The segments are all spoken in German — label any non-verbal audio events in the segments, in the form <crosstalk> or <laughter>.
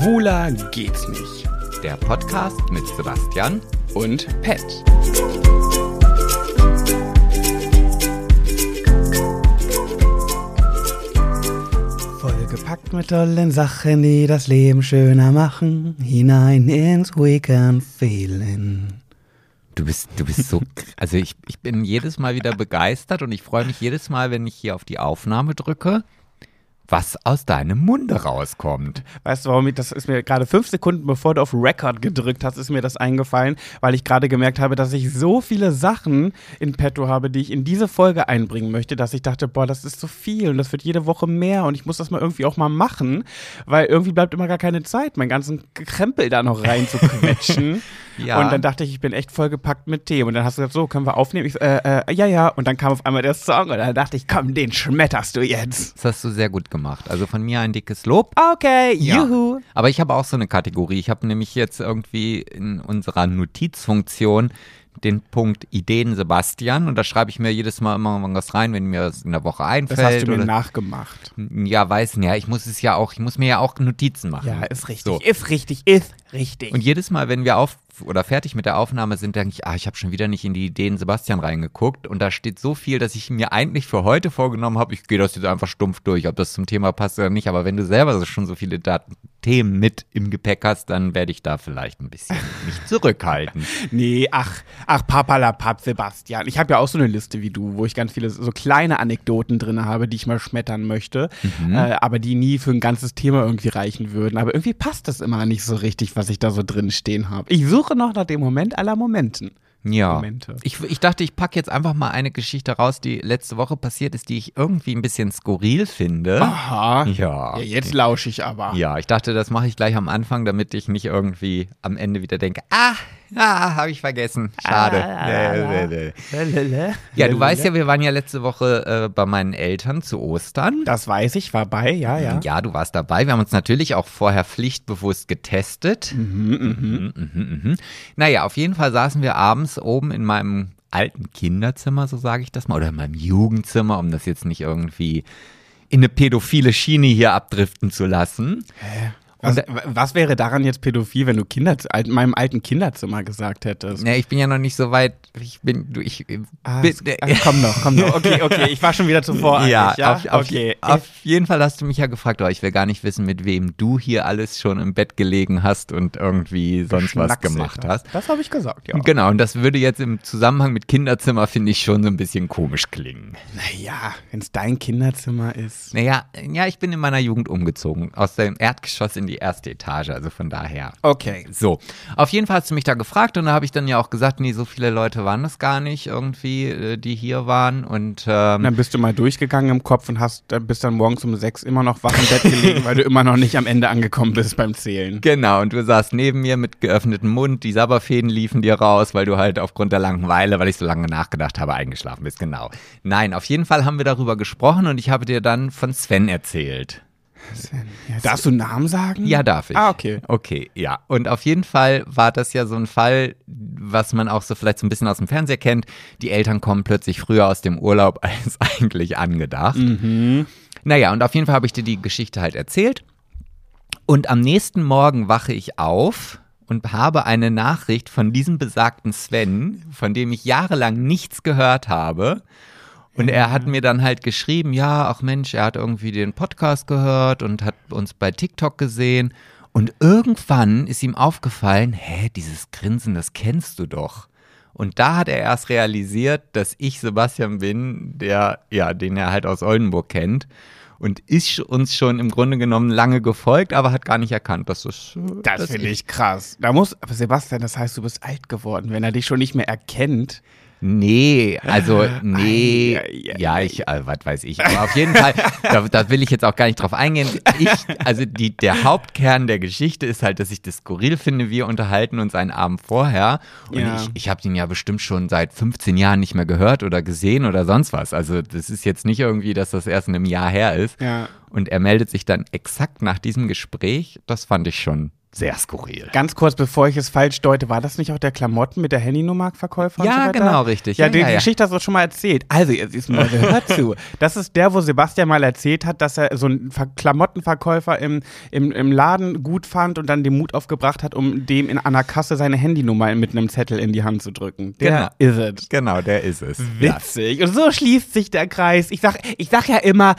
Schwuler geht's nicht. Der Podcast mit Sebastian Und Pet. Vollgepackt mit tollen Sachen, die das Leben schöner machen. Hinein ins Weekend Feeling. Du bist, du bist so, also ich, ich bin jedes Mal wieder begeistert und ich freue mich jedes Mal, wenn ich hier auf die Aufnahme drücke, was aus deinem Munde rauskommt. Weißt du, warum ich, das ist mir gerade fünf Sekunden bevor du auf Record gedrückt hast, ist mir das eingefallen, weil ich gerade gemerkt habe, dass ich so viele Sachen in petto habe, die ich in diese Folge einbringen möchte, dass ich dachte, boah, das ist so viel und das wird jede Woche mehr und ich muss das mal irgendwie auch mal machen, weil irgendwie bleibt immer gar keine Zeit, meinen ganzen Krempel da noch rein zu quetschen. <laughs> Ja. Und dann dachte ich, ich bin echt vollgepackt mit Themen. Und dann hast du gesagt, so, können wir aufnehmen? Ich äh, äh, ja, ja. Und dann kam auf einmal der Song und dann dachte ich, komm, den schmetterst du jetzt. Das hast du sehr gut gemacht. Also von mir ein dickes Lob. Okay, Ja. juhu. Aber ich habe auch so eine Kategorie. Ich habe nämlich jetzt irgendwie in unserer Notizfunktion den Punkt Ideen Sebastian und da schreibe ich mir jedes Mal immer was rein, wenn mir das in der Woche einfällt. Das hast du mir oder, nachgemacht. ja, weiß nicht. Ja, ich muss es ja auch, ich muss mir ja auch Notizen machen. Ja, ist richtig. So. Ist richtig, ist richtig. Und jedes Mal, wenn wir auf oder fertig mit der Aufnahme sind, denke ich, ah, ich habe schon wieder nicht in die Ideen Sebastian reingeguckt. Und da steht so viel, dass ich mir eigentlich für heute vorgenommen habe, ich gehe das jetzt einfach stumpf durch, ob das zum Thema passt oder nicht. Aber wenn du selber schon so viele Daten, Themen mit im Gepäck hast, dann werde ich da vielleicht ein bisschen <laughs> mich zurückhalten. Nee, ach, ach, papalapap, Sebastian. Ich habe ja auch so eine Liste wie du, wo ich ganz viele so kleine Anekdoten drin habe, die ich mal schmettern möchte, Mhm. äh, aber die nie für ein ganzes Thema irgendwie reichen würden. Aber irgendwie passt das immer nicht so richtig, was ich da so drin stehen habe. Ich suche noch nach dem Moment aller Momenten. Ja. Momente. Ich, ich dachte, ich packe jetzt einfach mal eine Geschichte raus, die letzte Woche passiert ist, die ich irgendwie ein bisschen skurril finde. Aha. Ja. Ja, jetzt lausche ich aber. Ja, ich dachte, das mache ich gleich am Anfang, damit ich nicht irgendwie am Ende wieder denke, ah, ah habe ich vergessen. Schade. Ah. Ja, du weißt ja, wir waren ja letzte Woche äh, bei meinen Eltern zu Ostern. Das weiß ich, war bei, ja, ja. Ja, du warst dabei. Wir haben uns natürlich auch vorher pflichtbewusst getestet. Mhm, mhm, mhm. Naja, auf jeden Fall saßen wir abends oben in meinem alten Kinderzimmer, so sage ich das mal, oder in meinem Jugendzimmer, um das jetzt nicht irgendwie in eine pädophile Schiene hier abdriften zu lassen. Was, was wäre daran jetzt pädophil, wenn du Kinder, meinem alten Kinderzimmer gesagt hättest? Ja, ich bin ja noch nicht so weit. Ich bin, du, ich äh, Ah, bin, ah, komm noch, komm noch. Okay, okay, ich war schon wieder zuvor. ja, ja? Auf, okay. auf jeden Fall hast du mich ja gefragt, aber ich will gar nicht wissen, mit wem du hier alles schon im Bett gelegen hast und irgendwie sonst was gemacht hast. hast. Das habe ich gesagt, ja. Genau, und das würde jetzt im Zusammenhang mit Kinderzimmer, finde ich, schon so ein bisschen komisch klingen. Naja, wenn es dein Kinderzimmer ist. Naja, ja, ich bin in meiner Jugend umgezogen, aus dem Erdgeschoss in die erste Etage, also von daher. Okay. So, auf jeden Fall hast du mich da gefragt und da habe ich dann ja auch gesagt, nee, so viele Leute waren das gar nicht irgendwie, äh, die hier waren und ähm, Dann bist du mal durchgegangen im Kopf und hast, äh, bist dann morgens um sechs immer noch wach im Bett gelegen, weil du immer noch nicht am Ende angekommen bist beim Zählen. Genau, und du saßt neben mir mit geöffnetem Mund, die Sabberfäden liefen dir raus, weil du halt aufgrund der Langeweile, weil ich so lange nachgedacht habe, eingeschlafen bist, genau. Nein, auf jeden Fall haben wir darüber gesprochen und ich habe dir dann von Sven erzählt. Ja, darfst du Namen sagen? Ja, darf ich. Ah, okay. Okay, ja. Und auf jeden Fall war das ja so ein Fall, was man auch so vielleicht so ein bisschen aus dem Fernseher kennt. Die Eltern kommen plötzlich früher aus dem Urlaub <laughs> als eigentlich angedacht. Naja, und auf jeden Fall habe ich dir die Geschichte halt erzählt. Und am nächsten Morgen wache ich auf und habe eine Nachricht von diesem besagten Sven, von dem ich jahrelang nichts gehört habe. Und er hat mir dann halt geschrieben, ja, ach Mensch, er hat irgendwie den Podcast gehört und hat uns bei TikTok gesehen. Und irgendwann ist ihm aufgefallen, hä, dieses Grinsen, das kennst du doch. Und da hat er erst realisiert, dass ich Sebastian bin, der, ja, den er halt aus Oldenburg kennt. Und ist uns schon im Grunde genommen lange gefolgt, aber hat gar nicht erkannt, dass das. äh, Das dass finde ich krass. Da muss, aber Sebastian, das heißt, du bist alt geworden. Wenn er dich schon nicht mehr erkennt, Nee, also nee, ja, ich, äh, was weiß ich. Aber auf jeden Fall, da, da will ich jetzt auch gar nicht drauf eingehen. Ich, also die, der Hauptkern der Geschichte ist halt, dass ich das skurril finde. Wir unterhalten uns einen Abend vorher und Ja. ich, ich habe ihn ja bestimmt schon seit 15 Jahren nicht mehr gehört oder gesehen oder sonst was. Also das ist jetzt nicht irgendwie, dass das erst in einem Jahr her ist. Ja. Und er meldet sich dann exakt nach diesem Gespräch. Das fand ich schon sehr skurril. Ganz kurz, bevor ich es falsch deute, war das nicht auch der Klamotten mit der Handynummer-Verkäufer? Ja, und so genau, richtig. Ja, Ja, die ja, ja. Geschichte hast du schon mal erzählt. Also, ihr siehst mal, <laughs> hört zu. Das ist der, wo Sebastian mal erzählt hat, dass er so einen Ver Klamottenverkäufer im, im, im Laden gut fand und dann den Mut aufgebracht hat, um dem in einer Kasse seine Handynummer mit einem Zettel in die Hand zu drücken. Der is it. Genau, der ist es. Ja. Witzig. Und so schließt sich der Kreis. Ich sag, ich sag ja immer,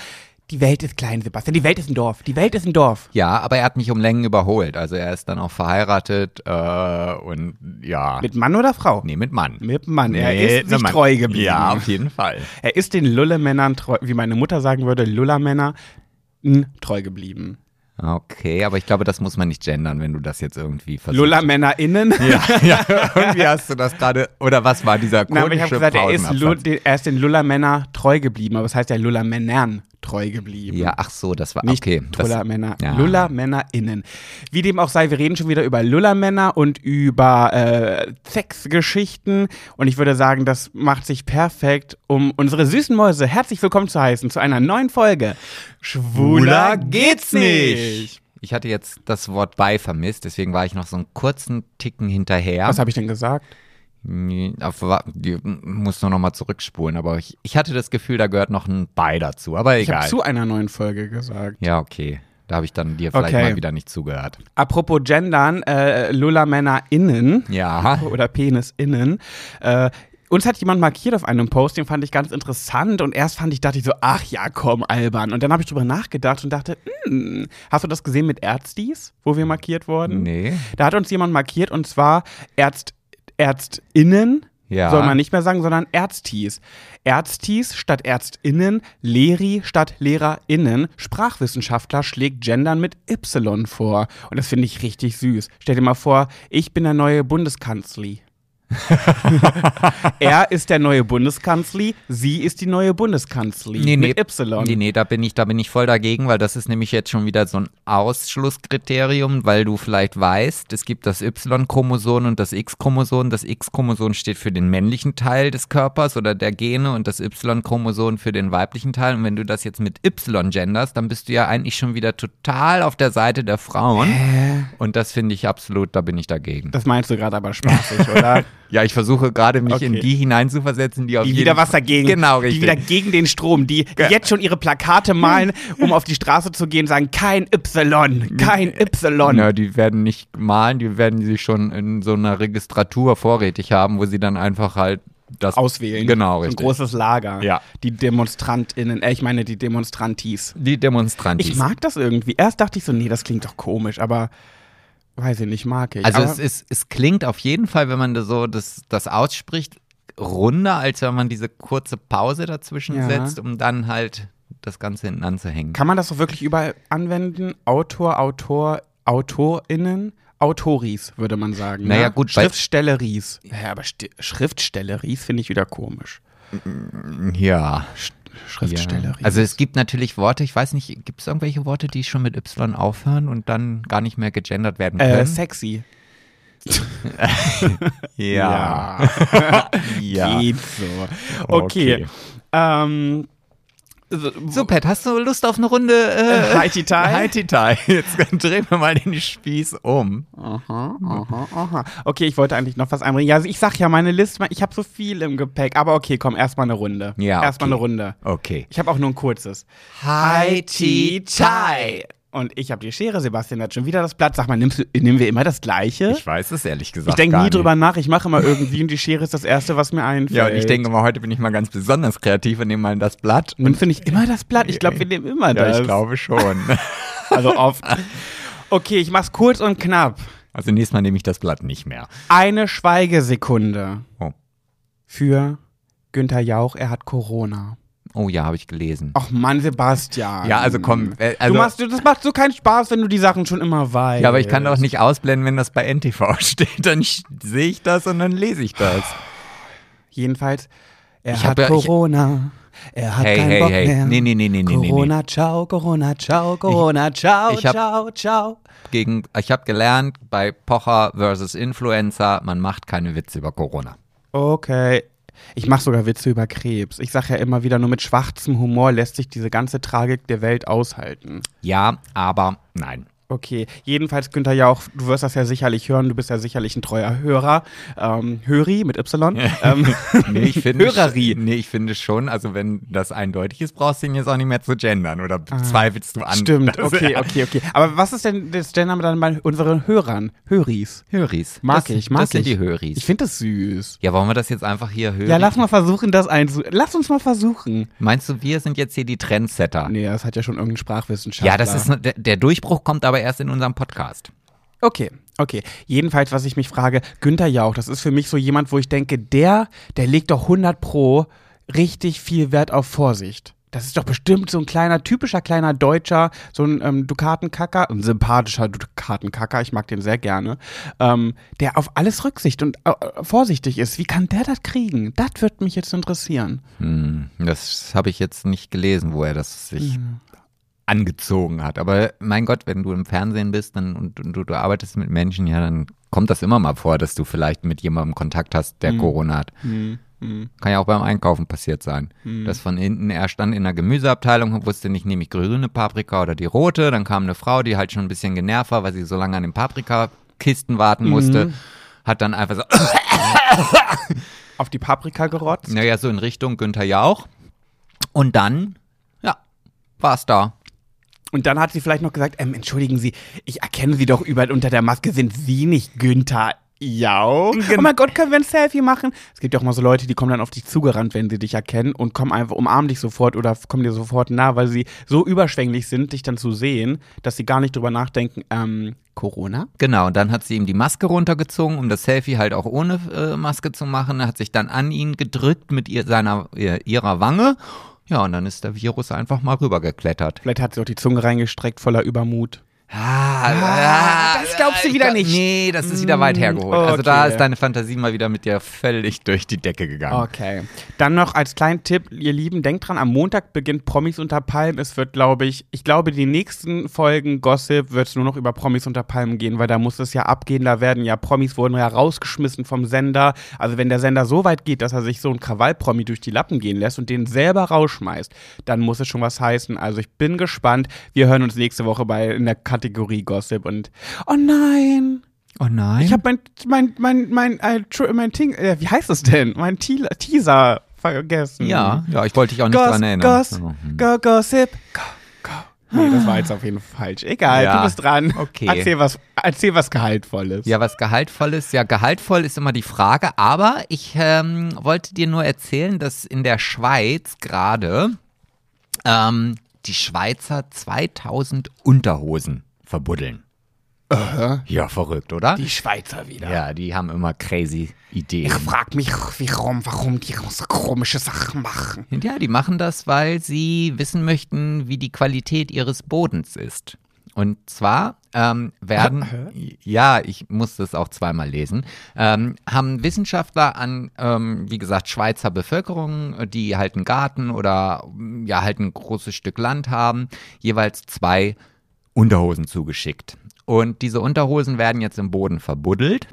die Welt ist klein, Sebastian. Die Welt ist ein Dorf. Die Welt ist ein Dorf. ja, aber er hat mich um Längen überholt. Also er ist dann auch verheiratet äh, und ja. Mit Mann oder Frau? nee, mit Mann. Mit Mann. Er Nee, ist sich Mann. treu geblieben. Ja, auf jeden Fall. Er ist den Lullemännern treu, wie meine Mutter sagen würde, Lullermänner treu geblieben. Okay, aber ich glaube, das muss man nicht gendern, wenn du das jetzt irgendwie versuchst. LullermännerInnen? <laughs> Ja, ja, irgendwie hast du das gerade, oder was war dieser Na, aber ich komische habe gesagt, er ist, er ist den Lullermänner treu geblieben, aber es heißt ja Lullermännern treu geblieben. Ja, ach so, das war, Nicht okay. Das, Lullermänner, ja. LullermännerInnen. Wie dem auch sei, wir reden schon wieder über Lullermänner und über äh, Sexgeschichten. Und ich würde sagen, das macht sich perfekt, um unsere süßen Mäuse herzlich willkommen zu heißen zu einer neuen Folge. Schwuler geht's nicht. Ich hatte jetzt das Wort bei vermisst, deswegen war ich noch so einen kurzen Ticken hinterher. Was habe ich denn gesagt? Nee, auf, die muss nur noch mal zurückspulen, aber ich, ich hatte das Gefühl, da gehört noch ein bei dazu, aber Ich habe egal. zu einer neuen Folge gesagt. ja, okay. Da habe ich dann dir vielleicht Okay. mal wieder nicht zugehört. Apropos Gendern, äh, LullermännerInnen Ja. <laughs> oder PenisInnen. Äh, uns hat jemand markiert auf einem Post, den fand ich ganz interessant und erst fand ich, dachte ich so, ach ja, komm, albern. Und dann habe ich drüber nachgedacht und dachte, hm, hast du das gesehen mit Ärztis, wo wir markiert wurden? Nee. Da hat uns jemand markiert und zwar Ärzt, ÄrztInnen, Ja. soll man nicht mehr sagen, sondern Ärztis. Ärztis statt ÄrztInnen, Lehri statt LehrerInnen. Sprachwissenschaftler schlägt Gendern mit Y vor. Und das finde ich richtig süß. Stell dir mal vor, ich bin der neue Bundeskanzli. <laughs> er ist der neue Bundeskanzli, sie ist die neue Bundeskanzli. mit Y. Nee, nee, da bin ich, da bin ich voll dagegen, weil das ist nämlich jetzt schon wieder so ein Ausschlusskriterium, weil du vielleicht weißt, es gibt das Y-Chromosom und das X-Chromosom. Das X-Chromosom steht für den männlichen Teil des Körpers oder der Gene und das Y-Chromosom für den weiblichen Teil. Und wenn du das jetzt mit Y genderst, dann bist du ja eigentlich schon wieder total auf der Seite der Frauen. Und das finde ich absolut, da bin ich dagegen. Das meinst du gerade aber spaßig, oder? <laughs> Ja, ich versuche gerade mich Okay. in die hineinzuversetzen, die auf Die wieder was dagegen. Genau, Die richtig. wieder gegen den Strom, die jetzt schon ihre Plakate malen, um auf die Straße zu gehen, sagen kein Y, kein Y. Ja, die werden nicht malen, die werden sie schon in so einer Registratur vorrätig haben, wo sie dann einfach halt das Auswählen. Genau, Ein richtig. großes Lager. Ja. Die DemonstrantInnen, äh, ich meine die Demonstrantis. Die Demonstranten. Ich mag das irgendwie. Erst dachte ich so, nee, das klingt doch komisch, aber weiß ich nicht, mag ich. Also es, ist, es klingt auf jeden Fall, wenn man so das, das ausspricht, runder, als wenn man diese kurze Pause dazwischen Ja. setzt, um dann halt das Ganze hinten anzuhängen. kann man das doch wirklich überall anwenden? Autor, Autor, AutorInnen? Autoris, würde man sagen. Naja, ne? gut, weil- Schriftstelleries. Ja, aber Sti Schriftstelleries finde ich wieder komisch. Ja. Schriftstelleries. Ja. Also es gibt natürlich Worte, ich weiß nicht, gibt es irgendwelche Worte, die schon mit Y aufhören und dann gar nicht mehr gegendert werden äh, können? sexy. <laughs> ja. <laughs> <laughs> Ja. Geht so. Okay. Ähm, so, So, Pat, hast du Lust auf eine Runde? Äh, Haiti Tai? <laughs> Haiti Tai. Jetzt drehen wir mal den Spieß um. Aha, aha, aha. Okay, ich wollte eigentlich noch was einbringen. Ja, also ich sag ja meine Liste, ich habe so viel im Gepäck. Aber okay, komm, erstmal eine Runde. Ja, Erstmal okay. eine Runde. Okay. Ich habe auch nur ein kurzes. Haiti Tai. Und ich habe die Schere, Sebastian hat schon wieder das Blatt. Sag mal, nimmst nehmen wir immer das gleiche? Ich weiß es ehrlich gesagt Ich denke nie nicht. drüber nach, ich mache immer irgendwie und die Schere ist das Erste, was mir einfällt. <laughs> Ja, und ich denke mal, heute bin ich mal ganz besonders kreativ und nehme mal das Blatt. Nimmst du nicht immer das Blatt? Ich glaube, wir nehmen immer Ja, das. ich glaube schon. <laughs> Also oft. Okay, ich mach's kurz und knapp. Also nächstes Mal nehme ich das Blatt nicht mehr. Eine Schweigesekunde Oh, für Günther Jauch, er hat Corona. Oh ja, habe ich gelesen. Ach Mann, Sebastian. Ja, also komm, äh, also- du machst, du- das macht so keinen Spaß, wenn du die Sachen schon immer weißt. Ja, aber ich kann doch nicht ausblenden, wenn das bei NTV <laughs> steht. Dann sehe ich das und dann lese ich das. Jedenfalls, er Ich hat hab ja- ich- Corona. Er hat Hey, keinen hey, Bock hey. mehr. Nee, nee, nee, nee, nee, nee, Corona, ciao, Corona, ciao, Corona, ciao, ich hab- ciao, ciao. Gegen, ich habe gelernt, bei Pocher versus Influencer, man macht keine Witze über Corona. Okay. Ich mache sogar Witze über Krebs. Ich sage ja immer wieder, nur mit schwarzem Humor lässt sich diese ganze Tragik der Welt aushalten. Ja, aber nein. Okay, jedenfalls Günther Jauch, du wirst das ja sicherlich hören, du bist ja sicherlich ein treuer Hörer. Ähm, Höri mit Y. ähm, <laughs> Nee, ich finde, Höreri. nee, ich finde schon, also wenn das eindeutig ist, brauchst du ihn jetzt auch nicht mehr zu gendern oder bezweifelst du an. Ah, Stimmt, okay, <laughs> okay, okay. Aber was ist denn das Gender dann bei unseren Hörern? Höris. Höris. Mag das, ich, mag Das sind ich. die Höris. Ich finde das süß. ja, wollen wir das jetzt einfach hier hören? Ja, lass mal versuchen, das einzu... Lass uns mal versuchen. Meinst du, wir sind jetzt hier die Trendsetter? Nee, das hat ja schon irgendein Sprachwissenschaftler. Ja, das ist der, der Durchbruch kommt aber erst in unserem Podcast. Okay, okay. Jedenfalls, was ich mich frage, Günther Jauch, das ist für mich so jemand, wo ich denke, der, der legt doch 100 pro richtig viel Wert auf Vorsicht. Das ist doch bestimmt so ein kleiner, typischer kleiner Deutscher, so ein ähm, Dukatenkacker, ein sympathischer Dukatenkacker, ich mag den sehr gerne, ähm, der auf alles Rücksicht und äh, vorsichtig ist. Wie kann der das kriegen? Das würde mich jetzt interessieren. Hm, das habe ich jetzt nicht gelesen, wo er das sich angezogen hat. Aber mein Gott, wenn du im Fernsehen bist dann, und, und du, du arbeitest mit Menschen, ja, dann kommt das immer mal vor, dass du vielleicht mit jemandem Kontakt hast, der Corona hat. Kann ja auch beim Einkaufen passiert sein. Dass von hinten, er stand in der Gemüseabteilung und wusste nicht, nehme ich grüne Paprika oder die rote. Dann kam eine Frau, die halt schon ein bisschen genervt war, weil sie so lange an den Paprikakisten warten musste. Hat dann einfach so, <coughs> Auf die Paprika gerotzt? naja, so in Richtung Günther Jauch. Und dann, ja, war's da. Und dann hat sie vielleicht noch gesagt, ähm, entschuldigen Sie, ich erkenne Sie doch überall unter der Maske. Sind Sie nicht Günther Jauch? Oh mein Gott, können wir ein Selfie machen? Es gibt ja auch mal so Leute, die kommen dann auf dich zugerannt, wenn sie dich erkennen und kommen einfach, umarmen dich sofort oder kommen dir sofort nah, weil sie so überschwänglich sind, dich dann zu sehen, dass sie gar nicht drüber nachdenken, ähm, Corona? Genau, und dann hat sie ihm die Maske runtergezogen, um das Selfie halt auch ohne äh, Maske zu machen. Hat sich dann an ihn gedrückt mit ihr, seiner, ihrer Wange. Ja, und dann ist der Virus einfach mal rübergeklettert. Vielleicht hat sie auch die Zunge reingestreckt, voller Übermut. Ah, das glaubst du wieder glaub- nicht. Nee, das ist wieder weit hergeholt. Also okay. da ist deine Fantasie mal wieder mit dir völlig durch die Decke gegangen. Okay. Dann noch als kleinen Tipp, ihr Lieben, denkt dran, am Montag beginnt Promis unter Palmen. Es wird, glaube ich, ich glaube, die nächsten Folgen Gossip wird es nur noch über Promis unter Palmen gehen, weil da muss es ja abgehen. Da werden ja Promis wurden ja rausgeschmissen vom Sender. Also wenn der Sender so weit geht, dass er sich so ein Krawallpromi durch die Lappen gehen lässt und den selber rausschmeißt, dann muss es schon was heißen. Also ich bin gespannt. Wir hören uns nächste Woche bei in der Kategorie Gossip und oh nein. Oh nein. Ich habe mein, mein, mein, mein, äh, mein Ting, äh, wie heißt es denn? Mein Teal- Teaser vergessen. ja, ja, ich wollte dich auch nicht Goss, dran erinnern. Goss, So, hm. go, Gossip, go, go. Nee, das war jetzt auf jeden Fall falsch. Egal, Ja, du bist dran. okay. Erzähl was, erzähl was Gehaltvolles. Ja, was gehaltvolles. Ja, gehaltvoll ist immer die Frage. Aber ich ähm, wollte dir nur erzählen, dass in der Schweiz gerade ähm, die Schweizer 2000 Unterhosen verbuddeln. Ja, verrückt, oder? Die Schweizer wieder. ja, die haben immer crazy Ideen. Ich frag mich, warum, warum die so komische Sachen machen. Ja, die machen das, weil sie wissen möchten, wie die Qualität ihres Bodens ist. Und zwar ähm, werden, ja, ich muss das auch zweimal lesen, ähm, haben Wissenschaftler an, ähm, wie gesagt, Schweizer Bevölkerung, die halt einen Garten oder ja halt ein großes Stück Land haben, jeweils zwei Unterhosen zugeschickt. Und diese Unterhosen werden jetzt im Boden verbuddelt.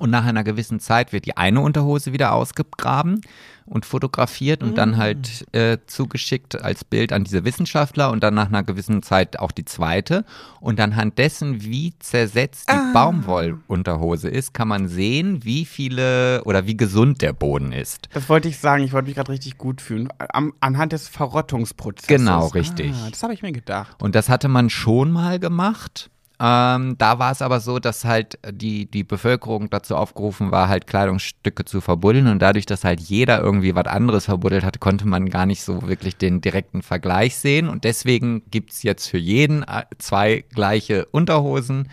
Und nach einer gewissen Zeit wird die eine Unterhose wieder ausgegraben und fotografiert und dann halt äh, zugeschickt als Bild an diese Wissenschaftler und dann nach einer gewissen Zeit auch die zweite. Und anhand dessen, wie zersetzt die Baumwollunterhose ist, kann man sehen, wie viele oder wie gesund der Boden ist. Das wollte ich sagen, ich wollte mich gerade richtig gut fühlen. Am, anhand des Verrottungsprozesses. Genau, richtig. Ah, das habe ich mir gedacht. Und das hatte man schon mal gemacht. Ähm, da war es aber so, dass halt die, die Bevölkerung dazu aufgerufen war, halt Kleidungsstücke zu verbuddeln. Und dadurch, dass halt jeder irgendwie was anderes verbuddelt hat, konnte man gar nicht so wirklich den direkten Vergleich sehen. Und deswegen gibt es jetzt für jeden äh, zwei gleiche Unterhosen.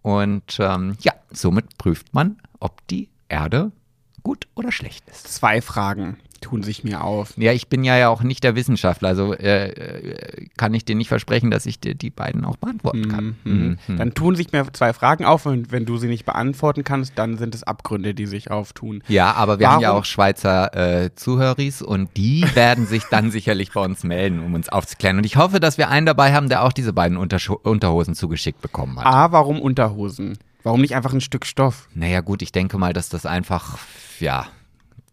Und ähm, ja, somit prüft man, ob die Erde gut oder schlecht ist. Zwei Fragen tun sich mir auf. Ja, ich bin ja, ja auch nicht der Wissenschaftler, also äh, äh, kann ich dir nicht versprechen, dass ich dir die beiden auch beantworten kann. Mhm. Mhm. Dann tun sich mir zwei Fragen auf und wenn du sie nicht beantworten kannst, dann sind es Abgründe, die sich auftun. Ja, aber wir haben ja Warum- auch Schweizer äh, Zuhöris und die <laughs> werden sich dann sicherlich bei uns melden, um uns aufzuklären. Und ich hoffe, dass wir einen dabei haben, der auch diese beiden Unterscho Unterhosen zugeschickt bekommen hat. A, warum Unterhosen? Warum nicht einfach ein Stück Stoff? Naja, gut, ich denke mal, dass das einfach, ja,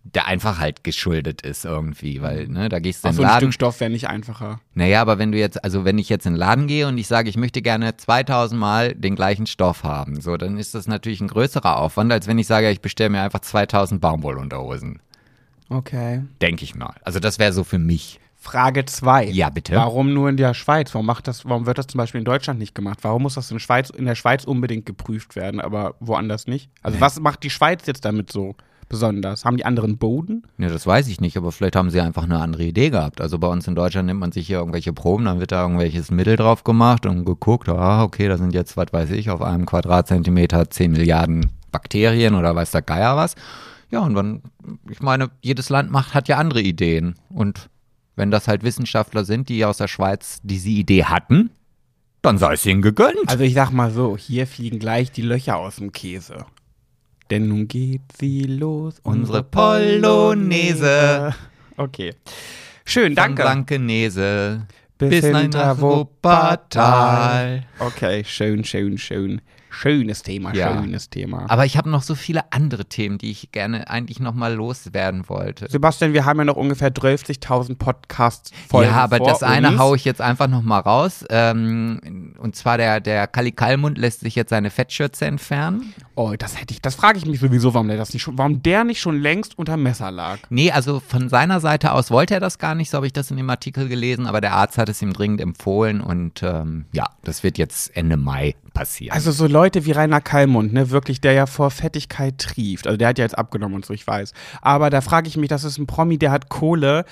der einfach halt geschuldet ist irgendwie, weil, ne, da gehst du in so den ein Laden. Stück Stoff wäre nicht einfacher. Naja, aber wenn du jetzt, also wenn ich jetzt in den Laden gehe und ich sage, ich möchte gerne 2000 Mal den gleichen Stoff haben, so, dann ist das natürlich ein größerer Aufwand, als wenn ich sage, ich bestelle mir einfach 2000 Baumwollunterhosen. Okay. Denke ich mal. Also das wäre so für mich. Frage 2. Ja, bitte. Warum nur in der Schweiz? Warum macht das, warum wird das zum Beispiel in Deutschland nicht gemacht? Warum muss das in, Schweiz, in der Schweiz unbedingt geprüft werden, aber woanders nicht? Also was macht die Schweiz jetzt damit so besonders? Haben die anderen Boden? Ja, das weiß ich nicht, aber vielleicht haben sie einfach eine andere Idee gehabt. Also bei uns in Deutschland nimmt man sich hier irgendwelche Proben, dann wird da irgendwelches Mittel drauf gemacht und geguckt, ah, okay, da sind jetzt, was weiß ich, auf einem Quadratzentimeter 10 Milliarden Bakterien oder weiß der Geier was. Ja, und dann, ich meine, jedes Land macht, hat ja andere Ideen. Und wenn das halt Wissenschaftler sind, die aus der Schweiz diese Idee hatten, dann sei es ihnen gegönnt. Also ich sag mal so, hier fliegen gleich die Löcher aus dem Käse. Denn nun geht sie los, Unsere Polonaise. Okay. Schön, Von danke. Blankenese Bis bis, nach Wuppertal. Okay, schön, schön, schön. Schönes Thema, Ja. schönes Thema. Aber ich habe noch so viele andere Themen, die ich gerne eigentlich noch mal loswerden wollte. Sebastian, wir haben ja noch ungefähr 12.000 Podcasts voll. ja, aber vor das eine uns. hau ich jetzt einfach noch mal raus. Ähm, und zwar der, der Kali Kalmund lässt sich jetzt seine Fettschürze entfernen. Oh, das hätte ich, das frage ich mich sowieso, warum der das nicht schon, warum der nicht schon längst unter Messer lag. Nee, also von seiner Seite aus wollte er das gar nicht, so habe ich das in dem Artikel gelesen, aber der Arzt hat es ihm dringend empfohlen und ähm, ja, das wird jetzt Ende Mai passieren. Also so Leute wie Rainer Kallmund, ne, wirklich, der ja vor Fettigkeit trieft. Also der hat ja jetzt abgenommen und so, ich weiß. Aber da frage ich mich, das ist ein Promi, der hat Kohle.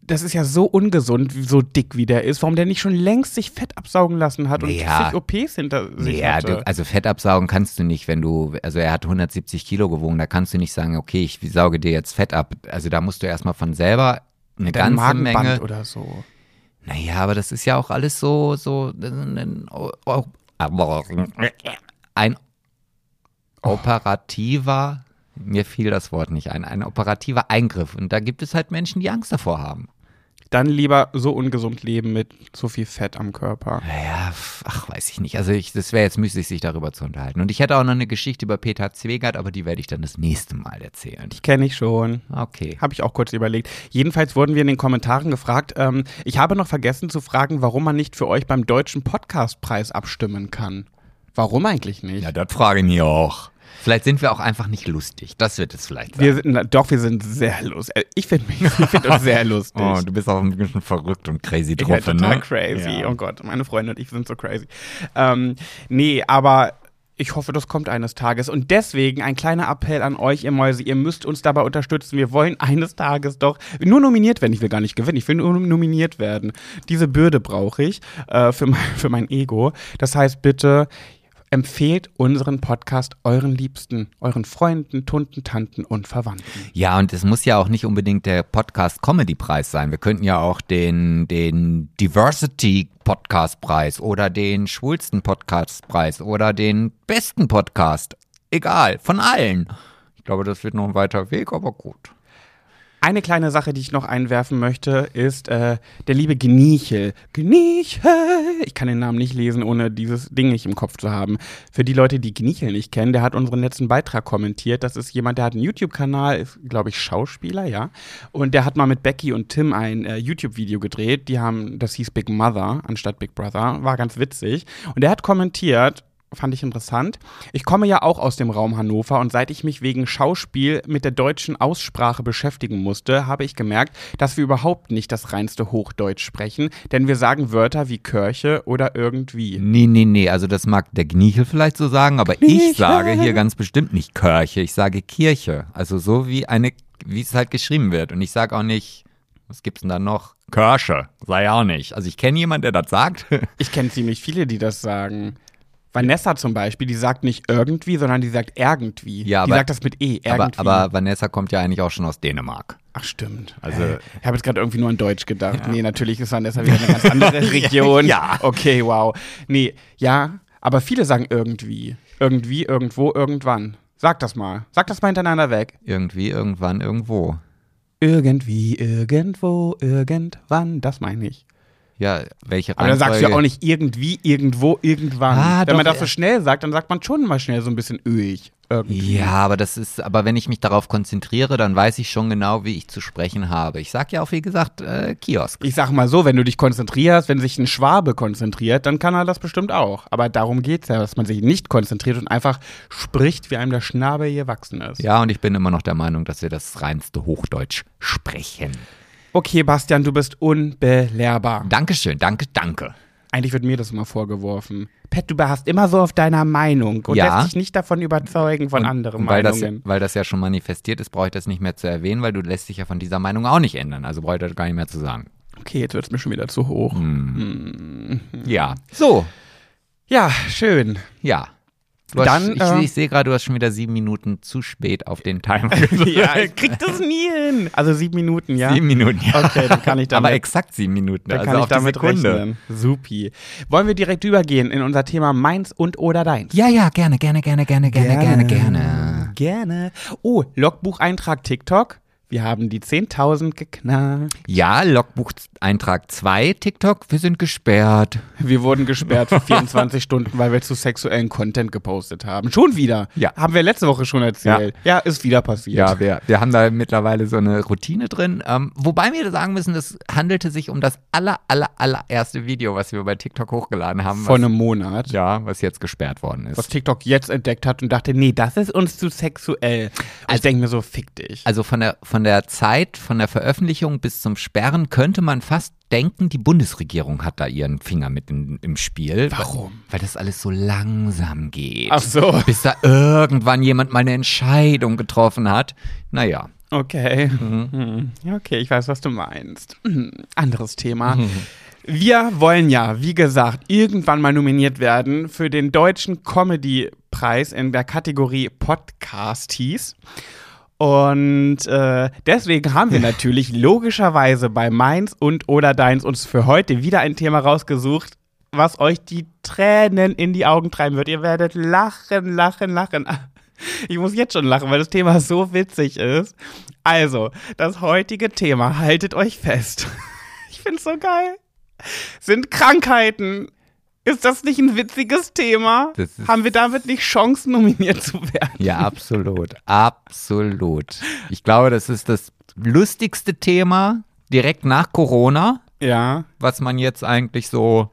Das ist ja so ungesund, so dick wie der ist, warum der nicht schon längst sich Fett absaugen lassen hat und Ja. zig OPs hinter sich Ja, hatte. du, also Fett absaugen kannst du nicht, wenn du, also er hat 170 Kilo gewogen, da kannst du nicht sagen, okay, ich sauge dir jetzt Fett ab. Also da musst du erstmal von selber eine ganze Magenband Menge. oder so. Naja, aber das ist ja auch alles so, so ein, operativer, mir fiel das Wort nicht ein, ein operativer Eingriff. Und da gibt es halt Menschen, die Angst davor haben. Dann lieber so ungesund leben mit so viel Fett am Körper. Naja, ach, weiß ich nicht. Also ich, das wäre jetzt müßig, sich darüber zu unterhalten. Und ich hätte auch noch eine Geschichte über Peter Zwegert, aber die werde ich dann das nächste Mal erzählen. Die kenne ich schon. Okay. Habe ich auch kurz überlegt. Jedenfalls wurden wir in den Kommentaren gefragt. Ähm, ich habe noch vergessen zu fragen, warum man nicht für euch beim Deutschen Podcastpreis abstimmen kann. Warum eigentlich nicht? Ja, das frage ich mich auch. Vielleicht sind wir auch einfach nicht lustig. Das wird es vielleicht sein. wir sind, doch, wir sind sehr lustig. Ich finde <laughs> find uns sehr <laughs> lustig. Oh, du bist auch ein bisschen verrückt und crazy Ich bin drauf, total ne? crazy. Ja. Oh Gott, meine Freunde und ich sind so crazy. Ähm, nee, aber ich hoffe, das kommt eines Tages. Und deswegen ein kleiner Appell an euch, ihr Mäuse. Ihr müsst uns dabei unterstützen. Wir wollen eines Tages doch nur nominiert werden. Ich will gar nicht gewinnen. Ich will nur nominiert werden. Diese Bürde brauche ich äh, für, mein, für mein Ego. Das heißt, bitte empfehlt unseren Podcast euren Liebsten, euren Freunden, Tunten, Tanten und Verwandten. Ja, und es muss ja auch nicht unbedingt der Podcast-Comedy-Preis sein. Wir könnten ja auch den, den Diversity-Podcast-Preis oder den schwulsten Podcast-Preis oder den besten Podcast. Egal, von allen. Ich glaube, das wird noch ein weiter Weg, aber gut. Eine kleine Sache, die ich noch einwerfen möchte, ist äh, der liebe Gniechel. Gniechel! Ich kann den Namen nicht lesen, ohne dieses Ding nicht im Kopf zu haben. Für die Leute, die Gniechel nicht kennen, der hat unseren letzten Beitrag kommentiert. Das ist jemand, der hat einen YouTube-Kanal, ist, glaube ich, Schauspieler, ja. Und der hat mal mit Becky und Tim ein äh, YouTube-Video gedreht. Die haben, das hieß Big Mother anstatt Big Brother. War ganz witzig. Und der hat kommentiert, fand ich interessant. Ich komme ja auch aus dem Raum Hannover und seit ich mich wegen Schauspiel mit der deutschen Aussprache beschäftigen musste, habe ich gemerkt, dass wir überhaupt nicht das reinste Hochdeutsch sprechen, denn wir sagen Wörter wie Kirche oder irgendwie. Nee, nee, nee, also das mag der Gniechel vielleicht so sagen, aber ich Gniechel. sage hier ganz bestimmt nicht Kirche, ich sage Kirche. Also so wie eine, wie es halt geschrieben wird. Und ich sage auch nicht, was gibt's denn da noch? Kirche, sei auch nicht. Also ich kenne jemanden, der das sagt. Ich kenne ziemlich viele, die das sagen. Vanessa zum Beispiel, die sagt nicht irgendwie, sondern die sagt irgendwie. Ja, die aber- sagt das mit E, aber, irgendwie. aber Vanessa kommt ja eigentlich auch schon aus Dänemark. Ach stimmt. Also- Also ich habe jetzt gerade irgendwie nur an Deutsch gedacht. Nee, natürlich ist Vanessa wieder eine ganz andere <laughs> Region. Ja. Okay, wow. Nee, ja, aber viele sagen irgendwie. Irgendwie, irgendwo, irgendwann. Sag das mal. Sag das mal hintereinander weg. Irgendwie, irgendwann, irgendwo. Irgendwie, irgendwo, irgendwann. Das meine ich. Ja, welche Aber dann sagst du ja auch nicht irgendwie, irgendwo, irgendwann. Ah, Wenn doch, man das so schnell sagt, dann sagt man schon mal schnell so ein bisschen öig. Irgendwie. Ja, aber das ist, aber wenn ich mich darauf konzentriere, dann weiß ich schon genau, wie ich zu sprechen habe. Ich sag ja auch, wie gesagt, äh, Kiosk. Ich sag mal so, wenn du dich konzentrierst, wenn sich ein Schwabe konzentriert, dann kann er das bestimmt auch. Aber darum geht's ja, dass man sich nicht konzentriert und einfach spricht, wie einem der Schnabel gewachsen ist. Ja, und ich bin immer noch der Meinung, dass wir das reinste Hochdeutsch sprechen. Okay, Bastian, du bist unbelehrbar. Dankeschön, danke, danke. Eigentlich wird mir das immer vorgeworfen. Pet, du beharrst immer so auf deiner Meinung und Ja. lässt dich nicht davon überzeugen von Und- anderen und weil das, Meinungen. weil das ja schon manifestiert ist, brauche ich das nicht mehr zu erwähnen, weil du lässt dich ja von dieser Meinung auch nicht ändern. Also brauche ich das gar nicht mehr zu sagen. Okay, jetzt wird's mir schon wieder zu hoch. Hm. Ja. So, Ja, schön. ja. Du hast, Dann, ich äh, ich sehe gerade, du hast schon wieder sieben Minuten zu spät auf den Timer <laughs> Ja, ich krieg das nie hin. Also sieben Minuten, ja? Sieben Minuten, ja. Okay, dann kann ich damit, Aber exakt sieben Minuten, dann also kann ich damit Sekunde. rechnen. Supi. Wollen wir direkt übergehen in unser Thema meins und oder deins? Ja, ja, gerne, gerne, gerne, gerne, gerne, gerne, gerne. Gerne. Oh, Logbucheintrag TikTok. Wir haben die 10.000 geknackt. Ja, Logbucheintrag 2, TikTok, wir sind gesperrt. Wir wurden gesperrt für <laughs> 24 Stunden, weil wir zu sexuellen Content gepostet haben. Schon wieder. Ja. Haben wir letzte Woche schon erzählt. Ja, ist wieder passiert. Ja, wir, wir haben da mittlerweile so eine Routine drin. Ähm, wobei wir sagen müssen, es handelte sich um das aller, aller, allererste Video, was wir bei TikTok hochgeladen haben. Vor was, einem Monat. ja, was jetzt gesperrt worden ist. Was TikTok jetzt entdeckt hat und dachte, nee, das ist uns zu sexuell. Und ich denke mir so, fick dich. Also von der, von der Zeit, von der Veröffentlichung bis zum Sperren könnte man fast denken, die Bundesregierung hat da ihren Finger mit in, im Spiel. Warum? Weil, weil das alles so langsam geht. Ach so. Bis da irgendwann jemand mal eine Entscheidung getroffen hat. Naja. Okay. Mhm. Ja, Okay, ich weiß, was du meinst. Mhm. Anderes Thema. Wir wollen ja, wie gesagt, irgendwann mal nominiert werden für den deutschen Comedy-Preis in der Kategorie Podcasties. Und äh, deswegen haben wir natürlich <laughs> logischerweise bei Meins und oder Deins uns für heute wieder ein Thema rausgesucht, was euch die Tränen in die Augen treiben wird. Ihr werdet lachen, lachen, lachen. <laughs> Ich muss jetzt schon lachen, weil das Thema so witzig ist. Also, das heutige Thema, haltet euch fest. <laughs> Ich find's so geil. Sind Krankheiten. Ist das nicht ein witziges Thema? Haben wir damit nicht Chancen, nominiert zu werden? Ja, absolut. absolut. Ich glaube, das ist das lustigste Thema direkt nach Corona, Ja. was man jetzt eigentlich so.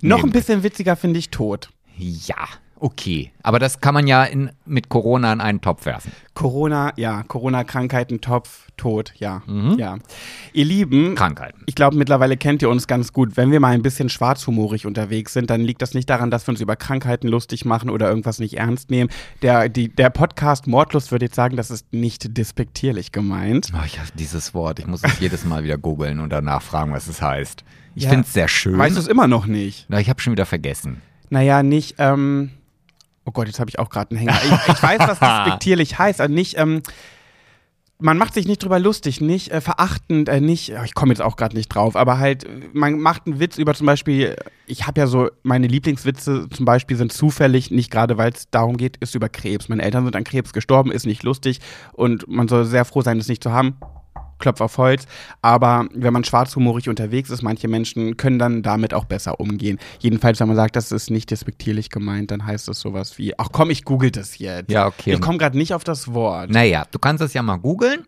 Noch ein bisschen witziger finde ich tot. Ja, okay. Aber das kann man ja in, mit Corona in einen Topf werfen. Corona, ja, Corona-Krankheiten, Topf, Tod, ja. Mhm. Ja. Ihr Lieben, Krankheiten. ich glaube, mittlerweile kennt ihr uns ganz gut. Wenn wir mal ein bisschen schwarzhumorig unterwegs sind, dann liegt das nicht daran, dass wir uns über Krankheiten lustig machen oder irgendwas nicht ernst nehmen. Der, die, der Podcast Mordlust würde jetzt sagen, das ist nicht despektierlich gemeint. Oh, ich hasse dieses Wort. Ich muss es jedes Mal wieder googeln und danach fragen, was es heißt. Ich Ja. finde es sehr schön. Weißt du es immer noch nicht? Na, ich habe schon wieder vergessen. Naja, nicht, ähm, oh Gott, jetzt habe ich auch gerade einen Hänger. Ich, ich weiß, was <laughs> despektierlich heißt, also nicht, ähm, man macht sich nicht drüber lustig, nicht äh, verachtend, äh, nicht, oh, ich komme jetzt auch gerade nicht drauf, aber halt, man macht einen Witz über zum Beispiel, ich habe ja so, meine Lieblingswitze zum Beispiel sind zufällig, nicht gerade weil es darum geht, ist über Krebs. Meine Eltern sind an Krebs gestorben, ist nicht lustig und man soll sehr froh sein, es nicht zu haben. Klopf auf Holz. Aber wenn man schwarzhumorig unterwegs ist, manche Menschen können dann damit auch besser umgehen. Jedenfalls, wenn man sagt, das ist nicht despektierlich gemeint, dann heißt es sowas wie, ach komm, ich google das jetzt. Ja, okay. Ich komme gerade nicht auf das Wort. Naja, du kannst das ja mal googeln.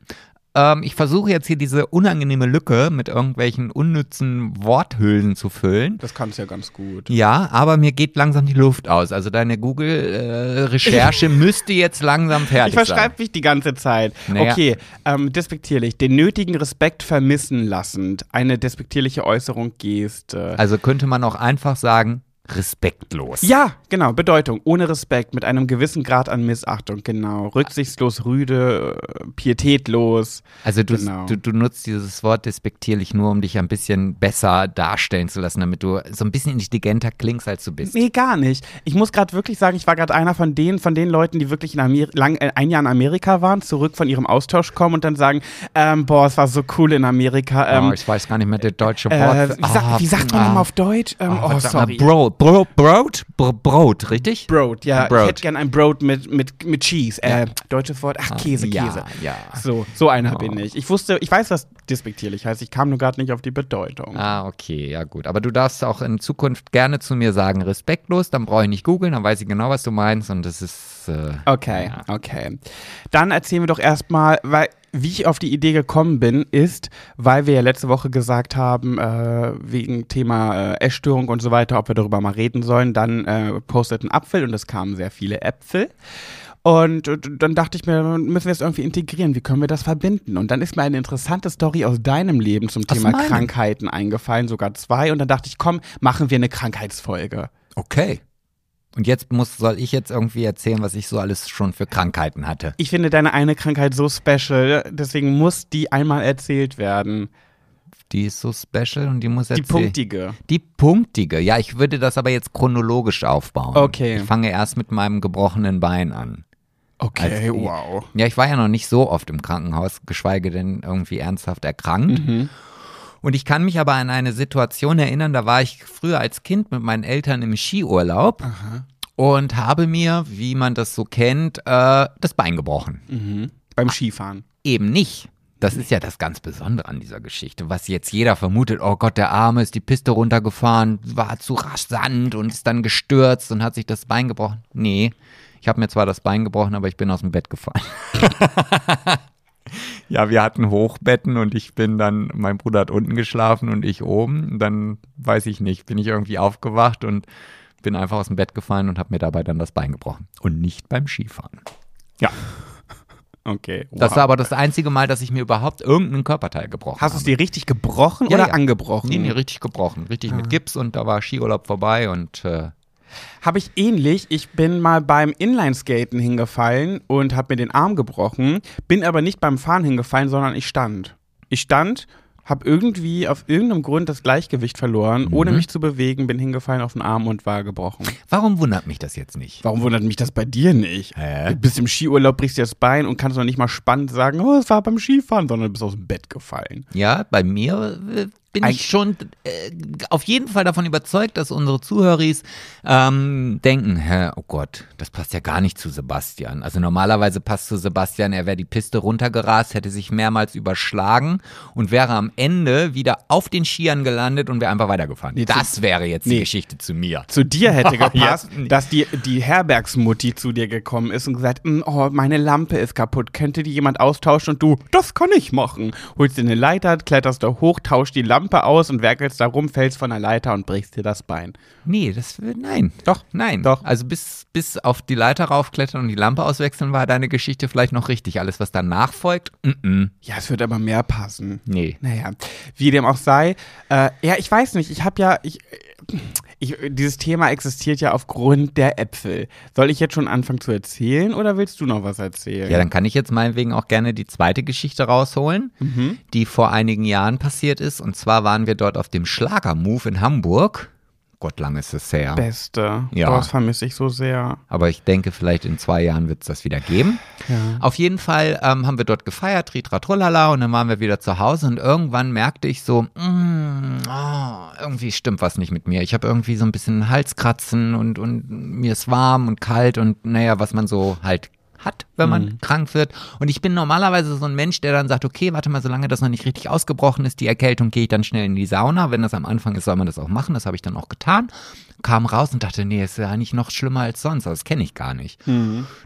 Ähm, ich versuche jetzt hier diese unangenehme Lücke mit irgendwelchen unnützen Worthülsen zu füllen. Das kannst du ja ganz gut. Ja, aber mir geht langsam die Luft aus. Also deine Google-Recherche <laughs> müsste jetzt langsam fertig Ich sein. verschreibe mich die ganze Zeit. Naja. Okay, ähm, despektierlich. Den nötigen Respekt vermissen lassend. Eine despektierliche Äußerung, Geste. Also könnte man auch einfach sagen, respektlos. Ja, genau, Bedeutung. Ohne Respekt, mit einem gewissen Grad an Missachtung, genau. Rücksichtslos, rüde, äh, pietätlos. Also du, Genau. du, du nutzt dieses Wort despektierlich nur, um dich ein bisschen besser darstellen zu lassen, damit du so ein bisschen intelligenter klingst, als du bist. Nee, gar nicht. Ich muss gerade wirklich sagen, ich war gerade einer von denen, von den Leuten, die wirklich in Amer lang, äh, ein Jahr in Amerika waren, zurück von ihrem Austausch kommen und dann sagen, ähm, boah, es war so cool in Amerika. Ähm, oh, ich weiß gar nicht mehr das deutsche äh, Wort. wie, sag, wie sagt man ah, nochmal auf Deutsch? Ähm, Oh, oh, sorry. Bro, Bro Brot? Bro Brot, richtig? Brot, ja. Brot. Ich hätte gern ein Brot mit, mit, mit Cheese. Äh, deutsches Wort. Ach, Käse, ja, Käse. ja. So, so einer Oh. bin ich. Ich wusste, ich weiß, was despektierlich heißt. Ich kam nur gerade nicht auf die Bedeutung. Ah, okay, ja gut. Aber du darfst auch in Zukunft gerne zu mir sagen, respektlos, dann brauche ich nicht googeln, dann weiß ich genau, was du meinst und das ist. Äh, Okay, Ja. okay. Dann erzählen wir doch erstmal, weil wie ich auf die Idee gekommen bin, ist, weil wir ja letzte Woche gesagt haben, äh, wegen Thema äh, Essstörung und so weiter, ob wir darüber mal reden sollen, dann äh, posteten Apfel und es kamen sehr viele Äpfel. Und äh, dann dachte ich mir, müssen wir es irgendwie integrieren, wie können wir das verbinden? Und dann ist mir eine interessante Story aus deinem Leben zum Thema? Krankheiten eingefallen, sogar zwei. Und dann dachte ich, komm, machen wir eine Krankheitsfolge. okay. Und jetzt muss, soll ich jetzt irgendwie erzählen, was ich so alles schon für Krankheiten hatte. Ich finde deine eine Krankheit so special, deswegen muss die einmal erzählt werden. Die ist so special und die muss Die erzählen. punktige. Die punktige. Ja, ich würde das aber jetzt chronologisch aufbauen. Okay. Ich fange erst mit meinem gebrochenen Bein an. Okay, Als- wow. Ja, ich war ja noch nicht so oft im Krankenhaus, geschweige denn irgendwie ernsthaft erkrankt. Mhm. Und ich kann mich aber an eine Situation erinnern, da war ich früher als Kind mit meinen Eltern im Skiurlaub und habe mir, wie man das so kennt, äh, das Bein gebrochen. Mhm. Beim Skifahren. Eben nicht. Das ist ja das ganz Besondere an dieser Geschichte. Was jetzt jeder vermutet, oh Gott, der Arme ist die Piste runtergefahren, war zu rasch Sand und ist dann gestürzt und hat sich das Bein gebrochen. Nee, ich habe mir zwar das Bein gebrochen, aber ich bin aus dem Bett gefallen. <laughs> ja, wir hatten Hochbetten und ich bin dann, mein Bruder hat unten geschlafen und ich oben. Dann weiß ich nicht, bin ich irgendwie aufgewacht und bin einfach aus dem Bett gefallen und habe mir dabei dann das Bein gebrochen. Und nicht beim Skifahren. Ja. Okay. Wow. Das war aber das einzige Mal, dass ich mir überhaupt irgendeinen Körperteil gebrochen Hast du es habe. dir richtig gebrochen Ja, oder ja. angebrochen? Nee, nee, richtig gebrochen. Richtig Ah. mit Gips und da war Skiurlaub vorbei und äh, Habe ich ähnlich. Ich bin mal beim Inlineskaten hingefallen und habe mir den Arm gebrochen. Bin aber nicht beim Fahren hingefallen, sondern ich stand. Ich stand, habe irgendwie auf irgendeinem Grund das Gleichgewicht verloren, Mhm. ohne mich zu bewegen, bin hingefallen auf den Arm und war gebrochen. warum wundert mich das jetzt nicht? Warum wundert mich das bei dir nicht? Hä? Du bist im Skiurlaub, brichst dir das Bein und kannst noch nicht mal spannend sagen, oh, es war beim Skifahren, sondern du bist aus dem Bett gefallen. Ja, bei mir äh, bin Eig- ich schon äh, auf jeden Fall davon überzeugt, dass unsere Zuhöris ähm, denken, hä, oh Gott, das passt ja gar nicht zu Sebastian. Also normalerweise passt zu Sebastian, er wäre die Piste runtergerast, hätte sich mehrmals überschlagen und wäre am Ende wieder auf den Skiern gelandet und wäre einfach weitergefahren. Nee, zu- das wäre jetzt die Nee. Geschichte zu mir. Zu dir hätte <laughs> gepasst, dass die, die Herbergsmutti zu dir gekommen ist und gesagt, "Mm, oh, meine Lampe ist kaputt, könnte die jemand austauschen? Und du, das kann ich machen. Holst dir eine Leiter, kletterst da hoch, tauschst die Lampe aus und werkelst da rum, fällst von der Leiter und brichst dir das Bein. Nee, das nein. Doch, Nein. doch. Also bis, bis auf die Leiter raufklettern und die Lampe auswechseln war deine Geschichte vielleicht noch richtig. Alles, was danach folgt, mm -mm. Ja, es wird aber mehr passen. nee. Naja, wie dem auch sei. Äh, ja, ich weiß nicht, ich habe ja, ich, ich, dieses Thema existiert ja aufgrund der Äpfel. Soll ich jetzt schon anfangen zu erzählen oder willst du noch was erzählen? Ja, dann kann ich jetzt meinetwegen auch gerne die zweite Geschichte rausholen, Mhm. die vor einigen Jahren passiert ist. Und zwar waren wir dort auf dem Schlagermove in Hamburg. Gott, lang ist es her. Beste. Ja. Oh, das vermisse ich so sehr. Aber ich denke, vielleicht in zwei Jahren wird es das wieder geben. Ja. Auf jeden Fall ähm, haben wir dort gefeiert, Tritra Trullala, und dann waren wir wieder zu Hause und irgendwann merkte ich so, mm, oh, irgendwie stimmt was nicht mit mir. Ich habe irgendwie so ein bisschen Halskratzen und, und mir ist warm und kalt und naja, was man so halt hat, wenn man krank wird. Und ich bin normalerweise so ein Mensch, der dann sagt, okay, warte mal, solange das noch nicht richtig ausgebrochen ist, die Erkältung, gehe ich dann schnell in die Sauna. Wenn das am Anfang ist, soll man das auch machen. Das habe ich dann auch getan. Kam raus und dachte, nee, ist ja eigentlich noch schlimmer als sonst. Das kenne ich gar nicht.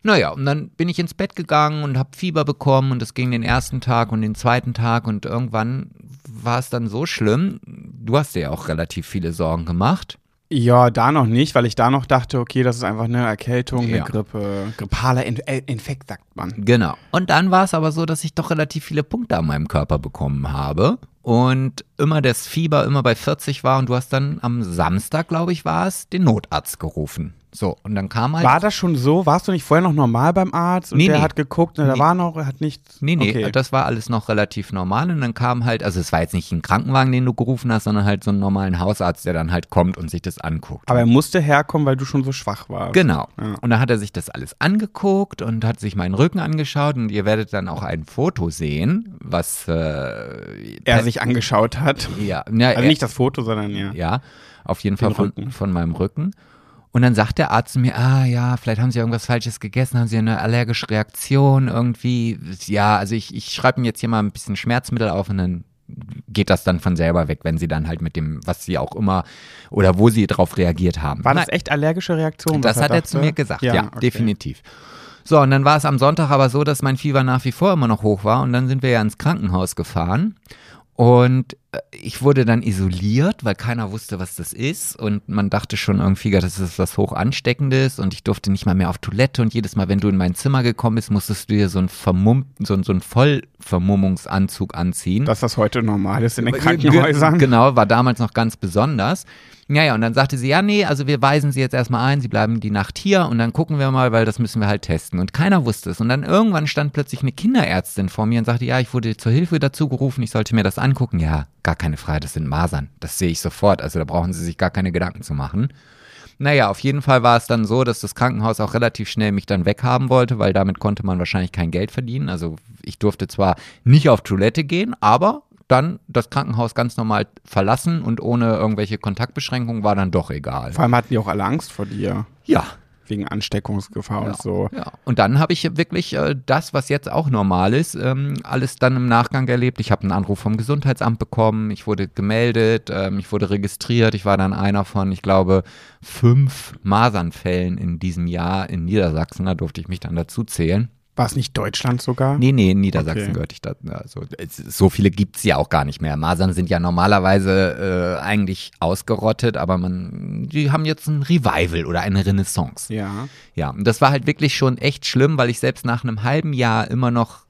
Naja, und dann bin ich ins Bett gegangen und habe Fieber bekommen und es ging den ersten Tag und den zweiten Tag und irgendwann war es dann so schlimm. Du hast dir ja auch relativ viele Sorgen gemacht. Ja, da noch nicht, weil ich da noch dachte, okay, das ist einfach eine Erkältung, eine Ja. Grippe, grippaler In äh, Infekt, sagt man. Genau. Und dann war es aber so, dass ich doch relativ viele Punkte an meinem Körper bekommen habe und immer das Fieber immer bei 40 war und du hast dann am Samstag, glaube ich, war es, den Notarzt gerufen. So, und dann kam halt. War das schon so? Warst du nicht vorher noch normal beim Arzt und Nee, der nee. hat geguckt, ne, da Nee. war noch, er hat nichts. Nee, nee, okay. das war alles noch relativ normal und dann kam halt, also es war jetzt nicht ein Krankenwagen, den du gerufen hast, sondern halt so einen normalen Hausarzt, der dann halt kommt und sich das anguckt. Aber er musste herkommen, weil du schon so schwach warst. Genau. Ja. Und da hat er sich das alles angeguckt und hat sich meinen Rücken angeschaut und ihr werdet dann auch ein Foto sehen, was äh, Er sich angeschaut hat. ja, ja, Also er- nicht das Foto, sondern ja. ja, auf jeden Fall von, von meinem Rücken. Und dann sagt der Arzt zu mir, ah ja, vielleicht haben Sie irgendwas Falsches gegessen, haben Sie eine allergische Reaktion irgendwie. Ja, also ich, ich schreibe mir jetzt hier mal ein bisschen Schmerzmittel auf und dann geht das dann von selber weg, wenn Sie dann halt mit dem, was Sie auch immer oder wo Sie drauf reagiert haben. War das echt allergische Reaktion? das hat er dachte? zu mir gesagt, ja, okay. definitiv. So, und dann war es am Sonntag aber so, dass mein Fieber nach wie vor immer noch hoch war und dann sind wir ja ins Krankenhaus gefahren und ich wurde dann isoliert, weil keiner wusste, was das ist und man dachte schon irgendwie, dass es was hoch ansteckendes und ich durfte nicht mal mehr auf Toilette und jedes Mal, wenn du in mein Zimmer gekommen bist, musstest du dir so einen Vermumm so, einen- so einen Vollvermummungsanzug anziehen. Dass das heute normal ist in den Krankenhäusern. Ge- <laughs> Genau, war damals noch ganz besonders. Ja, ja, und dann sagte sie, ja, nee, also wir weisen sie jetzt erstmal ein, sie bleiben die Nacht hier und dann gucken wir mal, weil das müssen wir halt testen. Und keiner wusste es. Und dann irgendwann stand plötzlich eine Kinderärztin vor mir und sagte, ja, ich wurde zur Hilfe dazu gerufen, ich sollte mir das angucken. Ja, gar keine Frage, das sind Masern. Das sehe ich sofort. Also da brauchen sie sich gar keine Gedanken zu machen. Naja, auf jeden Fall war es dann so, dass das Krankenhaus auch relativ schnell mich dann weghaben wollte, weil damit konnte man wahrscheinlich kein Geld verdienen. Also ich durfte zwar nicht auf Toilette gehen, aber dann das Krankenhaus ganz normal verlassen und ohne irgendwelche Kontaktbeschränkungen war dann doch egal. Vor allem hatten die auch alle Angst vor dir. Ja. Wegen Ansteckungsgefahr und so. Ja, und dann habe ich wirklich äh, das, was jetzt auch normal ist, ähm, alles dann im Nachgang erlebt. Ich habe einen Anruf vom Gesundheitsamt bekommen, ich wurde gemeldet, ähm, ich wurde registriert. Ich war dann einer von, ich glaube, fünf Masernfällen in diesem Jahr in Niedersachsen. Da durfte ich mich dann dazu zählen. War es nicht Deutschland sogar? Nee, nee, in Niedersachsen Okay. gehörte ich da. Also, so viele gibt's ja auch gar nicht mehr. Masern sind ja normalerweise äh, eigentlich ausgerottet, aber man, die haben jetzt ein Revival oder eine Renaissance. Ja. Ja, und das war halt wirklich schon echt schlimm, weil ich selbst nach einem halben Jahr immer noch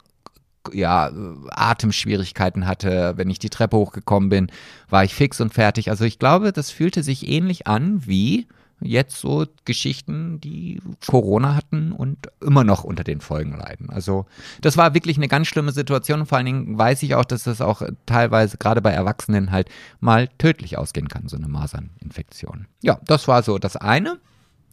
ja, Atemschwierigkeiten hatte. Wenn ich die Treppe hochgekommen bin, war ich fix und fertig. Also ich glaube, das fühlte sich ähnlich an wie jetzt so Geschichten, die Corona hatten und immer noch unter den Folgen leiden. Also das war wirklich eine ganz schlimme Situation. Vor allen Dingen weiß ich auch, dass das auch teilweise gerade bei Erwachsenen halt mal tödlich ausgehen kann, so eine Maserninfektion. Ja, das war so das eine.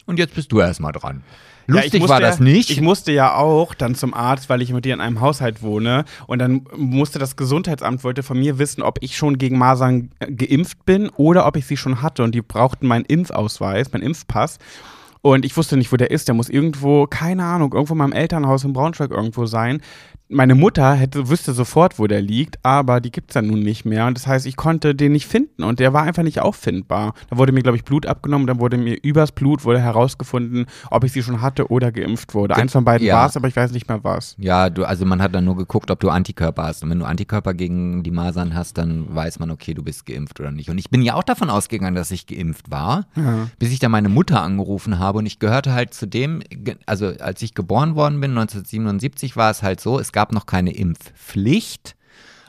Und jetzt bist du erstmal dran. Ja, Lustig musste war das ja, nicht. Ich musste ja auch dann zum Arzt, weil ich mit dir in einem Haushalt wohne. Und dann musste das Gesundheitsamt wollte von mir wissen, ob ich schon gegen Masern äh, geimpft bin oder ob ich sie schon hatte. Und die brauchten meinen Impfausweis, meinen Impfpass. Und ich wusste nicht, wo der ist. Der muss irgendwo, keine Ahnung, irgendwo in meinem Elternhaus in Braunschweig irgendwo sein. Meine Mutter hätte, wüsste sofort, wo der liegt, aber die gibt's ja nun nicht mehr. Und das heißt, ich konnte den nicht finden und der war einfach nicht auffindbar. Da wurde mir, glaube ich, Blut abgenommen, dann wurde mir übers Blut wurde herausgefunden, ob ich sie schon hatte oder geimpft wurde. Eins von beiden Ja. war's, aber ich weiß nicht mehr was. Ja, du, also man hat dann nur geguckt, ob du Antikörper hast. Und wenn du Antikörper gegen die Masern hast, dann weiß man, okay, du bist geimpft oder nicht. Und ich bin ja auch davon ausgegangen, dass ich geimpft war, bis ich dann meine Mutter angerufen habe. Und ich gehörte halt zu dem, also als ich geboren worden bin, 1977, war es halt so, es gab noch keine Impfpflicht,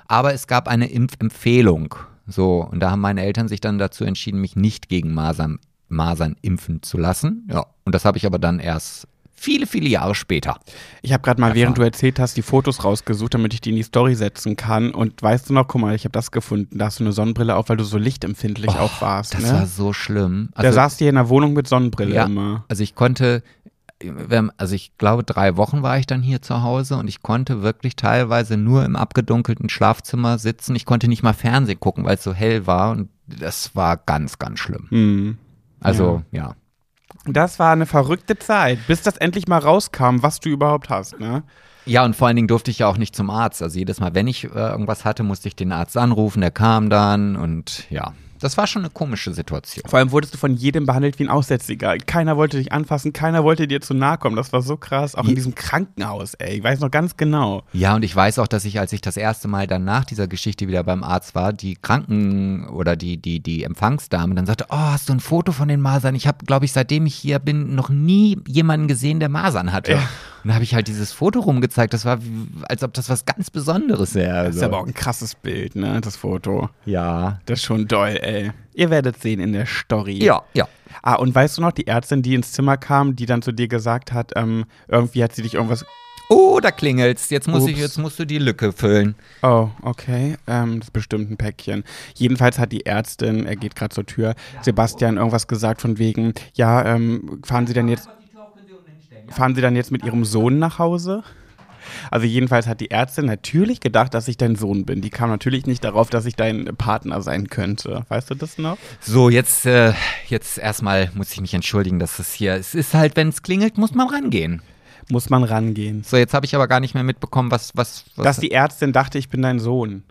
aber es gab eine Impfempfehlung. So, und da haben meine Eltern sich dann dazu entschieden, mich nicht gegen Masern, Masern impfen zu lassen. Ja, und das habe ich aber dann erst viele, viele Jahre später. Ich habe gerade mal, Erfahren. während du erzählt hast, die Fotos rausgesucht, damit ich die in die Story setzen kann. Und weißt du noch, guck mal, ich habe das gefunden. Da hast du eine Sonnenbrille auf, weil du so lichtempfindlich auch warst. Das ne? war so schlimm. Der saß dir in der Wohnung mit Sonnenbrille ja, immer. also ich konnte, also ich glaube, drei Wochen war ich dann hier zu Hause und ich konnte wirklich teilweise nur im abgedunkelten Schlafzimmer sitzen. Ich konnte nicht mal Fernsehen gucken, weil es so hell war und das war ganz, ganz schlimm. Hm. Also, ja. Das war eine verrückte Zeit, bis das endlich mal rauskam, was du überhaupt hast, ne? Ja, und vor allen Dingen durfte ich ja auch nicht zum Arzt. Also jedes Mal, wenn ich äh, irgendwas hatte, musste ich den Arzt anrufen, der kam dann und ja, das war schon eine komische Situation. Vor allem wurdest du von jedem behandelt wie ein Aussätziger. Keiner wollte dich anfassen, keiner wollte dir zu nahe kommen. Das war so krass. Auch in diesem Krankenhaus, ey. Ich weiß noch ganz genau. Ja, und ich weiß auch, dass ich, als ich das erste Mal dann nach dieser Geschichte wieder beim Arzt war, die Kranken- oder die, die, die Empfangsdame dann sagte, oh, hast du ein Foto von den Masern? Ich habe, glaube ich, seitdem ich hier bin, noch nie jemanden gesehen, der Masern hatte. Ja. Und da habe ich halt dieses Foto rumgezeigt. Das war, wie, als ob das was ganz Besonderes wäre. Das ist aber auch ein krasses Bild, ne, das Foto. ja. Das ist schon doll, ey. Ihr werdet sehen in der Story. Ja, ja. Ah, und weißt du noch, die Ärztin, die ins Zimmer kam, die dann zu dir gesagt hat, ähm, irgendwie hat sie dich irgendwas. Oh, da klingelt's. Jetzt, muss ich, jetzt musst du die Lücke füllen. Oh, okay. Ähm, das ist bestimmt ein Päckchen. Jedenfalls hat die Ärztin, er geht gerade zur Tür, Sebastian irgendwas gesagt von wegen, ja, ähm, fahren Sie denn jetzt. Fahren Sie dann jetzt mit Ihrem Sohn nach Hause? Also jedenfalls hat die Ärztin natürlich gedacht, dass ich dein Sohn bin. Die kam natürlich nicht darauf, dass ich dein Partner sein könnte. Weißt du das noch? So, jetzt, äh, jetzt erstmal muss ich mich entschuldigen, dass das hier, es ist halt, wenn es klingelt, muss man rangehen. Muss man rangehen. So, jetzt habe ich aber gar nicht mehr mitbekommen, was, was, was Dass die Ärztin dachte, ich bin dein Sohn.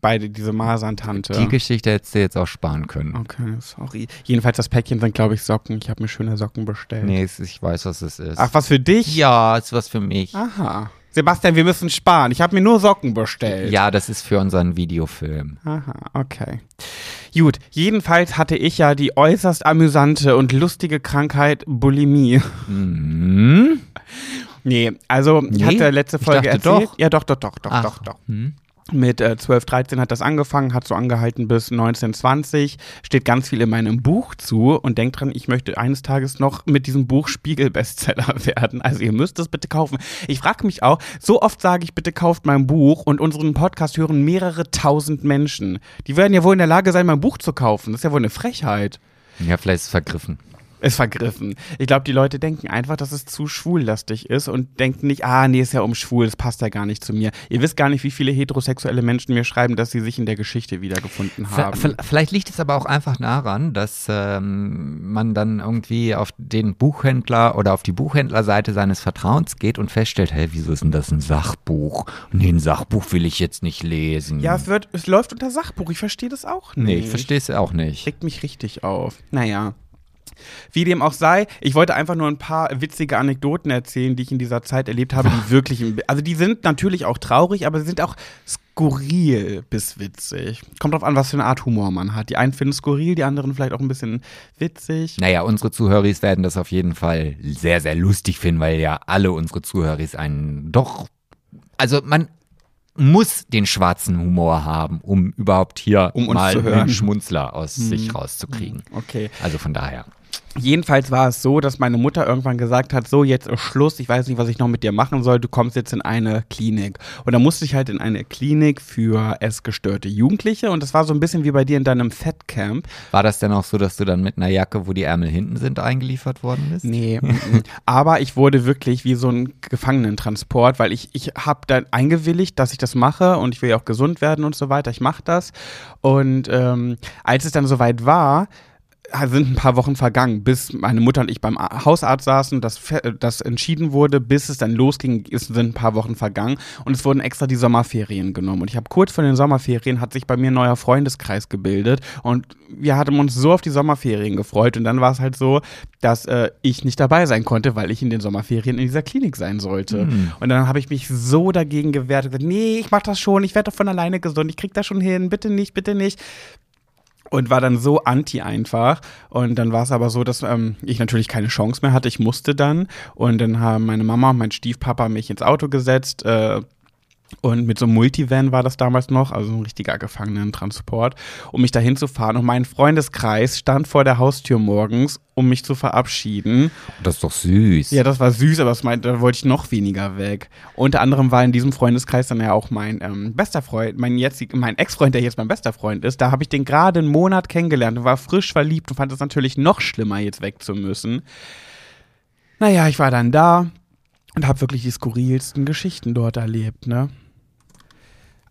Beide, diese Maserntante. die Geschichte hättest du jetzt auch sparen können. Okay, sorry. Jedenfalls das Päckchen sind, glaube ich, Socken. Ich habe mir schöne Socken bestellt. Nee, ich weiß, was es ist. Ach, was für dich? ja, ist was für mich. Aha. Sebastian, wir müssen sparen. Ich habe mir nur Socken bestellt. Ja, das ist für unseren Videofilm. Aha, okay. Gut, jedenfalls hatte ich ja die äußerst amüsante und lustige Krankheit Bulimie. Mhm. Nee, also ich Nee, hatte letzte Folge erzählt. doch. Ja, doch, doch, doch, doch, Ach. doch, doch. Hm. Mit äh, 12, 13 hat das angefangen, hat so angehalten bis 1920. Steht ganz viel in meinem Buch zu und denkt dran, ich möchte eines Tages noch mit diesem Buch Spiegel-Bestseller <laughs> werden. Also ihr müsst es bitte kaufen. Ich frage mich auch, so oft sage ich, bitte kauft mein Buch und unseren Podcast hören mehrere tausend Menschen. Die werden ja wohl in der Lage sein, mein Buch zu kaufen. Das ist ja wohl eine Frechheit. Ja, vielleicht ist es vergriffen. Ist vergriffen. Ich glaube, die Leute denken einfach, dass es zu schwullastig ist und denken nicht, ah, nee, ist ja um schwul, das passt ja gar nicht zu mir. Ihr wisst gar nicht, wie viele heterosexuelle Menschen mir schreiben, dass sie sich in der Geschichte wiedergefunden haben. Vielleicht liegt es aber auch einfach daran, dass ähm, man dann irgendwie auf den Buchhändler oder auf die Buchhändlerseite seines Vertrauens geht und feststellt, hey, wieso ist denn das ein Sachbuch? Nee, ein Sachbuch will ich jetzt nicht lesen. Ja, es, wird, es läuft unter Sachbuch. Ich verstehe das auch nicht. nee, ich verstehe es auch nicht. Regt mich richtig auf. Naja. Wie dem auch sei, ich wollte einfach nur ein paar witzige Anekdoten erzählen, die ich in dieser Zeit erlebt habe, die wirklich, also die sind natürlich auch traurig, aber sie sind auch skurril bis witzig. Kommt drauf an, was für eine Art Humor man hat. Die einen finden skurril, die anderen vielleicht auch ein bisschen witzig. Naja, unsere Zuhörer werden das auf jeden Fall sehr, sehr lustig finden, weil ja alle unsere Zuhörer einen doch, also man muss den schwarzen Humor haben, um überhaupt hier Um mal einen Schmunzler aus sich rauszukriegen. Okay. Also von daher. Jedenfalls war es so, dass meine Mutter irgendwann gesagt hat, so jetzt ist Schluss, ich weiß nicht, was ich noch mit dir machen soll, du kommst jetzt in eine Klinik. Und da musste ich halt in eine Klinik für essgestörte Jugendliche und das war so ein bisschen wie bei dir in deinem Fettcamp. War das denn auch so, dass du dann mit einer Jacke, wo die Ärmel hinten sind, eingeliefert worden bist? Nee, <laughs> aber ich wurde wirklich wie so ein Gefangenentransport, weil ich, ich habe dann eingewilligt, dass ich das mache und ich will ja auch gesund werden und so weiter. Ich mache das. Und ähm, als es dann soweit war, sind ein paar Wochen vergangen, bis meine Mutter und ich beim Hausarzt saßen, das, das entschieden wurde, bis es dann losging, ist, sind ein paar Wochen vergangen und es wurden extra die Sommerferien genommen. Und ich habe kurz vor den Sommerferien hat sich bei mir ein neuer Freundeskreis gebildet und wir hatten uns so auf die Sommerferien gefreut und dann war es halt so, dass äh, ich nicht dabei sein konnte, weil ich in den Sommerferien in dieser Klinik sein sollte. Und dann habe ich mich so dagegen gewehrt und gesagt, nee, ich mach das schon, ich werde doch von alleine gesund, ich krieg das schon hin, bitte nicht, bitte nicht und war dann so anti einfach. Und dann war es aber so, dass ähm, ich natürlich keine Chance mehr hatte. Ich musste dann. Und dann haben meine Mama und mein Stiefpapa mich ins Auto gesetzt. Äh, und mit so einem Multivan war das damals noch, also ein richtiger Gefangenentransport, um mich dahin zu fahren. Und mein Freundeskreis stand vor der Haustür morgens, um mich zu verabschieden. Das ist doch süß. Ja, das war süß, aber das meint, da wollte ich noch weniger weg. Unter anderem war in diesem Freundeskreis dann ja auch mein ähm, bester Freund, mein jetziger, mein Ex-Freund, der jetzt mein bester Freund ist. Da habe ich den gerade einen Monat kennengelernt und war frisch verliebt und fand es natürlich noch schlimmer, jetzt weg zu müssen. Naja, ich war dann da und habe wirklich die skurrilsten Geschichten dort erlebt, ne?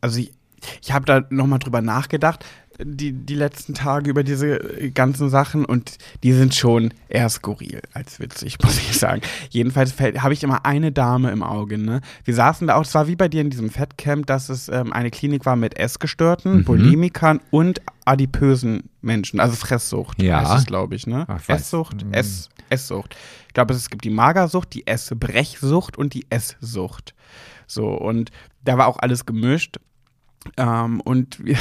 Also ich, ich habe da nochmal drüber nachgedacht, die, die letzten Tage über diese äh, ganzen Sachen und die sind schon eher skurril als witzig, <laughs> muss ich sagen. Jedenfalls habe ich immer eine Dame im Auge, ne? Wir saßen da auch, es war wie bei dir in diesem Fettcamp, dass es ähm, eine Klinik war mit Essgestörten, Mhm. Bulimikern und adipösen Menschen, also Fresssucht Ja. glaube ich, ne? Ach. Esssucht, Mhm. Ess, Esssucht. Ich glaube, es gibt die Magersucht, die Essbrechsucht und die Esssucht. So, und da war auch alles gemischt. Ähm, und wir,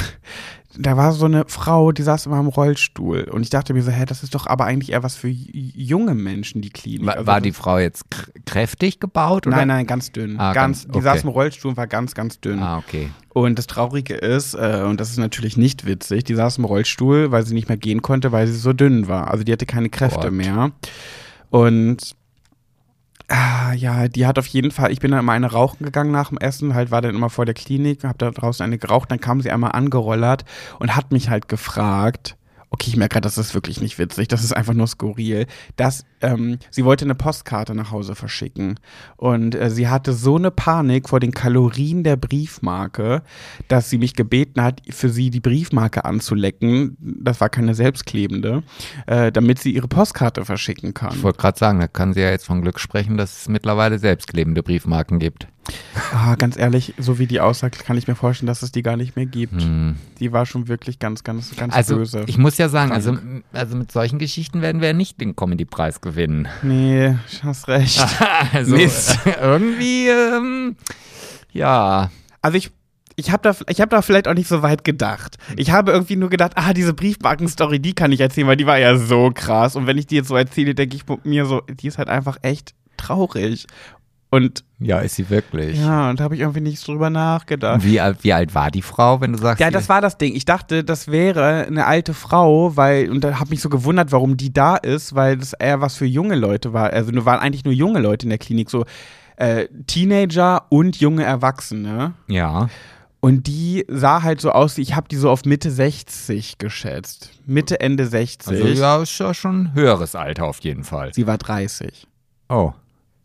da war so eine Frau, die saß immer im Rollstuhl. Und ich dachte mir so, hä, das ist doch aber eigentlich eher was für junge Menschen, die Klinik. War, also, war die Frau jetzt kräftig gebaut? Oder? Nein, nein, ganz dünn. Ah, ganz, ganz, die saß im Rollstuhl und war ganz, ganz dünn. Ah, okay. Und das Traurige ist, äh, und das ist natürlich nicht witzig, die saß im Rollstuhl, weil sie nicht mehr gehen konnte, weil sie so dünn war. Also die hatte keine Kräfte Gott. mehr. Und Ah, ja, die hat auf jeden Fall, ich bin dann immer eine rauchen gegangen nach dem Essen, halt war dann immer vor der Klinik, hab da draußen eine geraucht, dann kam sie einmal angerollert und hat mich halt gefragt, okay, ich merke gerade, das ist wirklich nicht witzig, das ist einfach nur skurril, dass ähm, sie wollte eine Postkarte nach Hause verschicken und äh, sie hatte so eine Panik vor den Kalorien der Briefmarke, dass sie mich gebeten hat, für sie die Briefmarke anzulecken, das war keine selbstklebende, äh, damit sie ihre Postkarte verschicken kann. Ich wollte gerade sagen, da kann sie ja jetzt von Glück sprechen, dass es mittlerweile selbstklebende Briefmarken gibt. Ah, ganz ehrlich, so wie die aussagt, kann ich mir vorstellen, dass es die gar nicht mehr gibt. Hm. Die war schon wirklich ganz, ganz, ganz also, böse. Ich muss ja sagen, also, also mit solchen Geschichten werden wir ja nicht den Comedy-Preis gewinnen. Nee, hast recht. <laughs> also, Mist. irgendwie, ähm, ja. Also ich ich habe da, hab da vielleicht auch nicht so weit gedacht. Ich habe irgendwie nur gedacht, ah, diese Briefmarken-Story, die kann ich erzählen, weil die war ja so krass. Und wenn ich die jetzt so erzähle, denke ich mir so, die ist halt einfach echt traurig. Und ja, ist sie wirklich. Ja, und da habe ich irgendwie nicht drüber nachgedacht. Wie, wie alt war die Frau, wenn du sagst? Ja, das war das Ding. Ich dachte, das wäre eine alte Frau, weil, und da habe mich so gewundert, warum die da ist, weil das eher was für junge Leute war. Also nur waren eigentlich nur junge Leute in der Klinik, so äh, Teenager und junge Erwachsene. Ja. Und die sah halt so aus, ich habe die so auf Mitte 60 geschätzt. Mitte, Ende 60. Also ja, ist ja schon ein höheres Alter auf jeden Fall. Sie war 30. Oh.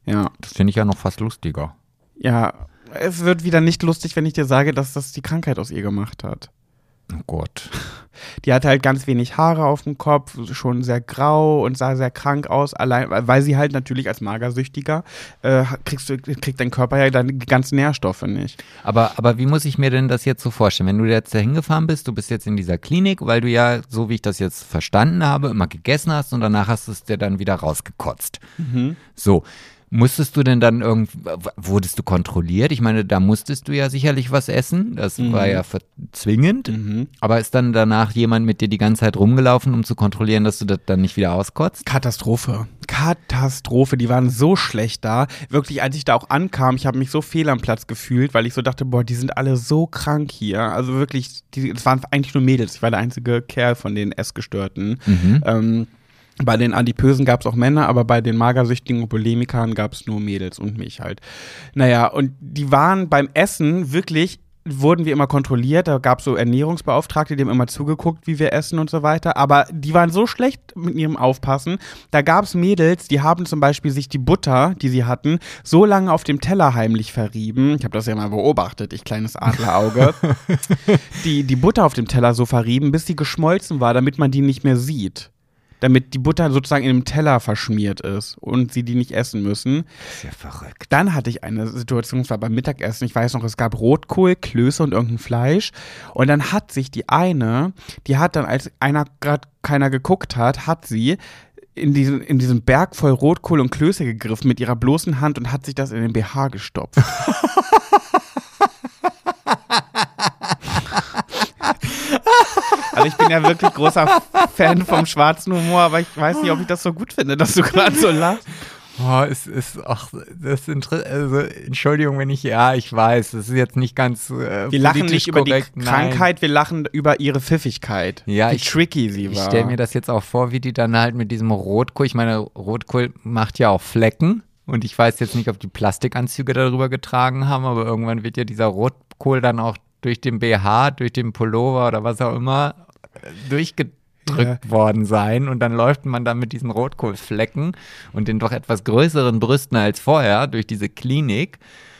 Ja. Das finde ich ja noch fast lustiger. Ja, es wird wieder nicht lustig, wenn ich dir sage, dass das die Krankheit aus ihr gemacht hat. Oh Gott. <laughs> Die hatte halt ganz wenig Haare auf dem Kopf, schon sehr grau und sah sehr krank aus, allein, weil sie halt natürlich als Magersüchtiger äh, kriegst du, kriegt dein Körper ja deine ganzen Nährstoffe nicht. Aber, aber wie muss ich mir denn das jetzt so vorstellen? Wenn du jetzt da hingefahren bist, du bist jetzt in dieser Klinik, weil du ja, so wie ich das jetzt verstanden habe, immer gegessen hast und danach hast du es dir dann wieder rausgekotzt. Mhm. So. Musstest du denn dann irgendwie, wurdest du kontrolliert? Ich meine, da musstest du ja sicherlich was essen. Das mhm. war ja zwingend. Mhm. Aber ist dann danach jemand mit dir die ganze Zeit rumgelaufen, um zu kontrollieren, dass du das dann nicht wieder auskotzt? Katastrophe. Katastrophe. Die waren so schlecht da. Wirklich, als ich da auch ankam, ich habe mich so fehl am Platz gefühlt, weil ich so dachte, boah, die sind alle so krank hier. Also wirklich, es waren eigentlich nur Mädels. Ich war der einzige Kerl von den Essgestörten. Mhm. Ähm, bei den Adipösen gab es auch Männer, aber bei den Magersüchtigen und Polemikern gab es nur Mädels und mich halt. Naja, und die waren beim Essen wirklich wurden wir immer kontrolliert. Da gab es so Ernährungsbeauftragte, die haben immer zugeguckt, wie wir essen und so weiter. Aber die waren so schlecht mit ihrem Aufpassen. Da gab es Mädels, die haben zum Beispiel sich die Butter, die sie hatten, so lange auf dem Teller heimlich verrieben. Ich habe das ja mal beobachtet, ich kleines Adlerauge. <laughs> die, die Butter auf dem Teller so verrieben, bis sie geschmolzen war, damit man die nicht mehr sieht damit die Butter sozusagen in dem Teller verschmiert ist und sie die nicht essen müssen. Das ist ja verrückt. Dann hatte ich eine Situation, es war beim Mittagessen, ich weiß noch, es gab Rotkohl, Klöße und irgendein Fleisch. Und dann hat sich die eine, die hat dann, als einer gerade keiner geguckt hat, hat sie in diesen, in diesen Berg voll Rotkohl und Klöße gegriffen mit ihrer bloßen Hand und hat sich das in den BH gestopft. <laughs> Also ich bin ja wirklich großer Fan vom schwarzen Humor, aber ich weiß nicht, ob ich das so gut finde, dass du gerade so lachst. Oh, es ist, ach, das ist also, Entschuldigung, wenn ich, ja, ich weiß, das ist jetzt nicht ganz. Äh, wir lachen nicht über korrekt, die Krankheit, nein. wir lachen über ihre Pfiffigkeit. Ja, wie ich, tricky sie war. Ich stelle mir das jetzt auch vor, wie die dann halt mit diesem Rotkohl, ich meine, Rotkohl macht ja auch Flecken. Und ich weiß jetzt nicht, ob die Plastikanzüge darüber getragen haben, aber irgendwann wird ja dieser Rotkohl dann auch durch den BH, durch den Pullover oder was auch immer durchgedrückt ja. worden sein und dann läuft man dann mit diesen Rotkohlflecken und den doch etwas größeren Brüsten als vorher durch diese Klinik.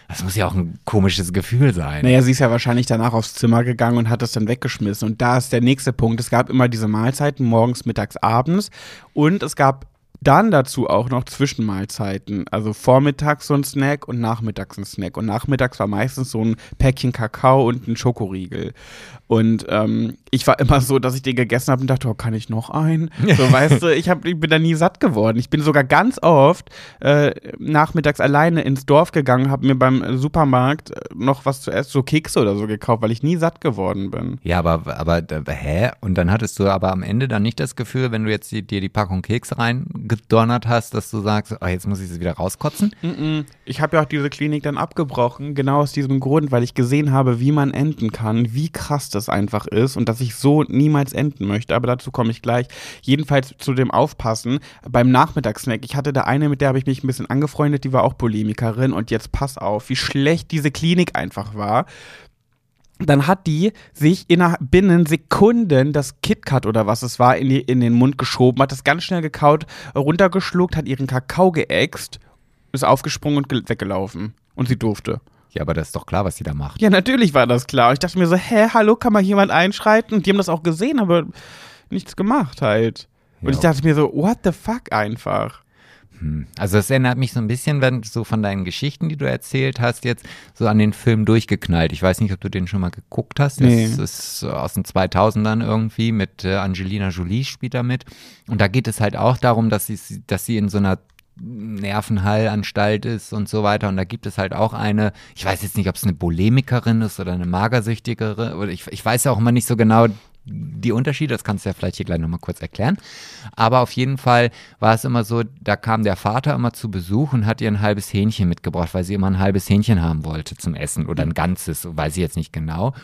Das muss ja auch ein komisches Gefühl sein. Naja, sie ist ja wahrscheinlich danach aufs Zimmer gegangen und hat das dann weggeschmissen. Und da ist der nächste Punkt. Es gab immer diese Mahlzeiten morgens, mittags, abends. Und es gab dann dazu auch noch Zwischenmahlzeiten. Also vormittags so ein Snack und nachmittags ein Snack. Und nachmittags war meistens so ein Päckchen Kakao und ein Schokoriegel. Und ähm, ich war immer so, dass ich den gegessen habe und dachte, oh, kann ich noch einen? So, <laughs> weißt du, ich, hab, ich bin da nie satt geworden. Ich bin sogar ganz oft äh, nachmittags alleine ins Dorf gegangen, habe mir beim Supermarkt äh, noch was zu essen, so Kekse oder so gekauft, weil ich nie satt geworden bin. Ja, aber, aber hä? Und dann hattest du aber am Ende dann nicht das Gefühl, wenn du jetzt die, dir die Packung Kekse reingedonnert hast, dass du sagst, oh, jetzt muss ich sie wieder rauskotzen? Mm -mm. Ich habe ja auch diese Klinik dann abgebrochen, genau aus diesem Grund, weil ich gesehen habe, wie man enden kann, wie krass das einfach ist und dass ich so niemals enden möchte. Aber dazu komme ich gleich. Jedenfalls zu dem Aufpassen beim Nachmittagssnack. Ich hatte da eine, mit der habe ich mich ein bisschen angefreundet, die war auch Polemikerin und jetzt pass auf, wie schlecht diese Klinik einfach war dann hat die sich in binnen Sekunden das KitKat oder was es war in, die, in den Mund geschoben, hat das ganz schnell gekaut, runtergeschluckt, hat ihren Kakao geäxt, ist aufgesprungen und weggelaufen. Und sie durfte. Ja, aber das ist doch klar, was sie da macht. Ja, natürlich war das klar. Ich dachte mir so, hä, hallo, kann mal jemand einschreiten? Und die haben das auch gesehen, aber nichts gemacht halt. Und ja. ich dachte mir so, what the fuck einfach. Hm. Also es erinnert mich so ein bisschen, wenn so von deinen Geschichten, die du erzählt hast, jetzt so an den Film durchgeknallt. Ich weiß nicht, ob du den schon mal geguckt hast. Nee. Das ist aus den 2000ern irgendwie mit äh, Angelina Jolie spielt da mit. Und da geht es halt auch darum, dass sie, dass sie in so einer Nervenheilanstalt ist und so weiter. Und da gibt es halt auch eine, ich weiß jetzt nicht, ob es eine Bulimikerin ist oder eine Magersüchtigere, oder ich, ich weiß ja auch immer nicht so genau die Unterschiede, das kannst du ja vielleicht hier gleich nochmal kurz erklären. Aber auf jeden Fall war es immer so, da kam der Vater immer zu Besuch und hat ihr ein halbes Hähnchen mitgebracht, weil sie immer ein halbes Hähnchen haben wollte zum Essen oder ein ganzes, weiß ich jetzt nicht genau.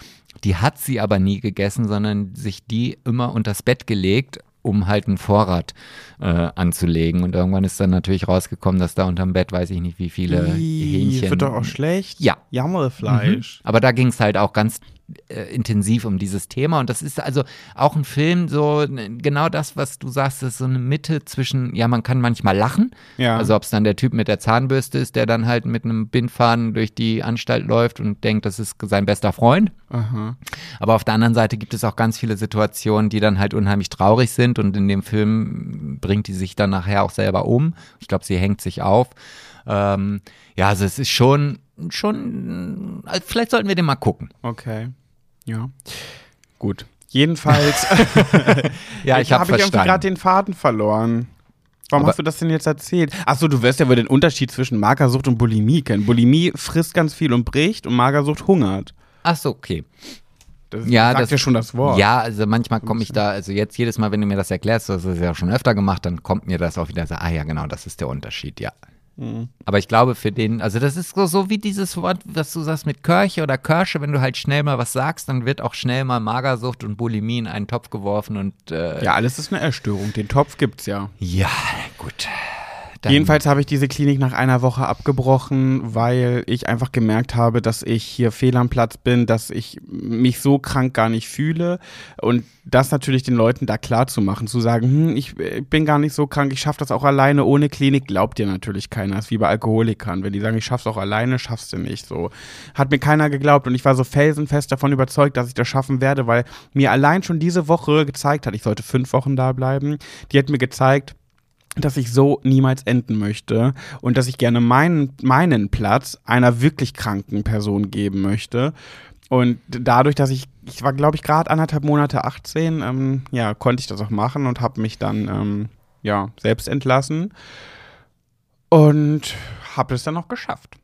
Die hat sie aber nie gegessen, sondern sich die immer unters Bett gelegt um halt einen Vorrat äh, anzulegen. Und irgendwann ist dann natürlich rausgekommen, dass da unterm Bett, weiß ich nicht, wie viele Ii, Hähnchen. Wird doch auch schlecht. Ja. Jammerfleisch. Mhm. Aber da ging es halt auch ganz äh, intensiv um dieses Thema. Und das ist also auch ein Film, so genau das, was du sagst, ist so eine Mitte zwischen, ja, man kann manchmal lachen. Ja. Also ob es dann der Typ mit der Zahnbürste ist, der dann halt mit einem Bindfaden durch die Anstalt läuft und denkt, das ist sein bester Freund. Aha. Aber auf der anderen Seite gibt es auch ganz viele Situationen, die dann halt unheimlich traurig sind. Und in dem Film bringt die sich dann nachher auch selber um. Ich glaube, sie hängt sich auf. Ähm, ja, also es ist schon schon, also vielleicht sollten wir den mal gucken. Okay. Ja. Gut. Jedenfalls. <laughs> ja, ich habe hab ich gerade den Faden verloren. Warum Aber hast du das denn jetzt erzählt? Achso, du wirst ja wohl den Unterschied zwischen Magersucht und Bulimie kennen. Bulimie frisst ganz viel und bricht und Magersucht hungert. Achso, okay. Das ja, sagt das, ja schon das Wort. Ja, also manchmal komme ich da, also jetzt jedes Mal, wenn du mir das erklärst, das ist ja schon öfter gemacht, dann kommt mir das auch wieder so, ah ja, genau, das ist der Unterschied, ja. Mhm. Aber ich glaube, für den, also das ist so, so wie dieses Wort, was du sagst mit Körche oder Körsche, wenn du halt schnell mal was sagst, dann wird auch schnell mal Magersucht und Bulimie in einen Topf geworfen und. Äh, ja, alles ist eine Erstörung. Den Topf gibt's ja. Ja, gut. Jedenfalls habe ich diese Klinik nach einer Woche abgebrochen, weil ich einfach gemerkt habe, dass ich hier fehl am Platz bin, dass ich mich so krank gar nicht fühle und das natürlich den Leuten da klar zu machen, zu sagen, hm, ich bin gar nicht so krank, ich schaffe das auch alleine ohne Klinik, glaubt dir natürlich keiner. Das ist wie bei Alkoholikern, wenn die sagen, ich schaff's auch alleine, schaffst du nicht so. Hat mir keiner geglaubt und ich war so felsenfest davon überzeugt, dass ich das schaffen werde, weil mir allein schon diese Woche gezeigt hat, ich sollte fünf Wochen da bleiben. Die hat mir gezeigt, dass ich so niemals enden möchte und dass ich gerne meinen, meinen Platz einer wirklich kranken Person geben möchte. Und dadurch, dass ich, ich war, glaube ich, gerade anderthalb Monate 18, ähm, ja, konnte ich das auch machen und habe mich dann, ähm, ja, selbst entlassen und habe es dann auch geschafft.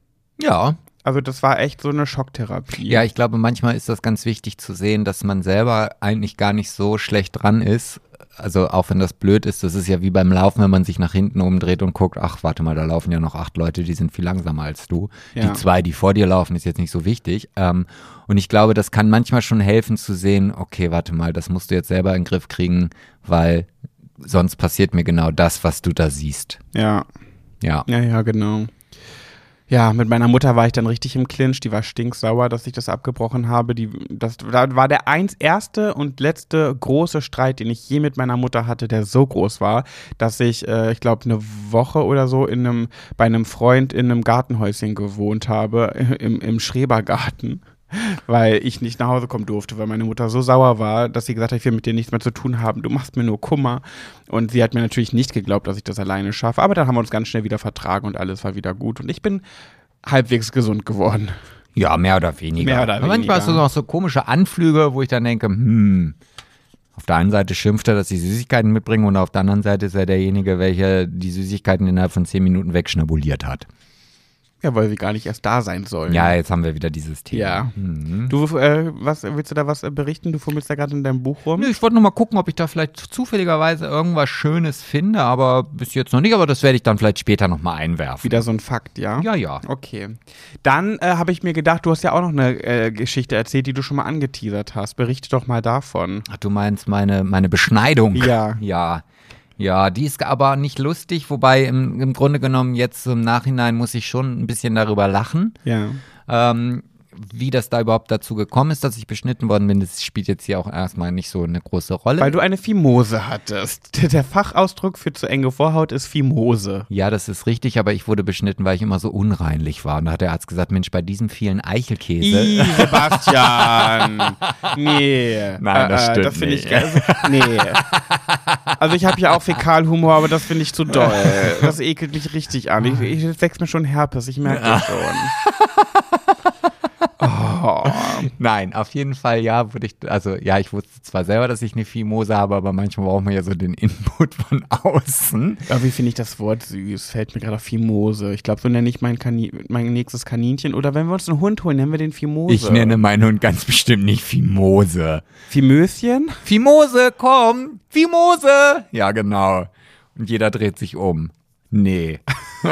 Ja. Also das war echt so eine Schocktherapie. Ja, ich glaube, manchmal ist das ganz wichtig zu sehen, dass man selber eigentlich gar nicht so schlecht dran ist, also auch wenn das blöd ist, das ist ja wie beim Laufen, wenn man sich nach hinten umdreht und guckt, ach, warte mal, da laufen ja noch acht Leute, die sind viel langsamer als du. Ja. Die zwei, die vor dir laufen, ist jetzt nicht so wichtig. Ähm, und ich glaube, das kann manchmal schon helfen zu sehen, okay, warte mal, das musst du jetzt selber in den Griff kriegen, weil sonst passiert mir genau das, was du da siehst. Ja. Ja. Ja, ja, genau. Ja, mit meiner Mutter war ich dann richtig im Clinch. Die war stinksauer, dass ich das abgebrochen habe. Die, das war der eins erste und letzte große Streit, den ich je mit meiner Mutter hatte, der so groß war, dass ich, äh, ich glaube, eine Woche oder so in einem, bei einem Freund in einem Gartenhäuschen gewohnt habe, <laughs> im, im Schrebergarten weil ich nicht nach Hause kommen durfte, weil meine Mutter so sauer war, dass sie gesagt hat, ich will mit dir nichts mehr zu tun haben, du machst mir nur Kummer. Und sie hat mir natürlich nicht geglaubt, dass ich das alleine schaffe, aber dann haben wir uns ganz schnell wieder vertragen und alles war wieder gut und ich bin halbwegs gesund geworden. Ja, mehr oder weniger. Mehr oder Aber Manchmal hast du weniger. noch so komische Anflüge, wo ich dann denke, hm, auf der einen Seite schimpft er, dass ich Süßigkeiten mitbringe und auf der anderen Seite ist er derjenige, welcher die Süßigkeiten innerhalb von zehn Minuten wegschnabuliert hat. Ja, weil sie gar nicht erst da sein sollen. Ja, jetzt haben wir wieder dieses Thema. Ja. Mhm. Du, äh, was, willst du da was äh, berichten? Du fummelst da gerade in deinem Buch rum. Nö, Ich wollte nur mal gucken, ob ich da vielleicht zufälligerweise irgendwas Schönes finde, aber bis jetzt noch nicht, aber das werde ich dann vielleicht später nochmal einwerfen. Wieder so ein Fakt, ja? Ja, ja. Okay. Dann äh, habe ich mir gedacht, du hast ja auch noch eine äh, Geschichte erzählt, die du schon mal angeteasert hast. Berichte doch mal davon. Ach, du meinst meine, meine Beschneidung? Ja. Ja. Ja, die ist aber nicht lustig, wobei im, im Grunde genommen jetzt im Nachhinein muss ich schon ein bisschen darüber lachen. Ja. Ähm, wie das da überhaupt dazu gekommen ist, dass ich beschnitten worden bin, das spielt jetzt hier auch erstmal nicht so eine große Rolle. Weil du eine Fimose hattest. Der, Fachausdruck für zu enge Vorhaut ist Fimose. ja, das ist richtig, aber ich wurde beschnitten, weil ich immer so unreinlich war. Und da hat der Arzt gesagt, Mensch, bei diesem vielen Eichelkäse. I, Sebastian. <laughs> Nee. Nein, das stimmt das finde ich geil. Nee. Also ich habe ja auch Fäkalhumor, aber das finde ich zu doll. Das ekelt mich richtig an. Ich, ich wächst mir schon Herpes, ich merke das <laughs> schon. Oh. <laughs> Nein, auf jeden Fall ja, wurde ich, also ja, ich wusste zwar selber, dass ich eine Fimose habe, aber manchmal braucht man ja so den Input von <laughs> außen. Ja, wie finde ich das Wort süß? Fällt mir gerade auf Fimose. Ich glaube, so nenne ich mein, mein nächstes Kaninchen. Oder wenn wir uns einen Hund holen, nennen wir den Fimose. Ich nenne meinen Hund ganz bestimmt nicht Fimose. Fimöschen? Fimose, komm! Fimose! Ja, genau. Und jeder dreht sich um. Nee. <laughs>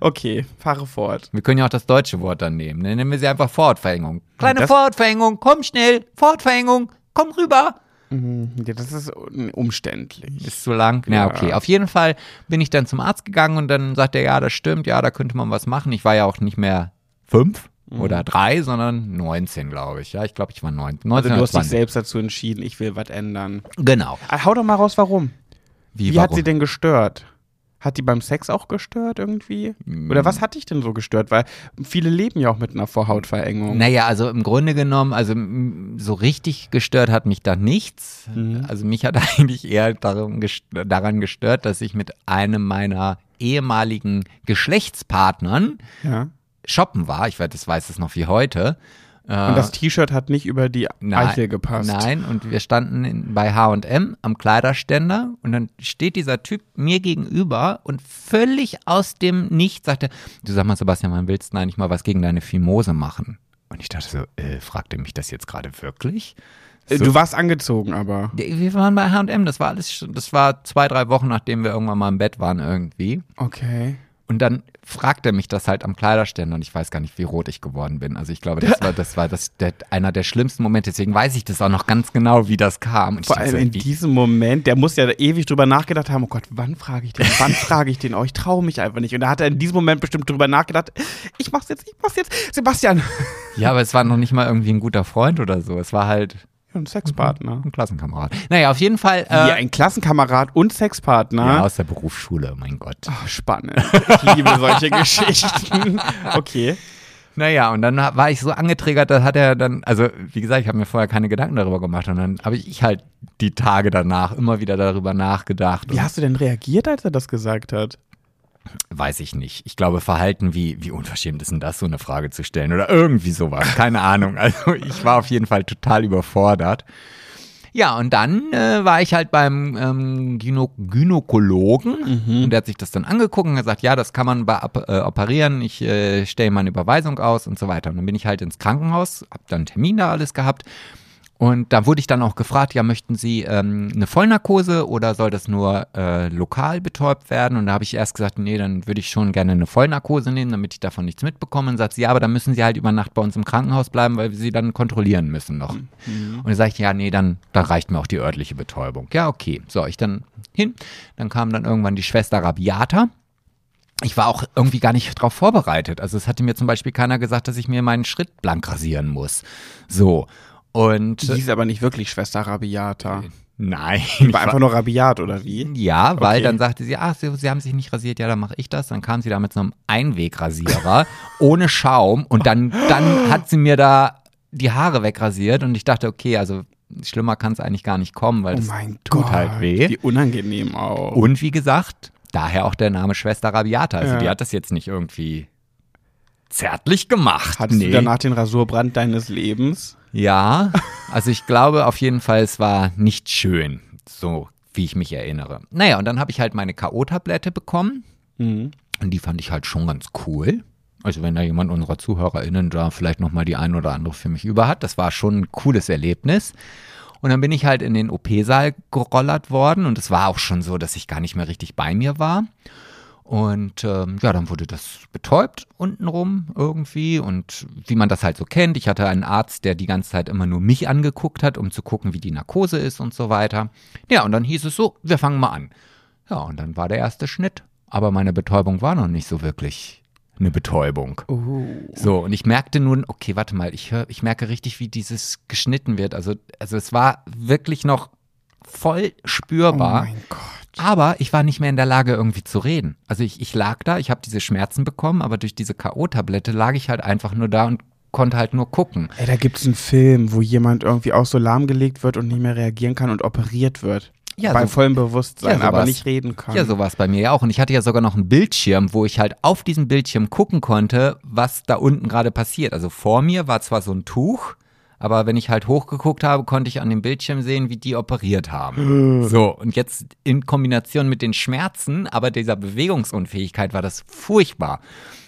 Okay, fahre fort. Wir können ja auch das deutsche Wort dann nehmen. Dann nennen wir sie einfach Fortverengung. Kleine Das- Fortverengung, komm schnell. Fortverengung, komm rüber. Ja, das ist umständlich. Ist zu lang? Ja, Ja. okay. Auf jeden Fall bin ich dann zum Arzt gegangen und dann sagt er, ja, das stimmt, ja, da könnte man was machen. Ich war ja auch nicht mehr fünf oder drei, sondern 19, glaube ich. Ja, ich glaube, ich war 19. 19 Also du hast dich 20. selbst dazu entschieden, ich will was ändern. Genau. Ah, Hau doch mal raus, warum? Wie, Wie hat warum? sie denn gestört? Hat die beim Sex auch gestört irgendwie? Oder was hat dich denn so gestört? Weil viele leben ja auch mit einer Vorhautverengung. Naja, also im Grunde genommen, also so richtig gestört hat mich da nichts. Mhm. Also mich hat <laughs> eigentlich eher daran gestört, daran gestört, dass ich mit einem meiner ehemaligen Geschlechtspartnern Ja. shoppen war. Ich weiß, das weiß es noch wie heute. Äh, Und das T-Shirt hat nicht über die Nein, Eichel gepasst. Nein, und wir standen in, bei H&M am Kleiderständer und dann steht dieser Typ mir gegenüber und völlig aus dem Nichts sagt er, du sag mal Sebastian, wann willst du eigentlich mal was gegen deine Fimose machen? Und ich dachte so, äh, fragt er mich das jetzt gerade wirklich? Äh, So- Du warst angezogen, aber. wir waren bei H&M, das war alles, schon- das war zwei, drei Wochen, nachdem wir irgendwann mal im Bett waren irgendwie. Okay. Und dann fragt er mich das halt am Kleiderständer und ich weiß gar nicht, wie rot ich geworden bin. Also ich glaube, das war, das war das, der, einer der schlimmsten Momente. Deswegen weiß ich das auch noch ganz genau, wie das kam. Und Vor allem in diesem Moment, der muss ja ewig drüber nachgedacht haben, oh Gott, wann frage ich den, wann <laughs> frage ich den? Oh, ich traue mich einfach nicht. Und da hat er in diesem Moment bestimmt drüber nachgedacht, ich mach's jetzt, ich mach's jetzt. Sebastian. Ja, aber es war noch nicht mal irgendwie ein guter Freund oder so. Es war halt Ein Sexpartner. ein Klassenkamerad. Naja, auf jeden Fall. Äh, ein Klassenkamerad und Sexpartner. ja, aus der Berufsschule, mein Gott. Oh, spannend. Ich liebe solche <laughs> Geschichten. Okay. Naja, und dann war ich so angetriggert, da hat er dann, also wie gesagt, ich habe mir vorher keine Gedanken darüber gemacht und dann habe ich halt die Tage danach immer wieder darüber nachgedacht. Wie hast du denn reagiert, als er das gesagt hat? Weiß ich nicht. Ich glaube, Verhalten wie, wie unverschämt ist denn das, so eine Frage zu stellen oder irgendwie sowas. Keine Ahnung. Also ich war auf jeden Fall total überfordert. Ja, und dann äh, war ich halt beim ähm, Gyno Gynäkologen und der hat sich das dann angeguckt und gesagt, ja, das kann man bei, äh, operieren, ich äh, stelle mal eine Überweisung aus und so weiter. Und dann bin ich halt ins Krankenhaus, hab dann Termin da alles gehabt und da wurde ich dann auch gefragt, ja, möchten Sie ähm, eine Vollnarkose oder soll das nur äh, lokal betäubt werden? Und da habe ich erst gesagt, nee, dann würde ich schon gerne eine Vollnarkose nehmen, damit ich davon nichts mitbekomme. Und sagt sie, ja, aber dann müssen Sie halt über Nacht bei uns im Krankenhaus bleiben, weil wir Sie dann kontrollieren müssen noch. Und dann sage ich, ja, nee, dann, dann reicht mir auch die örtliche Betäubung. Ja, okay. So, ich dann hin. Dann kam dann irgendwann die Schwester Rabiata. Ich war auch irgendwie gar nicht darauf vorbereitet. Also es hatte mir zum Beispiel keiner gesagt, dass ich mir meinen Schritt blank rasieren muss. So. Und Die hieß aber nicht wirklich Schwester Rabiata. Nein. War einfach nur Rabiat, oder wie? Ja, weil Okay. dann sagte sie, ach, sie, sie haben sich nicht rasiert, ja, dann mache ich das. Dann kam sie da mit so einem Einwegrasierer <laughs> ohne Schaum und dann, dann hat sie mir da die Haare wegrasiert und ich dachte, okay, also schlimmer kann es eigentlich gar nicht kommen, weil Oh das mein tut Gott. halt weh. Wie unangenehm auch. Und wie gesagt, daher auch der Name Schwester Rabiata. Also Ja. die hat das jetzt nicht irgendwie zärtlich gemacht. Hattest du danach den Rasurbrand deines Lebens? Ja, also ich glaube auf jeden Fall, es war nicht schön, so wie ich mich erinnere. Naja, und dann habe ich halt meine K.O.-Tablette bekommen. Mhm. Und die fand ich halt schon ganz cool. Also wenn da jemand unserer ZuhörerInnen da vielleicht nochmal die ein oder andere für mich über hat, das war schon ein cooles Erlebnis. Und dann bin ich halt in den OP-Saal gerollert worden und es war auch schon so, dass ich gar nicht mehr richtig bei mir war. Und ähm, ja, dann wurde das betäubt untenrum irgendwie. Und wie man das halt so kennt, ich hatte einen Arzt, der die ganze Zeit immer nur mich angeguckt hat, um zu gucken, wie die Narkose ist und so weiter. Ja, und dann hieß es so, wir fangen mal an. Ja, und dann war der erste Schnitt. Aber meine Betäubung war noch nicht so wirklich eine Betäubung. Oh. So, und ich merkte nun, okay, warte mal, ich, hör, ich merke richtig, wie dieses geschnitten wird. Also, also es war wirklich noch voll spürbar. Oh mein Gott. Aber ich war nicht mehr in der Lage, irgendwie zu reden. Also ich, ich lag da, ich habe diese Schmerzen bekommen, aber durch diese K.O.-Tablette lag ich halt einfach nur da und konnte halt nur gucken. Ey, da gibt es einen Film, wo jemand irgendwie auch so lahmgelegt wird und nicht mehr reagieren kann und operiert wird. Ja, Bei so- vollem Bewusstsein, Ja, aber nicht reden kann. Ja, so war es bei mir ja auch. Und ich hatte ja sogar noch einen Bildschirm, wo ich halt auf diesem Bildschirm gucken konnte, was da unten gerade passiert. Also vor mir war zwar so ein Tuch, aber wenn ich halt hochgeguckt habe, konnte ich an dem Bildschirm sehen, wie die operiert haben. so, und jetzt in Kombination mit den Schmerzen, aber dieser Bewegungsunfähigkeit war das furchtbar.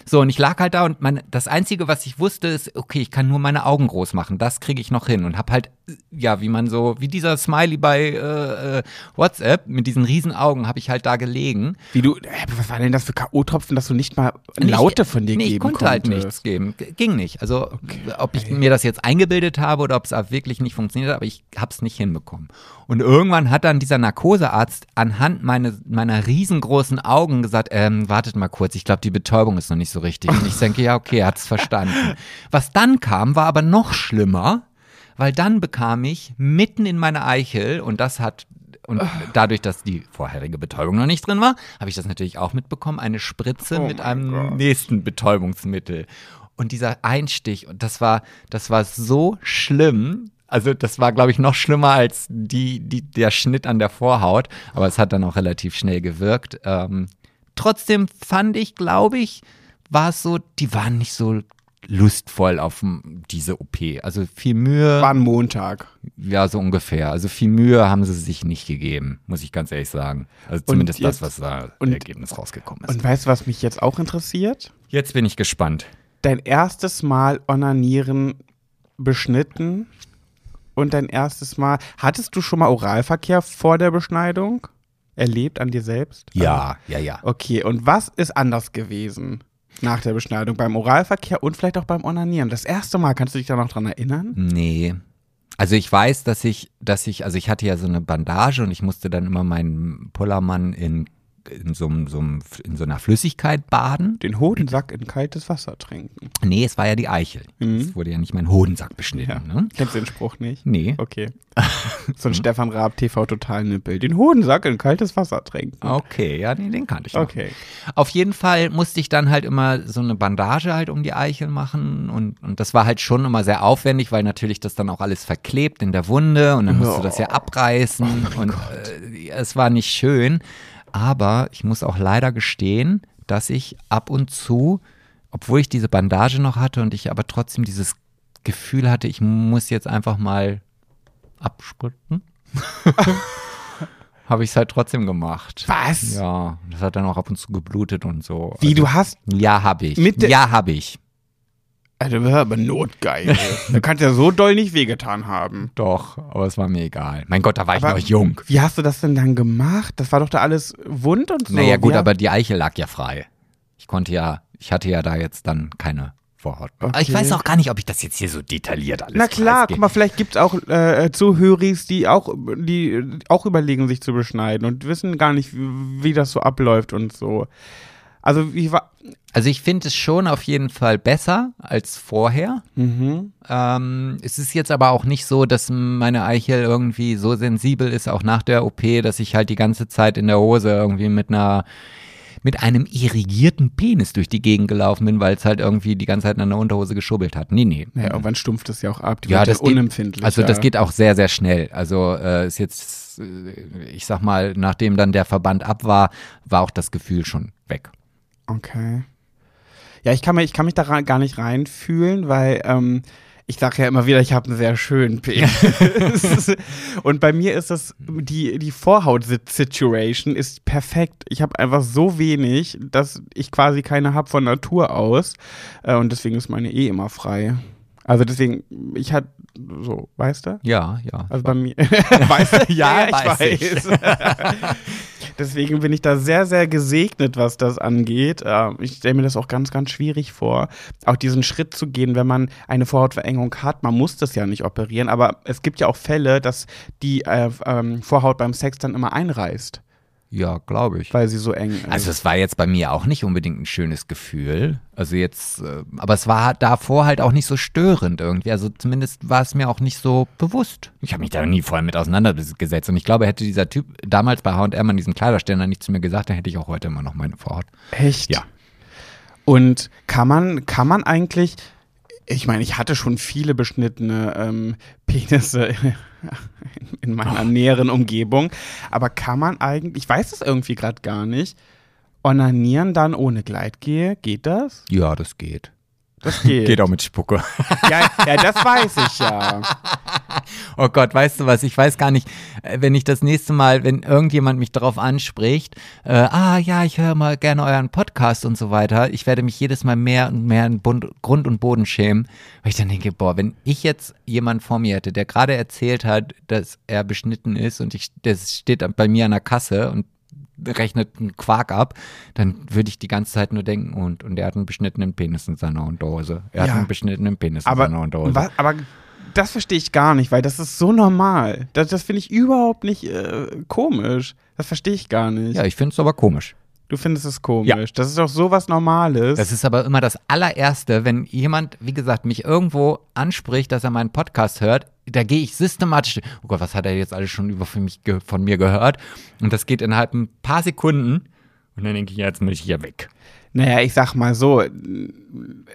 So, und ich lag halt da und mein, das Einzige, was ich wusste, ist, okay, ich kann nur meine Augen groß machen. Das kriege ich noch hin. Und hab halt, ja, wie man so, wie dieser Smiley bei äh, äh, WhatsApp, mit diesen riesen Augen, habe ich halt da gelegen. Wie du, was war denn das für K.O.-Tropfen, dass du nicht mal Laute von dir nee, geben ich konnte halt konntest? nichts geben. Ging nicht. Also, ob ich mir das jetzt eingebildet habe oder ob es auch wirklich nicht funktioniert hat, aber ich habe es nicht hinbekommen. Und irgendwann hat dann dieser Narkosearzt anhand meine, meiner riesengroßen Augen gesagt, ähm, wartet mal kurz, ich glaube, die Betäubung ist noch nicht so richtig. Und ich denke, ja, okay, er hat es verstanden. <laughs> Was dann kam, war aber noch schlimmer, weil dann bekam ich mitten in meine Eichel und das hat und dadurch, dass die vorherige Betäubung noch nicht drin war, habe ich das natürlich auch mitbekommen, eine Spritze Oh mit einem Gott. nächsten Betäubungsmittel. Und dieser Einstich, und das war, das war so schlimm. Also das war, glaube ich, noch schlimmer als die, die, der Schnitt an der Vorhaut. Aber es hat dann auch relativ schnell gewirkt. Ähm, trotzdem fand ich, glaube ich, war es so, die waren nicht so lustvoll auf diese OP. Also viel Mühe. War ein Montag. Ja, so ungefähr. Also viel Mühe haben sie sich nicht gegeben, muss ich ganz ehrlich sagen. Also zumindest jetzt- das, was da und- Ergebnis rausgekommen ist. Und weißt du, was mich jetzt auch interessiert? Jetzt bin ich gespannt. Dein erstes Mal Onanieren beschnitten und dein erstes Mal. Hattest du schon mal Oralverkehr vor der Beschneidung? Erlebt an dir selbst? Ja, ja, ja. Okay, und was ist anders gewesen nach der Beschneidung? Beim Oralverkehr und vielleicht auch beim Onanieren? Das erste Mal, kannst du dich da noch dran erinnern? Nee. Also ich weiß, dass ich, dass ich, also ich hatte ja so eine Bandage und ich musste dann immer meinen Pullermann in, in, so, so, in so einer Flüssigkeit baden. Den Hodensack in kaltes Wasser trinken. Nee, es war ja die Eichel. Mhm. Es wurde ja nicht mein Hodensack beschnitten. Ja. Ne? Kennst du den Spruch nicht? Nee. Okay. <laughs> So ein Stefan Raab TV Totalnippel. Den Hodensack in kaltes Wasser trinken. Okay, ja, nee, den kannte ich noch. Okay. Auf jeden Fall musste ich dann halt immer so eine Bandage halt um die Eichel machen und, und das war halt schon immer sehr aufwendig, weil natürlich das dann auch alles verklebt in der Wunde und dann musst du das ja abreißen und äh, es war nicht schön. Aber ich muss auch leider gestehen, dass ich ab und zu, obwohl ich diese Bandage noch hatte und ich aber trotzdem dieses Gefühl hatte, ich muss jetzt einfach mal abspritzen, <laughs> habe ich es halt trotzdem gemacht. Was? Ja, das hat dann auch ab und zu geblutet und so. Wie, du hast. Ja, habe ich. Mit ja, habe ich. Also, das ist aber notgeil. <laughs> da kann ja so doll nicht wehgetan haben. Doch, aber es war mir egal. Mein Gott, da war Aber ich noch jung. Wie hast du das denn dann gemacht? Das war doch da alles wund und so. naja, gut, Wie- aber die Eichel lag ja frei. Ich konnte ja, ich hatte ja da jetzt dann keine Vorhaut. Aber Ich Okay. weiß auch gar nicht, ob ich das jetzt hier so detailliert alles Na klar, guck mal, vielleicht gibt es auch äh, Zuhöris, die auch, die auch überlegen, sich zu beschneiden und wissen gar nicht, wie, wie das so abläuft und so. Also, wie war. Also ich finde es schon auf jeden Fall besser als vorher. Mhm. Ähm, es ist jetzt aber auch nicht so, dass meine Eichel irgendwie so sensibel ist, auch nach der OP, dass ich halt die ganze Zeit in der Hose irgendwie mit einer mit einem irrigierten Penis durch die Gegend gelaufen bin, weil es halt irgendwie die ganze Zeit in der Unterhose geschubbelt hat. Nee, nee. Naja, irgendwann stumpft es ja auch ab. Die Ja, wird das geht, unempfindlich. also das geht auch sehr, sehr schnell. Also äh, ist jetzt, äh, ich sag mal, nachdem dann der Verband ab war, war auch das Gefühl schon weg. Okay. Ja, ich kann, mich, ich kann mich da gar nicht reinfühlen, weil ähm, ich sage ja immer wieder, ich habe einen sehr schönen Penis. <laughs> und bei mir ist das, die, die Vorhaut-Situation ist perfekt. Ich habe einfach so wenig, dass ich quasi keine habe von Natur aus. Äh, und deswegen ist meine eh immer frei. Also deswegen, ich hatte so, weißt du? Ja, ja. Also bei mir. <laughs> weißt du? <laughs> Ja, ja ich weiß. Deswegen bin ich da sehr, sehr gesegnet, was das angeht. Ähm, ich stelle mir das auch ganz, ganz schwierig vor, auch diesen Schritt zu gehen, wenn man eine Vorhautverengung hat. Man muss das ja nicht operieren, aber es gibt ja auch Fälle, dass die äh, ähm, Vorhaut beim Sex dann immer einreißt. Ja, glaube ich. Weil sie so eng ist. Also es war jetzt bei mir auch nicht unbedingt ein schönes Gefühl. Also jetzt, äh, aber es war davor halt auch nicht so störend irgendwie. Also zumindest war es mir auch nicht so bewusst. Ich habe mich da nie voll mit auseinandergesetzt. Und ich glaube, hätte dieser Typ damals bei H&M an diesem Kleiderständer nicht zu mir gesagt, dann hätte ich auch heute immer noch meine Vorhaut. Echt? Ja. Und kann man, kann man eigentlich, ich meine, ich hatte schon viele beschnittene ähm, Penisse <laughs> in meiner oh. näheren Umgebung. Aber kann man eigentlich, ich weiß es irgendwie gerade gar nicht, onanieren dann ohne Gleitgel? Geht das? Ja, das geht. Das <laughs> geht. geht auch mit Spucke. <laughs> Ja, ja, das weiß ich ja. <laughs> Oh Gott, weißt du was? Ich weiß gar nicht, äh, wenn ich das nächste Mal, wenn irgendjemand mich darauf anspricht, äh, ah ja, ich höre mal gerne euren Podcast und so weiter, ich werde mich jedes Mal mehr und mehr in Bund, Grund und Boden schämen, weil ich dann denke, boah, wenn ich jetzt jemand vor mir hätte, der gerade erzählt hat, dass er beschnitten ist und ich, das steht bei mir an der Kasse und rechnet einen Quark ab, dann würde ich die ganze Zeit nur denken, und, und er hat einen beschnittenen Penis in seiner Unterhose. Er ja. hat einen beschnittenen Penis aber, in seiner Unterhose. Was, aber das verstehe ich gar nicht, weil das ist so normal. Das, das finde ich überhaupt nicht äh, komisch. Das verstehe ich gar nicht. Ja, ich finde es aber komisch. Du findest es komisch. Ja. Das ist doch sowas Normales. Das ist aber immer das allererste, wenn jemand, wie gesagt, mich irgendwo anspricht, dass er meinen Podcast hört, da gehe ich systematisch, oh Gott, was hat er jetzt alles schon über für mich, von mir gehört? Und das geht innerhalb ein paar Sekunden. Und dann denke ich, jetzt muss ich hier weg. Naja, ich sag mal so,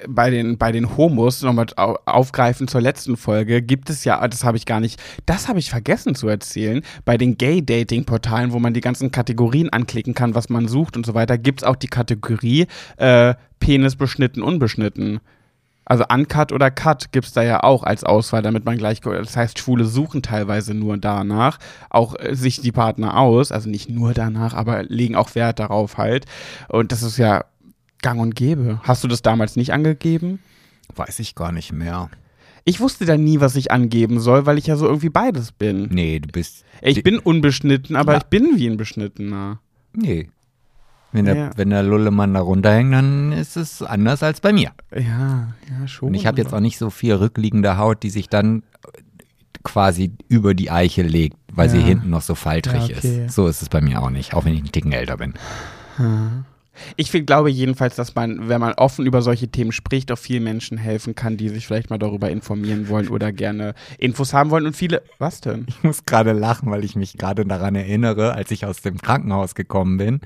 bei den, bei den Homos, nochmal aufgreifen zur letzten Folge, gibt es ja, das habe ich gar nicht, das habe ich vergessen zu erzählen, bei den Gay-Dating-Portalen, wo man die ganzen Kategorien anklicken kann, was man sucht und so weiter, gibt es auch die Kategorie äh, Penis beschnitten, unbeschnitten. Also Uncut oder Cut gibt es da ja auch als Auswahl, damit man gleich, das heißt, Schwule suchen teilweise nur danach, auch äh, sich die Partner aus, also nicht nur danach, aber legen auch Wert darauf halt. Und das ist ja gang und gäbe. Hast du das damals nicht angegeben? Weiß ich gar nicht mehr. Ich wusste da nie, was ich angeben soll, weil ich ja so irgendwie beides bin. Nee, du bist. Ich bin unbeschnitten, aber ja. ich bin wie ein Beschnittener. Nee. Wenn der, ja. wenn der Lullemann da runterhängt, dann ist es anders als bei mir. Ja, ja, schon. Und ich habe jetzt auch nicht so viel rückliegende Haut, die sich dann quasi über die Eiche legt, weil ja. sie hinten noch so faltrig ja, okay. ist. So ist es bei mir auch nicht, auch wenn ich einen Ticken älter bin. Hm. Ich find, glaube jedenfalls, dass man, wenn man offen über solche Themen spricht, auch vielen Menschen helfen kann, die sich vielleicht mal darüber informieren wollen oder gerne Infos haben wollen. Und viele, was denn? Ich muss gerade lachen, weil ich mich gerade daran erinnere, als ich aus dem Krankenhaus gekommen bin,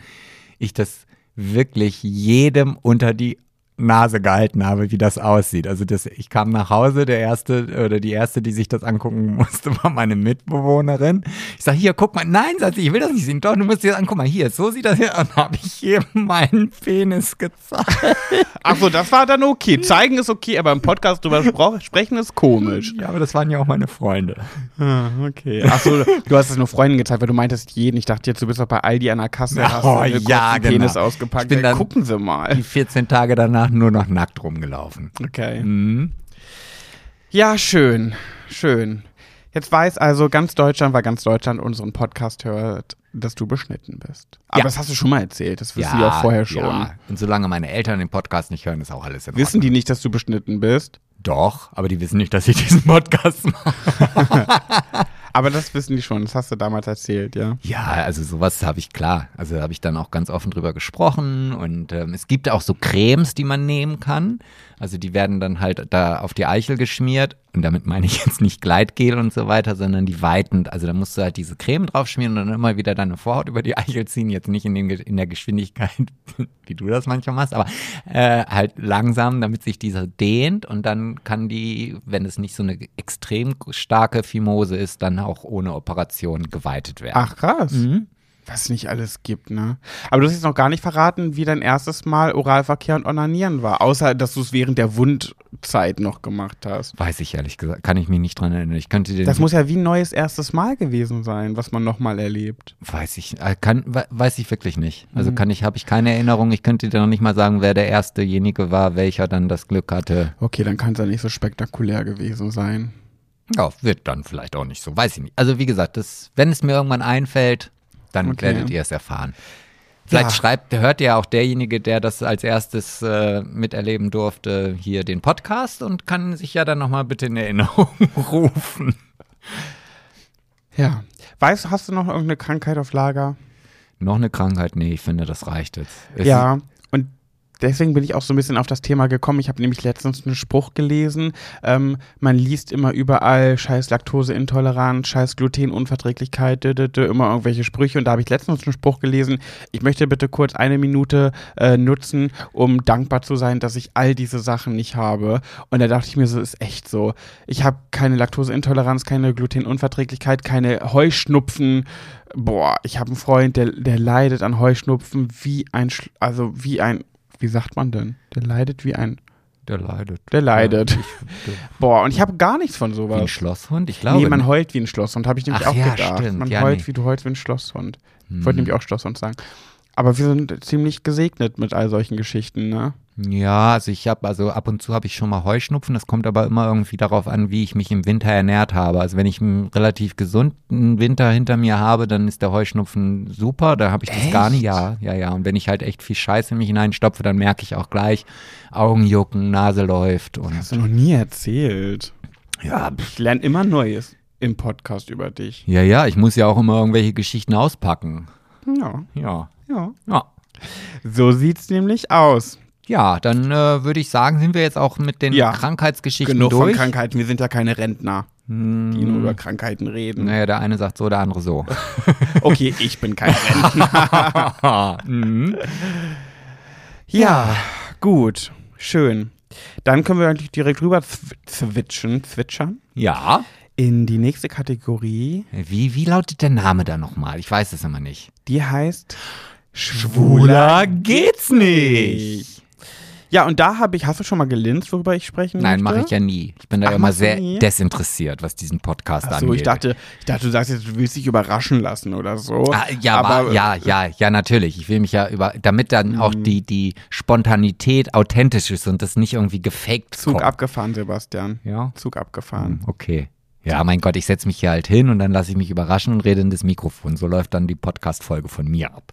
ich das wirklich jedem unter die Nase gehalten habe, wie das aussieht. Also das, ich kam nach Hause, der erste oder die erste, die sich das angucken <laughs> musste, war meine Mitbewohnerin. Ich sage, hier, guck mal, nein, sagt sie, ich will das nicht sehen. Doch, du musst dir das angucken. Mal hier, so sieht das hier aus. <laughs> habe ich hier meinen Penis gezeigt. Ach so, das war dann okay. Zeigen ist okay, aber im Podcast drüber sprechen ist komisch. Ja, aber das waren ja auch meine Freunde. Ah, okay. Ach so, du hast es nur Freunden gezeigt, weil du meintest jeden. Ich dachte jetzt, du bist doch bei Aldi an der Kasse, oh, hast ja, genau. Penis ausgepackt. Ich bin dann, gucken Sie mal. Die 14 Tage danach danach nur noch nackt rumgelaufen. Okay. Mhm. Ja, schön, schön. Jetzt weiß also ganz Deutschland, weil ganz Deutschland unseren Podcast hört, dass du beschnitten bist. Aber ja. das hast du schon mal erzählt, das wissen ja, die auch vorher schon. Ja. Und solange meine Eltern den Podcast nicht hören, ist auch alles in Ordnung. Wissen die nicht, dass du beschnitten bist? Doch, aber die wissen nicht, dass ich diesen Podcast mache. <laughs> Aber das wissen die schon, das hast du damals erzählt, ja? Ja, also sowas habe ich klar. Also habe ich dann auch ganz offen drüber gesprochen und ähm, es gibt auch so Cremes, die man nehmen kann. Also die werden dann halt da auf die Eichel geschmiert und damit meine ich jetzt nicht Gleitgel und so weiter, sondern die weitend. Also da musst du halt diese Creme drauf schmieren und dann immer wieder deine Vorhaut über die Eichel ziehen. Jetzt nicht in, den, in der Geschwindigkeit, <laughs> wie du das manchmal machst, aber äh, halt langsam, damit sich diese dehnt und dann kann die, wenn es nicht so eine extrem starke Fimose ist, dann auch ohne Operation geweitet werden. Ach krass. Mhm. Was es nicht alles gibt, ne? Aber du hast jetzt noch gar nicht verraten, wie dein erstes Mal Oralverkehr und Onanieren war, außer dass du es während der Wundzeit noch gemacht hast. Weiß ich ehrlich gesagt, kann ich mich nicht dran erinnern. Ich könnte dir Das muss ja wie ein neues erstes Mal gewesen sein, was man nochmal erlebt. Weiß ich, äh, kann, we- weiß ich wirklich nicht. Also kann ich, habe ich keine Erinnerung. Ich könnte dir noch nicht mal sagen, wer der erstejenige war, welcher dann das Glück hatte. Okay, dann kann es ja nicht so spektakulär gewesen sein. Ja, wird dann vielleicht auch nicht so. Weiß ich nicht. Also wie gesagt, das, wenn es mir irgendwann einfällt, dann Okay. werdet ihr es erfahren. Vielleicht Ja. schreibt, hört ja auch derjenige, der das als erstes äh, miterleben durfte, hier den Podcast und kann sich ja dann nochmal bitte in Erinnerung <laughs> rufen. Ja. Weißt du, hast du noch irgendeine Krankheit auf Lager? Noch eine Krankheit? Nee, ich finde, das reicht jetzt. Es ja. Deswegen bin ich auch so ein bisschen auf das Thema gekommen. Ich habe nämlich letztens einen Spruch gelesen. Ähm, man liest immer überall scheiß Laktoseintoleranz, scheiß Glutenunverträglichkeit, dö, dö, dö, immer irgendwelche Sprüche. Und da habe ich letztens einen Spruch gelesen. Ich möchte bitte kurz eine Minute äh, nutzen, um dankbar zu sein, dass ich all diese Sachen nicht habe. Und da dachte ich mir, so ist echt so. Ich habe keine Laktoseintoleranz, keine Glutenunverträglichkeit, keine Heuschnupfen. Boah, ich habe einen Freund, der, der leidet an Heuschnupfen wie ein, also wie ein, wie sagt man denn? Der leidet wie ein, Der leidet. der leidet. Ja, ich, Boah, und ich habe gar nichts von wie ein sowas. Schlosshund? Ich glaube. Nee, man heult wie ein Schlosshund, habe ich nämlich Ach auch ja, gedacht. stimmt. Man Ja, heult nee. wie du heulst wie ein Schlosshund. Ich Hm. wollte nämlich auch Schlosshund sagen. Aber wir sind ziemlich gesegnet mit all solchen Geschichten, ne? Ja, also ich habe, also ab und zu habe ich schon mal Heuschnupfen. Das kommt aber immer irgendwie darauf an, wie ich mich im Winter ernährt habe. Also wenn ich einen relativ gesunden Winter hinter mir habe, dann ist der Heuschnupfen super. Da habe ich das gar nicht. Ja, ja, ja. Und wenn ich halt echt viel Scheiße in mich hineinstopfe, dann merke ich auch gleich Augen jucken, Nase läuft und Hast du noch nie erzählt. ja, Ich lerne immer Neues im Podcast über dich. ja, ja. Ich muss ja auch immer irgendwelche Geschichten auspacken. Ja, Ja, ja. ja. So sieht's nämlich aus. Ja, dann äh, würde ich sagen, sind wir jetzt auch mit den Ja. Krankheitsgeschichten Genug von durch. Krankheiten. Wir sind ja keine Rentner, Hm, die nur über Krankheiten reden. naja, der eine sagt so, der andere so. <laughs> Okay, ich bin kein Rentner. <laughs> mhm. Ja, gut. Schön. Dann können wir eigentlich direkt rüber zwitschen, zwitschern Ja. in die nächste Kategorie. Wie, wie lautet der Name da nochmal? Ich weiß es immer nicht. Die heißt Ja, und da habe ich, hast du schon mal gelinst, worüber ich sprechen Nein, mache ich ja nie. Ich bin da Ach, immer sehr nie? desinteressiert, was diesen Podcast Ach so, angeht. ich dachte, ich dachte, du sagst jetzt, du willst dich überraschen lassen oder so. Ah, ja, aber ja, ja, ja, natürlich. Ich will mich ja über, damit dann auch Mhm. die, die Spontanität authentisch ist und das nicht irgendwie gefaked Zug kommt. abgefahren, Sebastian. Ja. Zug abgefahren. Okay. Ja, mein Gott, ich setze mich hier halt hin und dann lasse ich mich überraschen und rede in das Mikrofon. So läuft dann die Podcast-Folge von mir ab.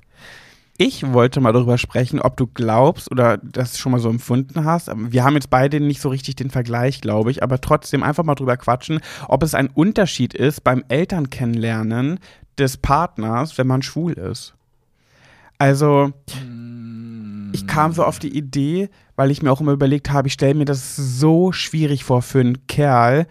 Ich wollte mal darüber sprechen, ob du glaubst oder das schon mal so empfunden hast. Wir haben jetzt beide nicht so richtig den Vergleich, glaube ich, aber trotzdem einfach mal drüber quatschen, ob es ein Unterschied ist beim Eltern kennenlernen des Partners, wenn man schwul ist. Also, ich kam so auf die Idee, weil ich mir auch immer überlegt habe, ich stelle mir das so schwierig vor für einen Kerl,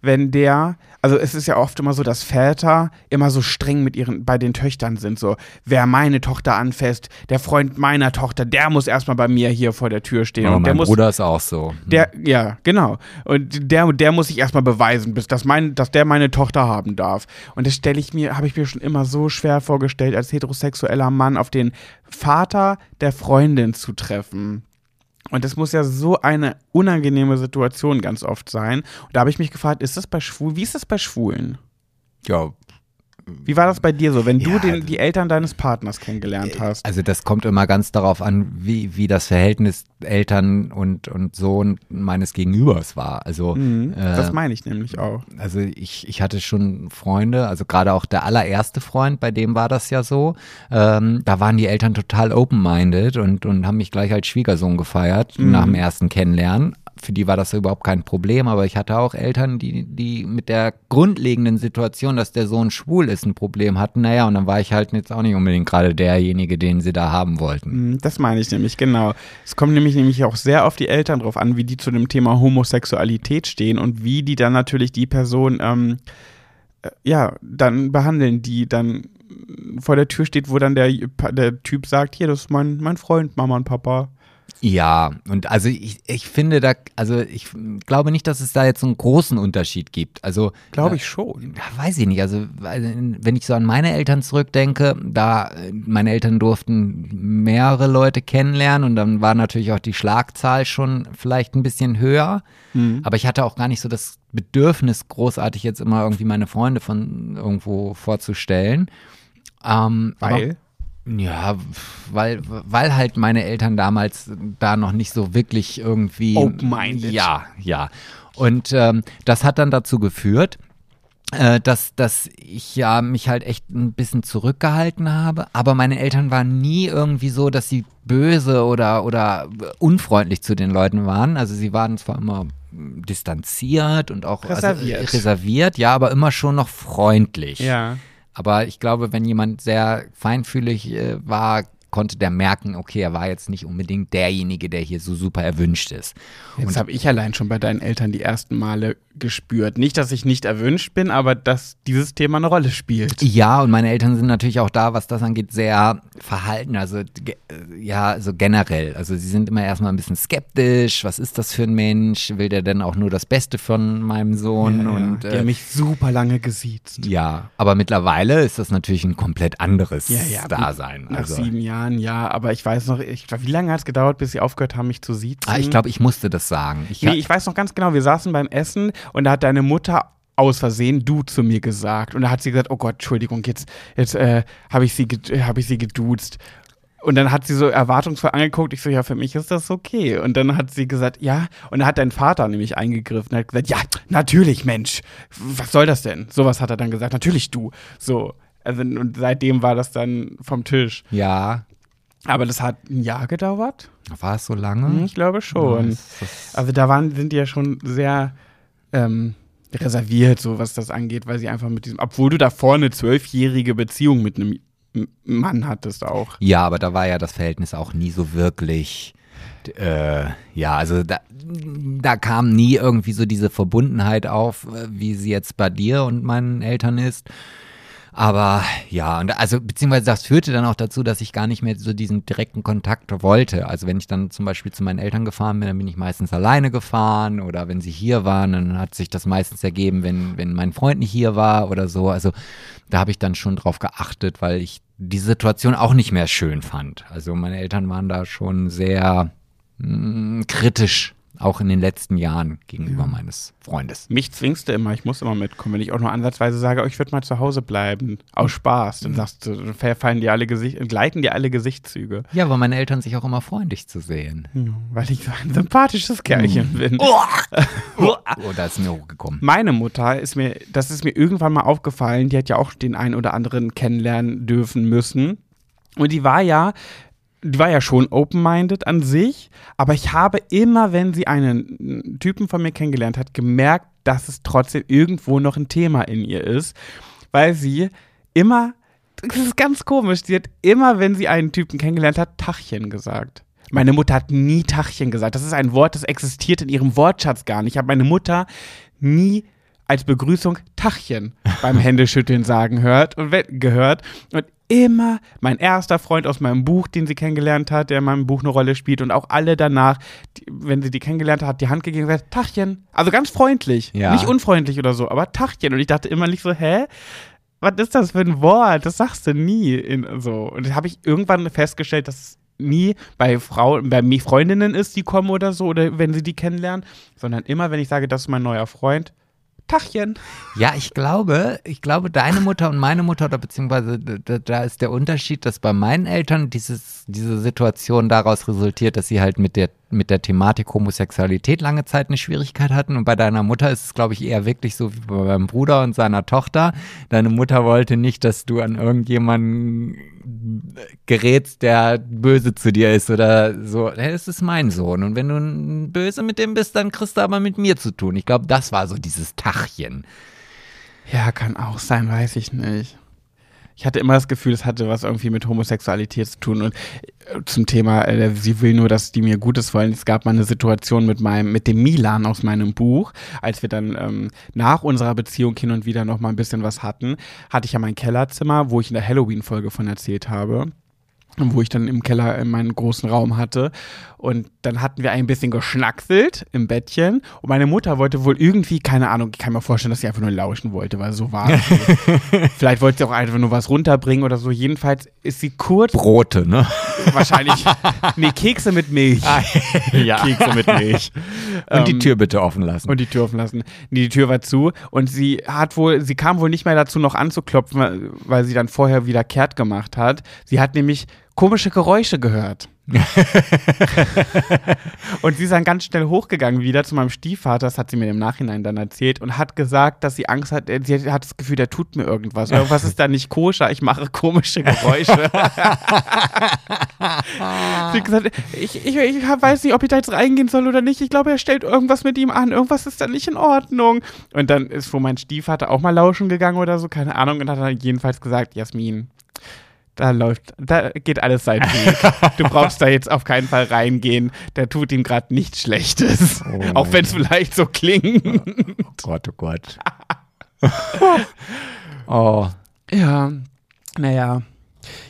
wenn der, also es ist ja oft immer so, dass Väter immer so streng mit ihren, bei den Töchtern sind, so, wer meine Tochter anfasst, der Freund meiner Tochter, der muss erstmal bei mir hier vor der Tür stehen. Ja, und der mein muss, Bruder ist auch so. der, ja, genau. Und der, der muss sich erstmal beweisen, bis dass, mein, dass der meine Tochter haben darf. Und das stelle ich mir, habe ich mir schon immer so schwer vorgestellt, als heterosexueller Mann auf den Vater der Freundin zu treffen. Und das muss ja so eine unangenehme Situation ganz oft sein. Und da habe ich mich gefragt, ist das bei Schwulen, wie ist das bei Schwulen? Ja, Wie war das bei dir so, wenn du Ja, den, die Eltern deines Partners kennengelernt hast? Also das kommt immer ganz darauf an, wie, wie das Verhältnis Eltern und, und Sohn meines Gegenübers war. Also, Mhm, das äh, meine ich nämlich auch. also ich, ich hatte schon Freunde, also gerade auch der allererste Freund, bei dem war das ja so. Ähm, da waren die Eltern total open-minded und, und haben mich gleich als Schwiegersohn gefeiert Mhm. nach dem ersten Kennenlernen. Für die war das überhaupt kein Problem, aber ich hatte auch Eltern, die, die mit der grundlegenden Situation, dass der Sohn schwul ist, ein Problem hatten. Naja, und dann war ich halt jetzt auch nicht unbedingt gerade derjenige, den sie da haben wollten. Mm, Das meine ich nämlich, genau. Es kommt nämlich nämlich auch sehr auf die Eltern drauf an, wie die zu dem Thema Homosexualität stehen und wie die dann natürlich die Person, ähm, äh, ja, dann behandeln, die dann vor der Tür steht, wo dann der, der Typ sagt, hier, das ist mein, mein Freund, Mama und Papa. Ja, und also ich, ich finde da, also ich glaube nicht, dass es da jetzt so einen großen Unterschied gibt. Also glaube ich schon. Weiß ich nicht. Also wenn ich so an meine Eltern zurückdenke, da meine Eltern durften mehrere Leute kennenlernen und dann war natürlich auch die Schlagzahl schon vielleicht ein bisschen höher. Mhm. Aber ich hatte auch gar nicht so das Bedürfnis, großartig jetzt immer irgendwie meine Freunde von irgendwo vorzustellen. Ähm, Weil? Ja, weil, weil halt meine Eltern damals da noch nicht so wirklich irgendwie. Open-minded. Ja, ja. Und ähm, das hat dann dazu geführt, äh, dass, dass ich ja mich halt echt ein bisschen zurückgehalten habe. Aber meine Eltern waren nie irgendwie so, dass sie böse oder, oder unfreundlich zu den Leuten waren. Also sie waren zwar immer distanziert und auch also, reserviert, also, reserviert ja, aber immer schon noch freundlich. Ja. Aber ich glaube, wenn jemand sehr feinfühlig äh, war, konnte der merken, okay, er war jetzt nicht unbedingt derjenige, der hier so super erwünscht ist. Jetzt habe ich allein schon bei deinen Eltern die ersten Male gespürt. Nicht, dass ich nicht erwünscht bin, aber dass dieses Thema eine Rolle spielt. Ja, und meine Eltern sind natürlich auch da, was das angeht, sehr verhalten. Also ja, so generell. Also sie sind immer erstmal ein bisschen skeptisch. Was ist das für ein Mensch? Will der denn auch nur das Beste von meinem Sohn? Ja, und, ja. Der äh, mich super lange gesiezt. Ja, aber mittlerweile ist das natürlich ein komplett anderes ja, ja, Dasein. Nach also. sieben Jahren, ja, aber ich weiß noch, ich, wie lange hat es gedauert, bis sie aufgehört haben, mich zu siezen? Ah, ich glaube, ich musste das sagen. Ich, nee, ich weiß noch ganz genau, wir saßen beim Essen und da hat deine Mutter aus Versehen du zu mir gesagt. Und da hat sie gesagt, oh Gott, Entschuldigung, jetzt, jetzt äh, habe ich, sie hab ich sie geduzt. Und dann hat sie so erwartungsvoll angeguckt. Ich so, ja, für mich ist das okay. Und dann hat sie gesagt, ja. Und dann hat dein Vater nämlich eingegriffen und hat gesagt, ja, natürlich, Mensch. Was soll das denn? Sowas hat er dann gesagt, natürlich du. So. Also, und seitdem war das dann vom Tisch. Ja. Aber das hat ein Jahr gedauert. War es so lange? Hm, ich glaube schon. Ja, also da waren, sind die ja schon sehr ähm, reserviert, so was das angeht, weil sie einfach mit diesem, obwohl du davor eine zwölfjährige Beziehung mit einem Mann hattest auch. Ja, aber da war ja das Verhältnis auch nie so wirklich. Äh, ja, also da, da kam nie irgendwie so diese Verbundenheit auf, äh, wie sie jetzt bei dir und meinen Eltern ist. Aber ja, und also beziehungsweise das führte dann auch dazu, dass ich gar nicht mehr so diesen direkten Kontakt wollte. Also wenn ich dann zum Beispiel zu meinen Eltern gefahren bin, dann bin ich meistens alleine gefahren oder wenn sie hier waren, dann hat sich das meistens ergeben, wenn, wenn mein Freund nicht hier war oder so. Also da habe ich dann schon drauf geachtet, weil ich die Situation auch nicht mehr schön fand. Also meine Eltern waren da schon sehr mh, mm, kritisch auch in den letzten Jahren gegenüber ja. meines Freundes. Mich zwingst du immer, ich muss immer mitkommen. Wenn ich auch nur ansatzweise sage, oh, ich würde mal zu Hause bleiben, aus Spaß, dann sagst du, fallen dir alle Gesicht, gleiten dir alle Gesichtszüge. Ja, weil meine Eltern sich auch immer freuen, dich zu sehen. Ja, weil ich so ein sympathisches Kerlchen mhm. bin. <laughs> Oh, oh, <laughs> oh, da ist mir hochgekommen. Meine Mutter ist mir, das ist mir irgendwann mal aufgefallen, die hat ja auch den einen oder anderen kennenlernen dürfen müssen. Und die war ja war ja schon open-minded an sich, aber ich habe immer, wenn sie einen Typen von mir kennengelernt hat, gemerkt, dass es trotzdem irgendwo noch ein Thema in ihr ist, weil sie immer, das ist ganz komisch, sie hat immer, wenn sie einen Typen kennengelernt hat, Tachchen gesagt. Meine Mutter hat nie Tachchen gesagt. Das ist ein Wort, das existiert in ihrem Wortschatz gar nicht. Ich habe meine Mutter nie als Begrüßung Tachchen beim <laughs> Händeschütteln sagen hört und gehört. Und immer mein erster Freund aus meinem Buch, den sie kennengelernt hat, der in meinem Buch eine Rolle spielt und auch alle danach, die, wenn sie die kennengelernt hat, hat die Hand gegeben und gesagt, Tachchen. Also ganz freundlich. Ja. Nicht unfreundlich oder so, aber Tachchen. Und ich dachte immer nicht so, hä? Was ist das für ein Wort? Das sagst du nie. In, so. Und das habe ich irgendwann festgestellt, dass es nie bei Frauen, bei Freundinnen ist, die kommen oder so, oder wenn sie die kennenlernen, sondern immer, wenn ich sage, das ist mein neuer Freund, Tachchen. Ja, ich glaube, ich glaube, deine Mutter und meine Mutter, oder beziehungsweise da, da, ist der Unterschied, dass bei meinen Eltern dieses, diese Situation daraus resultiert, dass sie halt mit der mit der Thematik Homosexualität lange Zeit eine Schwierigkeit hatten. Und bei deiner Mutter ist es, glaube ich, eher wirklich so wie bei meinem Bruder und seiner Tochter. Deine Mutter wollte nicht, dass du an irgendjemanden gerätst, der böse zu dir ist oder so. Hey, das ist mein Sohn. Und wenn du böse mit dem bist, dann kriegst du aber mit mir zu tun. Ich glaube, das war so dieses Tachchen. Ja, kann auch sein, weiß ich nicht ich hatte immer das Gefühl, es hatte was irgendwie mit Homosexualität zu tun. Und äh, zum Thema, äh, sie will nur, dass die mir Gutes wollen. Es gab mal eine Situation mit meinem, mit dem Milan aus meinem Buch, als wir dann ähm, nach unserer Beziehung hin und wieder noch mal ein bisschen was hatten, hatte ich ja mein Kellerzimmer, wo ich in der Halloween-Folge von erzählt habe. Wo ich dann im Keller in meinen großen Raum hatte. Und dann hatten wir ein bisschen geschnackselt im Bettchen. Und meine Mutter wollte wohl irgendwie, keine Ahnung, ich kann mir vorstellen, dass sie einfach nur lauschen wollte, weil so war. <laughs> Vielleicht wollte sie auch einfach nur was runterbringen oder so. Jedenfalls ist sie kurz. Brote, ne? Wahrscheinlich. <laughs> Nee, Kekse mit Milch. Ah, ja. <laughs> Kekse mit Milch. Und die Ähm, Tür bitte offen lassen. und die Tür offen lassen. Nee, die Tür war zu und sie hat wohl, sie kam wohl nicht mehr dazu, noch anzuklopfen, weil- weil sie dann vorher wieder kehrt gemacht hat. Sie hat nämlich komische Geräusche gehört. <laughs> und sie ist dann ganz schnell hochgegangen wieder zu meinem Stiefvater, das hat sie mir im Nachhinein dann erzählt und hat gesagt, dass sie Angst hat, äh, sie hat das Gefühl, der tut mir irgendwas. Irgendwas ist da nicht koscher, ich mache komische Geräusche. <laughs> sie hat gesagt, ich, ich, ich weiß nicht, ob ich da jetzt reingehen soll oder nicht. Ich glaube, er stellt irgendwas mit ihm an. Irgendwas ist da nicht in Ordnung. Und dann ist wohl mein Stiefvater auch mal lauschen gegangen oder so, keine Ahnung, und hat dann jedenfalls gesagt, Jasmin, da läuft, da geht alles seinen <laughs> Weg. Du brauchst da jetzt auf keinen Fall reingehen. Der tut ihm gerade nichts Schlechtes. Oh. Auch wenn es vielleicht so klingt. oh Gott, oh Gott. <laughs> <laughs> oh. Ja, naja.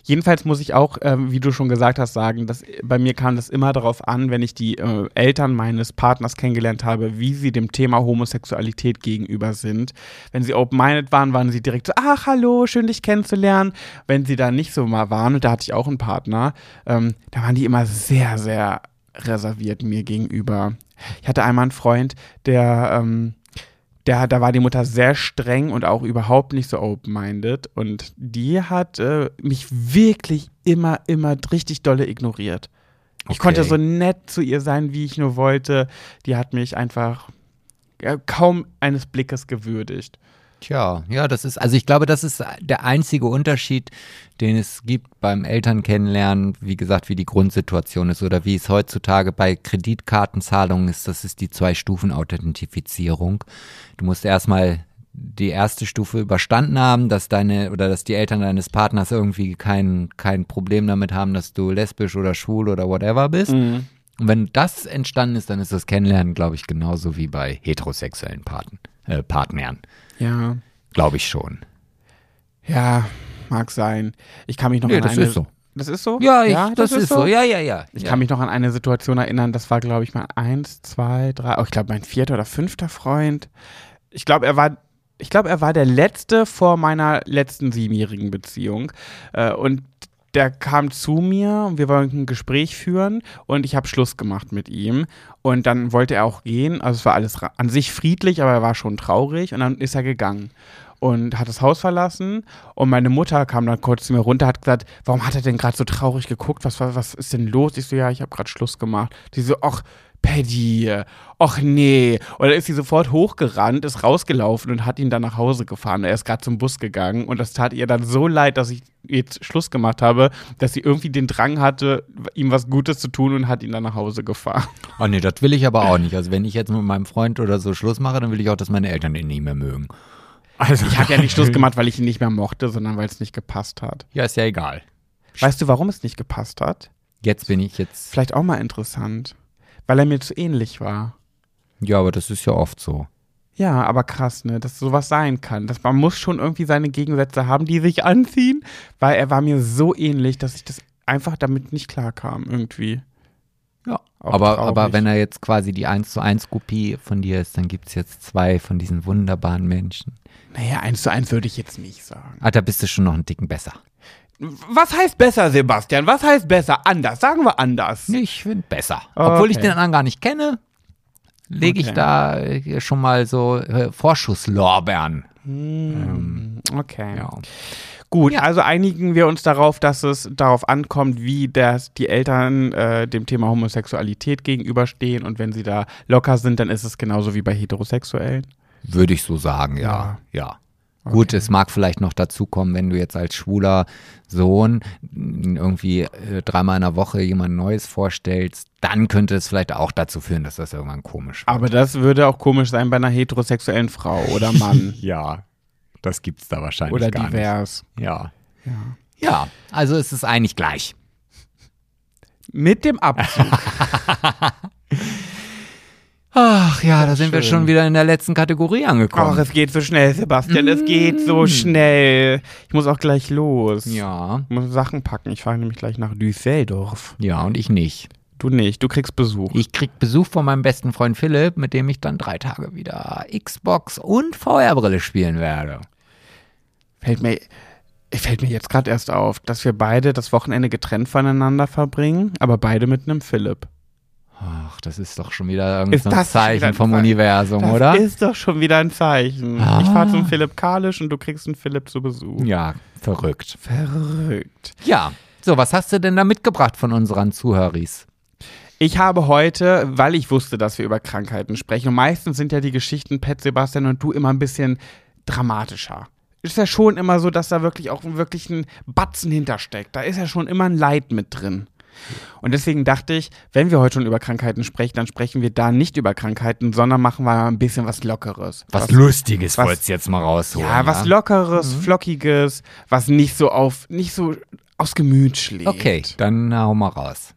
Jedenfalls muss ich auch, ähm, wie du schon gesagt hast, sagen, dass bei mir kam das immer darauf an, wenn ich die äh, Eltern meines Partners kennengelernt habe, wie sie dem Thema Homosexualität gegenüber sind. Wenn sie open-minded waren, waren sie direkt so, ach, hallo, schön dich kennenzulernen. Wenn sie da nicht so mal waren, und da hatte ich auch einen Partner, ähm, da waren die immer sehr, sehr reserviert mir gegenüber. Ich hatte einmal einen Freund, der, ähm, der, da war die Mutter sehr streng und auch überhaupt nicht so open-minded. Und die hat äh, mich wirklich immer, immer richtig dolle ignoriert. Ich Okay. konnte so nett zu ihr sein, wie ich nur wollte. Die hat mich einfach ja, kaum eines Blickes gewürdigt. Tja, ja, das ist, also ich glaube, das ist der einzige Unterschied, den es gibt beim Eltern kennenlernen, wie gesagt, wie die Grundsituation ist oder wie es heutzutage bei Kreditkartenzahlungen ist, das ist die Zwei-Stufen-Authentifizierung. Du musst erstmal die erste Stufe überstanden haben, dass deine oder dass die Eltern deines Partners irgendwie kein, kein Problem damit haben, dass du lesbisch oder schwul oder whatever bist. Und wenn das entstanden ist, dann ist das Kennenlernen, glaube ich, genauso wie bei heterosexuellen Paten, äh, Partnern. Ja, Glaube ich schon. ja, mag sein. Ich kann mich noch Nee, an das eine. ist so. Das ist so? Ja, ich, das, ist so. Ja, ja, ja. Ich ja. kann mich noch an eine Situation erinnern, das war, glaube ich, mal eins, zwei, drei, oh, ich glaube, mein vierter oder fünfter Freund. Ich glaube, er war, ich glaube, er war der letzte vor meiner letzten siebenjährigen Beziehung. Äh, und der kam zu mir und wir wollten ein Gespräch führen und ich habe Schluss gemacht mit ihm. Und dann wollte er auch gehen. Also es war alles an sich friedlich, aber er war schon traurig und dann ist er gegangen und hat das Haus verlassen. Und meine Mutter kam dann kurz zu mir runter, hat gesagt, warum hat er denn gerade so traurig geguckt? Was, war- was ist denn los? Ich so, ja, ich habe gerade Schluss gemacht. Sie so, ach, Paddy, ach nee. Und dann ist sie sofort hochgerannt, ist rausgelaufen und hat ihn dann nach Hause gefahren. Er ist gerade zum Bus gegangen und das tat ihr dann so leid, dass ich jetzt Schluss gemacht habe, dass sie irgendwie den Drang hatte, ihm was Gutes zu tun und hat ihn dann nach Hause gefahren. Oh nee, das will ich aber auch nicht. Also wenn ich jetzt mit meinem Freund oder so Schluss mache, dann will ich auch, dass meine Eltern den nicht mehr mögen. Also Ich habe ja nicht Schluss <laughs> gemacht, weil ich ihn nicht mehr mochte, sondern weil es nicht gepasst hat. Ja, ist ja egal. Weißt du, warum es nicht gepasst hat? Jetzt bin ich jetzt. Vielleicht auch mal interessant. Weil er mir zu ähnlich war. Ja, aber das ist ja oft so. Ja, aber krass, ne, dass sowas sein kann. Dass man muss schon irgendwie seine Gegensätze haben, die sich anziehen, weil er war mir so ähnlich, dass ich das einfach damit nicht klarkam irgendwie. Ja. Auch Aber, traurig. aber wenn er jetzt quasi die 1 zu 1 Kopie von dir ist, dann gibt es jetzt zwei von diesen wunderbaren Menschen. Naja, eins zu eins würde ich jetzt nicht sagen. Ah, da bist du schon noch einen Ticken besser. Was heißt besser, Sebastian? Was heißt besser? Anders. Sagen wir anders. Ich finde besser. Obwohl ich Okay. den anderen gar nicht kenne, lege ich Okay. da äh, schon mal so äh, Vorschusslorbeeren. Hm, okay. Ja. Gut, also einigen wir uns darauf, dass es darauf ankommt, wie das die Eltern äh, dem Thema Homosexualität gegenüberstehen und wenn sie da locker sind, dann ist es genauso wie bei Heterosexuellen. Würde ich so sagen, ja. Ja. Gut, es mag vielleicht noch dazu kommen, wenn du jetzt als schwuler Sohn irgendwie äh, dreimal in der Woche jemand Neues vorstellst, dann könnte es vielleicht auch dazu führen, dass das irgendwann komisch wird. Aber das würde auch komisch sein bei einer heterosexuellen Frau oder Mann <laughs> Ja, das gibt's da wahrscheinlich oder gar divers. nicht. Ja. Ja. Ja, also es ist eigentlich gleich. Mit dem Abzug. <laughs> Ach ja, da sind wir schön. schon wieder in der letzten Kategorie Ach, angekommen. es geht so schnell, Sebastian. Es geht so schnell. Ich muss auch gleich los. ja. Ich muss Sachen packen. Ich fahre nämlich gleich nach Düsseldorf. Ja, und ich nicht. Du nicht. Du kriegst Besuch. Ich krieg Besuch von meinem besten Freund Philipp, mit dem ich dann drei Tage wieder Xbox und VR-Brille spielen werde. Fällt mir, fällt mir jetzt gerade erst auf, dass wir beide das Wochenende getrennt voneinander verbringen, aber beide mit einem Philipp. Ach, das ist doch schon wieder irgendein wieder Zeichen ein vom Zeichen? Universum, Das oder? ist doch schon wieder ein Zeichen. Ah. Ich fahre zum Philipp Kalisch und du kriegst einen Philipp zu Besuch. Ja, verrückt. Verrückt. Ja, so, was hast du denn da mitgebracht von unseren Zuhöris? Ich habe heute, weil ich wusste, dass wir über Krankheiten sprechen, und meistens sind ja die Geschichten, Pet, Sebastian und du, immer ein bisschen dramatischer. Ist ja schon immer so, dass da wirklich auch wirklich ein Batzen hintersteckt. Da ist ja schon immer ein Leid mit drin. Und deswegen dachte ich, wenn wir heute schon über Krankheiten sprechen, dann sprechen wir da nicht über Krankheiten, sondern machen wir mal ein bisschen was Lockeres. Was, Lustiges was- wolltest du jetzt mal rausholen. Ja, was Lockeres, Flockiges, was nicht so auf, nicht so aus Gemüt schlägt. Okay, dann hau mal raus.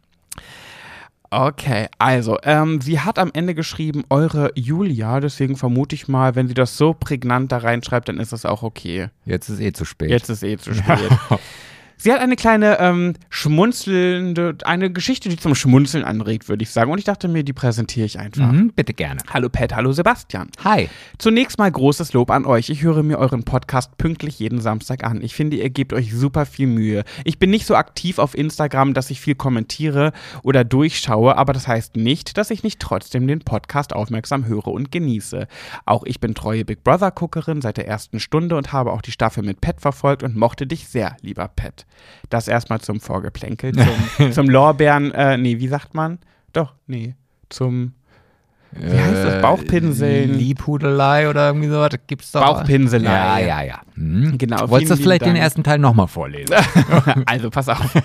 Okay, also, ähm, sie hat am Ende geschrieben, eure Julia, deswegen vermute ich mal, wenn sie das so prägnant da reinschreibt, dann ist das auch okay. Jetzt ist eh zu spät. Jetzt ist eh zu spät. <laughs> Sie hat eine kleine ähm, schmunzelnde, eine Geschichte, die zum Schmunzeln anregt, würde ich sagen. Und ich dachte mir, die präsentiere ich einfach. Mhm, bitte gerne. Hallo Pat, hallo Sebastian. Hi. Zunächst mal großes Lob an euch. Ich höre mir euren Podcast pünktlich jeden Samstag an. Ich finde, ihr gebt euch super viel Mühe. Ich bin nicht so aktiv auf Instagram, dass ich viel kommentiere oder durchschaue, aber das heißt nicht, dass ich nicht trotzdem den Podcast aufmerksam höre und genieße. Auch ich bin treue Big Brother Guckerin seit der ersten Stunde und habe auch die Staffel mit Pat verfolgt und mochte dich sehr, lieber Pat. Das erstmal zum Vorgeplänkel, <laughs> zum, zum Lorbeeren, äh, nee, wie sagt man? Doch, nee, zum wie heißt das? Bauchpinseln? Liebhudelei oder irgendwie sowas gibt's doch. Bauchpinselei. Ja, ja, ja. Hm. Genau, Wolltest du vielleicht lieben den Dank. ersten Teil nochmal vorlesen? <laughs> <laughs> also pass auf.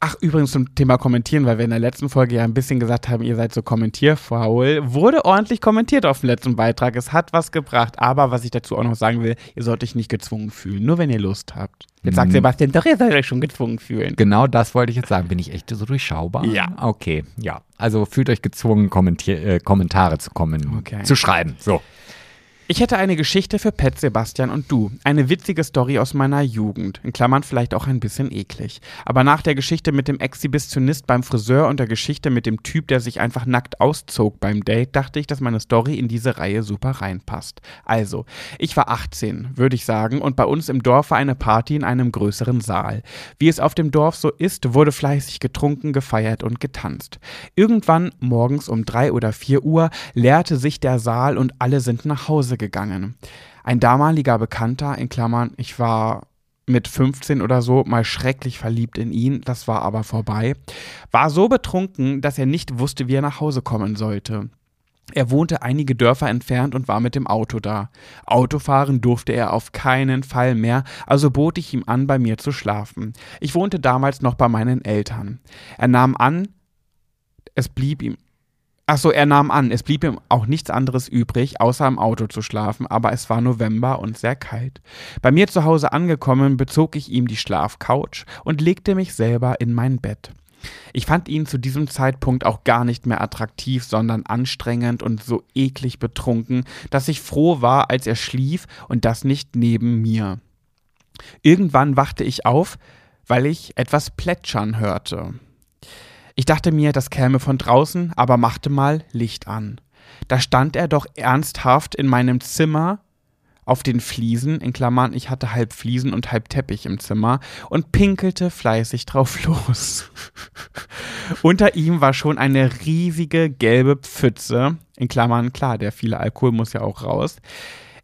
Ach, übrigens zum Thema Kommentieren, weil wir in der letzten Folge ja ein bisschen gesagt haben, ihr seid so kommentierfaul. Wurde ordentlich kommentiert auf dem letzten Beitrag. Es hat was gebracht. Aber was ich dazu auch noch sagen will, ihr sollt euch nicht gezwungen fühlen. Nur wenn ihr Lust habt. Jetzt sagt. Sebastian, doch, ihr sollt euch schon gezwungen fühlen. genau das wollte ich jetzt sagen. Bin ich echt so durchschaubar? Ja. Okay, ja. Also fühlt euch gezwungen, Kommentier äh, Kommentare zu kommen, Okay. zu schreiben. So. Ich hätte eine Geschichte für Pet, Sebastian und du. Eine witzige Story aus meiner Jugend. In Klammern vielleicht auch ein bisschen eklig. Aber nach der Geschichte mit dem Exhibitionist beim Friseur und der Geschichte mit dem Typ, der sich einfach nackt auszog beim Date, dachte ich, dass meine Story in diese Reihe super reinpasst. Also, ich war 18, würde ich sagen, und bei uns im Dorf war eine Party in einem größeren Saal. Wie es auf dem Dorf so ist, wurde fleißig getrunken, gefeiert und getanzt. Irgendwann morgens um drei oder vier Uhr leerte sich der Saal und alle sind nach Hause gegangen. Ein damaliger Bekannter, in Klammern, ich war mit 15 oder so mal schrecklich verliebt in ihn, das war aber vorbei, war so betrunken, dass er nicht wusste, wie er nach Hause kommen sollte. Er wohnte einige Dörfer entfernt und war mit dem Auto da. Autofahren durfte er auf keinen Fall mehr, also bot ich ihm an, bei mir zu schlafen. Ich wohnte damals noch bei meinen Eltern. Er nahm an, es blieb ihm. Ach so, er nahm an, es blieb ihm auch nichts anderes übrig, außer im Auto zu schlafen, aber es war November und sehr kalt. Bei mir zu Hause angekommen, bezog ich ihm die Schlafcouch und legte mich selber in mein Bett. Ich fand ihn zu diesem Zeitpunkt auch gar nicht mehr attraktiv, sondern anstrengend und so eklig betrunken, dass ich froh war, als er schlief und das nicht neben mir. Irgendwann wachte ich auf, weil ich etwas plätschern hörte. Ich dachte mir, das käme von draußen, aber machte mal Licht an. Da stand er doch ernsthaft in meinem Zimmer auf den Fliesen, in Klammern, ich hatte halb Fliesen und halb Teppich im Zimmer, und pinkelte fleißig drauf <laughs> los. Unter ihm war schon eine riesige gelbe Pfütze, in Klammern, klar, der viele Alkohol muss ja auch raus.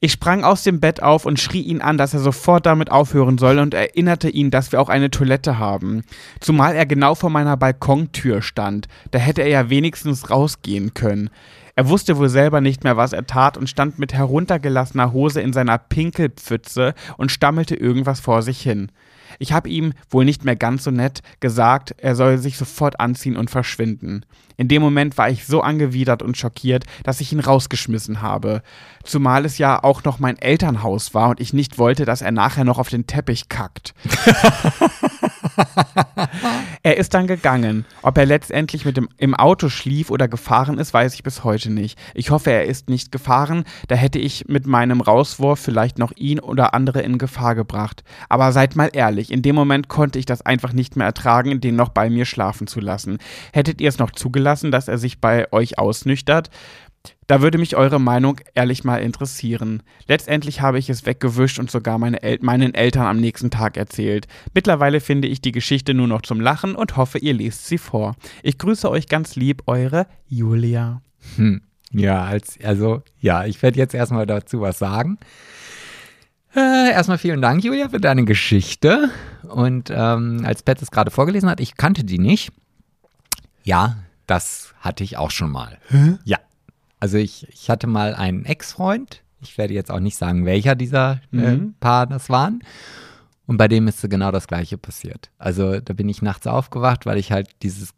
Ich sprang aus dem Bett auf und schrie ihn an, dass er sofort damit aufhören soll und erinnerte ihn, dass wir auch eine Toilette haben. Zumal er genau vor meiner Balkontür stand. Da hätte er ja wenigstens rausgehen können. Er wusste wohl selber nicht mehr, was er tat und stand mit heruntergelassener Hose in seiner Pinkelpfütze und stammelte irgendwas vor sich hin. Ich habe ihm, wohl nicht mehr ganz so nett, gesagt, er soll sich sofort anziehen und verschwinden. In dem Moment war ich so angewidert und schockiert, dass ich ihn rausgeschmissen habe. Zumal es ja auch noch mein Elternhaus war und ich nicht wollte, dass er nachher noch auf den Teppich kackt. <laughs> <laughs> er ist dann gegangen. Ob er letztendlich mit dem im Auto schlief oder gefahren ist, weiß ich bis heute nicht. Ich hoffe, er ist nicht gefahren, da hätte ich mit meinem Rauswurf vielleicht noch ihn oder andere in Gefahr gebracht. Aber seid mal ehrlich, in dem Moment konnte ich das einfach nicht mehr ertragen, den noch bei mir schlafen zu lassen. Hättet ihr es noch zugelassen, dass er sich bei euch ausnüchtert? Da würde mich eure Meinung ehrlich mal interessieren. Letztendlich habe ich es weggewischt und sogar meine El meinen Eltern am nächsten Tag erzählt. Mittlerweile finde ich die Geschichte nur noch zum Lachen und hoffe, ihr lest sie vor. Ich grüße euch ganz lieb, eure Julia. Hm. Ja, als, also, ja, ich werde jetzt erstmal dazu was sagen. Äh, erstmal vielen Dank, Julia, für deine Geschichte. Und ähm, als Pat es gerade vorgelesen hat, ich kannte die nicht. Ja, das hatte ich auch schon mal. Hä? Ja. Also ich, ich hatte mal einen Ex-Freund. Ich werde jetzt auch nicht sagen, welcher dieser äh, Mhm. Paar das waren. Und bei dem ist genau das Gleiche passiert. Also da bin ich nachts aufgewacht, weil ich halt dieses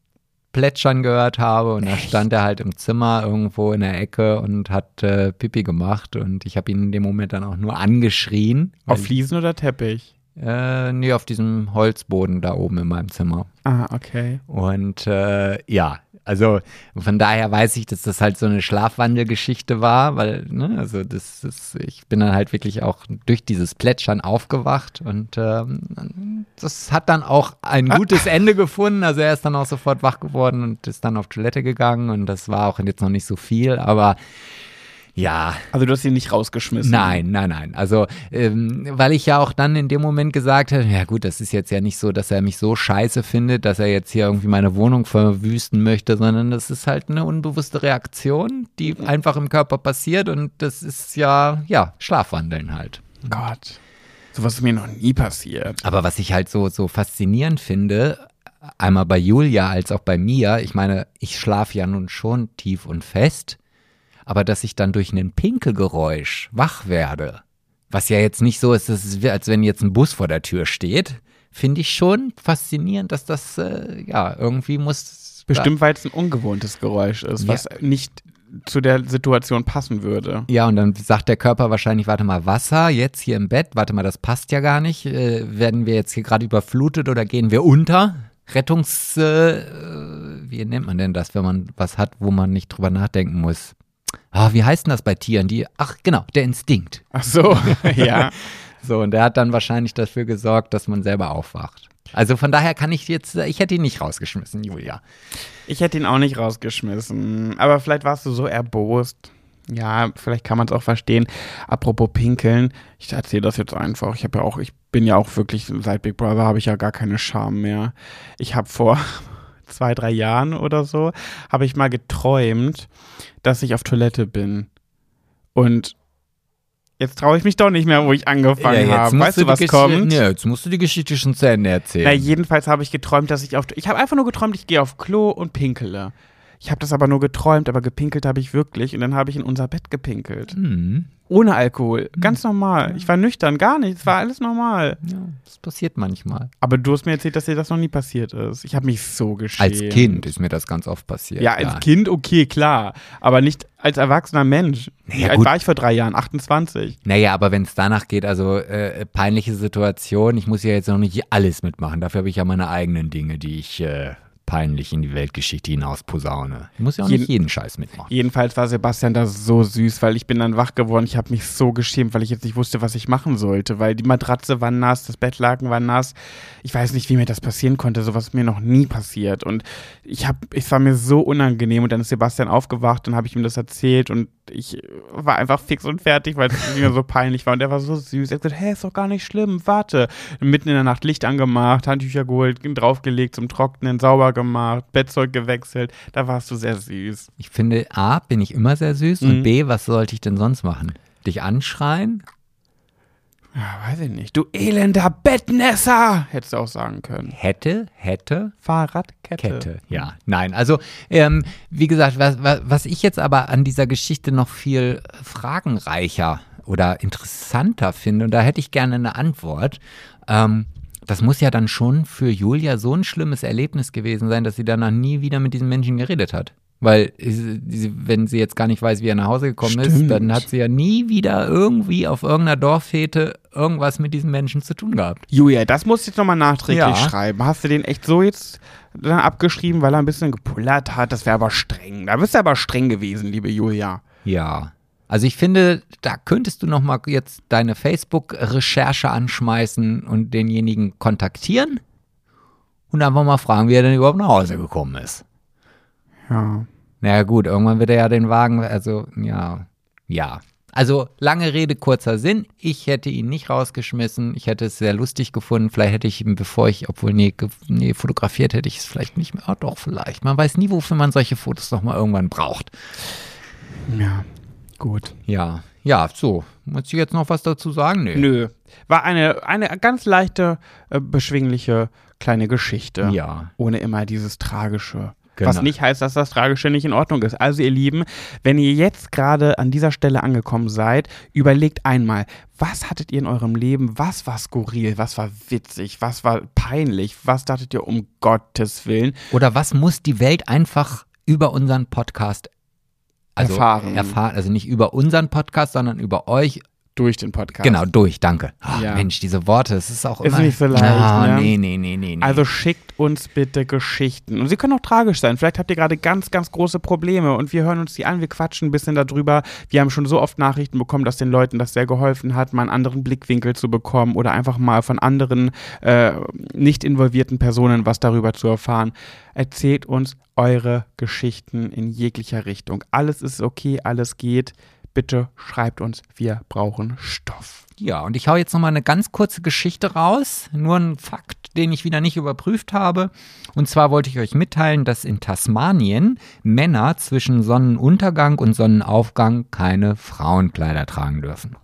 Plätschern gehört habe und da stand er halt im Zimmer irgendwo in der Ecke und hat äh, Pipi gemacht und ich habe ihn in dem Moment dann auch nur angeschrien. Auf Fliesen oder Teppich? äh, nee, auf diesem Holzboden da oben in meinem Zimmer. Ah, okay. Und äh, ja, also von daher weiß ich, dass das halt so eine Schlafwandelgeschichte war, weil, ne, also das ist, ich bin dann halt wirklich auch durch dieses Plätschern aufgewacht und ähm, das hat dann auch ein gutes Ende gefunden. Also er ist dann auch sofort wach geworden und ist dann auf Toilette gegangen und das war auch jetzt noch nicht so viel, aber ja, Also du hast ihn nicht rausgeschmissen. Nein, nein, nein. Also, ähm, weil ich ja auch dann in dem Moment gesagt habe, ja gut, das ist jetzt ja nicht so, dass er mich so scheiße findet, dass er jetzt hier irgendwie meine Wohnung verwüsten möchte, sondern das ist halt eine unbewusste Reaktion, die einfach im Körper passiert und das ist ja, ja, Schlafwandeln halt. Gott. Sowas ist mir noch nie passiert. Aber was ich halt so, so faszinierend finde, einmal bei Julia als auch bei mir, ich meine, ich schlafe ja nun schon tief und fest, aber dass ich dann durch ein Pinkelgeräusch wach werde, was ja jetzt nicht so ist, es, als wenn jetzt ein Bus vor der Tür steht, finde ich schon faszinierend, dass das, äh, ja, irgendwie muss. Bestimmt, weil es ein ungewohntes Geräusch ist, was nicht zu der Situation passen würde. Ja, und dann sagt der Körper wahrscheinlich, warte mal, Wasser jetzt hier im Bett, warte mal, das passt ja gar nicht. Äh, werden wir jetzt hier gerade überflutet oder gehen wir unter? Rettungs, äh, wie nennt man denn das, wenn man was hat, wo man nicht drüber nachdenken muss? Ah, wie heißt denn das bei Tieren? Die, ach genau, der Instinkt. Ach so, <laughs> ja. <laughs> So, und der hat dann wahrscheinlich dafür gesorgt, dass man selber aufwacht. Also von daher kann ich jetzt, ich hätte ihn nicht rausgeschmissen, Julia. Ich hätte ihn auch nicht rausgeschmissen. Aber vielleicht warst du so erbost. Ja, vielleicht kann man es auch verstehen. Apropos Pinkeln, ich erzähle das jetzt einfach. Ich habe ja auch, ich bin ja auch wirklich, seit Big Brother habe ich ja gar keine Scham mehr. Ich habe vor zwei, drei Jahren oder so, habe ich mal geträumt, dass ich auf Toilette bin. Und jetzt traue ich mich doch nicht mehr, wo ich angefangen habe. Weißt du, was kommt? Ja, jetzt musst du die Geschichte schon zu Ende erzählen. Na, jedenfalls habe ich geträumt, dass ich auf. Ich habe einfach nur geträumt, ich gehe auf Klo und pinkele. Ich habe das aber nur geträumt, aber gepinkelt habe ich wirklich. Und dann habe ich in unser Bett gepinkelt. Hm. Ohne Alkohol. Ganz normal. Ich war nüchtern, gar nicht. Es war alles normal. Ja, das passiert manchmal. Aber du hast mir erzählt, dass dir das noch nie passiert ist. Ich habe mich so geschämt. Als Kind ist mir das ganz oft passiert. Ja, als Kind okay, klar. Aber nicht als erwachsener Mensch. Wie Ja, alt gut. war ich vor drei Jahren? 28. Naja, aber wenn es danach geht, also äh, peinliche Situation, ich muss ja jetzt noch nicht alles mitmachen. Dafür habe ich ja meine eigenen Dinge, die ich äh, peinlich in die Weltgeschichte hinaus posaune. Ich muss ja auch Jeden- nicht jeden Scheiß mitmachen. Jedenfalls war Sebastian da so süß, weil ich bin dann wach geworden. Ich habe mich so geschämt, weil ich jetzt nicht wusste, was ich machen sollte, weil die Matratze war nass, das Bettlaken war nass. Ich weiß nicht, wie mir das passieren konnte. Sowas ist mir noch nie passiert. Und ich habe, es war mir so unangenehm. Und dann ist Sebastian aufgewacht und habe ich ihm das erzählt und ich war einfach fix und fertig, weil es <laughs> mir so peinlich war. Und er war so süß. Er hat gesagt, hä, ist doch gar nicht schlimm, warte. Mitten in der Nacht Licht angemacht, Handtücher geholt, draufgelegt zum Trocknen, sauber gemacht, Bettzeug gewechselt. Da warst du sehr süß. Ich finde, A, bin ich immer sehr süß Mhm. und B, was sollte ich denn sonst machen? Dich anschreien? Ja, weiß ich nicht. Du elender Bettnässer, hättest du auch sagen können. Hätte, hätte, Fahrradkette. Kette, ja. Nein, also ähm, wie gesagt, was, was, was ich jetzt aber an dieser Geschichte noch viel fragenreicher oder interessanter finde, und da hätte ich gerne eine Antwort, ähm, das muss ja dann schon für Julia so ein schlimmes Erlebnis gewesen sein, dass sie danach nie wieder mit diesem Menschen geredet hat. Weil wenn sie jetzt gar nicht weiß, wie er nach Hause gekommen ist, Stimmt. dann hat sie ja nie wieder irgendwie auf irgendeiner Dorffete irgendwas mit diesen Menschen zu tun gehabt. Julia, das musst du jetzt nochmal nachträglich Ja. schreiben. Hast du den echt so jetzt dann abgeschrieben, weil er ein bisschen gepullert hat? Das wäre aber streng. Da bist du aber streng gewesen, liebe Julia. Ja. Also ich finde, da könntest du noch mal jetzt deine Facebook-Recherche anschmeißen und denjenigen kontaktieren und einfach mal fragen, wie er denn überhaupt nach Hause gekommen ist. Ja. Naja gut, irgendwann wird er ja den Wagen, also ja, ja. Also lange Rede, kurzer Sinn. Ich hätte ihn nicht rausgeschmissen. Ich hätte es sehr lustig gefunden. Vielleicht hätte ich ihn, bevor ich, obwohl, nee, nee fotografiert hätte ich es vielleicht nicht mehr. Ah, doch, vielleicht. Man weiß nie, wofür man solche Fotos noch mal irgendwann braucht. Ja, gut. Ja, ja, so. Muss ich jetzt noch was dazu sagen? Nee. Nö. War eine, eine ganz leichte, äh, beschwingliche kleine Geschichte. Ja. Ohne immer dieses Tragische. Genau. Was nicht heißt, dass das Tragische nicht in Ordnung ist. Also ihr Lieben, wenn ihr jetzt gerade an dieser Stelle angekommen seid, überlegt einmal, was hattet ihr in eurem Leben? Was war skurril? Was war witzig? Was war peinlich? Was dachtet ihr um Gottes Willen? Oder was muss die Welt einfach über unseren Podcast also Erfahren. erfahren? Also nicht über unseren Podcast, sondern über euch. Durch den Podcast. Genau, durch, danke. Ah, Ja. Mensch, diese Worte, es ist auch Ist immer. nicht so leicht, Ah, ne? Nee, nee, nee, nee. nee. Also schickt uns bitte Geschichten. Und sie können auch tragisch sein. Vielleicht habt ihr gerade ganz, ganz große Probleme und wir hören uns die an, wir quatschen ein bisschen darüber. Wir haben schon so oft Nachrichten bekommen, dass den Leuten das sehr geholfen hat, mal einen anderen Blickwinkel zu bekommen oder einfach mal von anderen äh, nicht involvierten Personen was darüber zu erfahren. Erzählt uns eure Geschichten in jeglicher Richtung. Alles ist okay, alles geht. Bitte schreibt uns, wir brauchen Stoff. Ja, und ich hau jetzt nochmal eine ganz kurze Geschichte raus. Nur ein Fakt, den ich wieder nicht überprüft habe. Und zwar wollte ich euch mitteilen, dass in Tasmanien Männer zwischen Sonnenuntergang und Sonnenaufgang keine Frauenkleider tragen dürfen.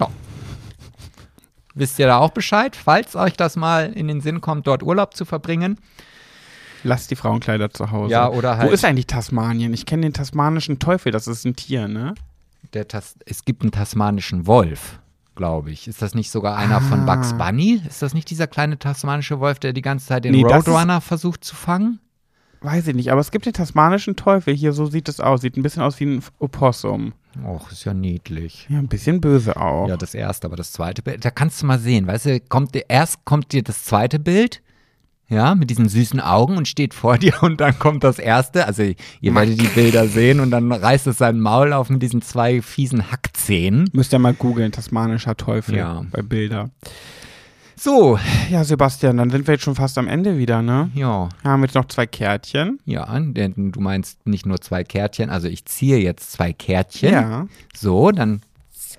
Ja. Wisst ihr da auch Bescheid? Falls euch das mal in den Sinn kommt, dort Urlaub zu verbringen. Lasst die Frauenkleider zu Hause. Ja, oder halt- Wo ist eigentlich Tasmanien? Ich kenne den tasmanischen Teufel, das ist ein Tier, ne? Der Tas es gibt einen tasmanischen Wolf, glaube ich. Ist das nicht sogar einer von Ah. Bugs Bunny? Ist das nicht dieser kleine tasmanische Wolf, der die ganze Zeit den Nee, Roadrunner versucht zu fangen? Weiß ich nicht, aber es gibt den tasmanischen Teufel. Hier, so sieht es aus. Sieht ein bisschen aus wie ein Opossum. Och, ist ja niedlich. Ja, ein bisschen böse auch. Ja, das erste, aber das zweite Bild, da kannst du mal sehen, weißt du, kommt dir, erst kommt dir das zweite Bild, ja, mit diesen süßen Augen und steht vor <laughs> dir und dann kommt das erste, also ihr werdet die Bilder sehen und dann reißt es sein Maul auf mit diesen zwei fiesen Hackzähnen. Müsst ihr mal googeln, tasmanischer Teufel Ja. bei Bilder. So, Ja, Sebastian, dann sind wir jetzt schon fast am Ende wieder, ne? ja, Wir haben jetzt noch zwei Kärtchen. ja, denn du meinst nicht nur zwei Kärtchen, also ich ziehe jetzt zwei Kärtchen. Ja. So, dann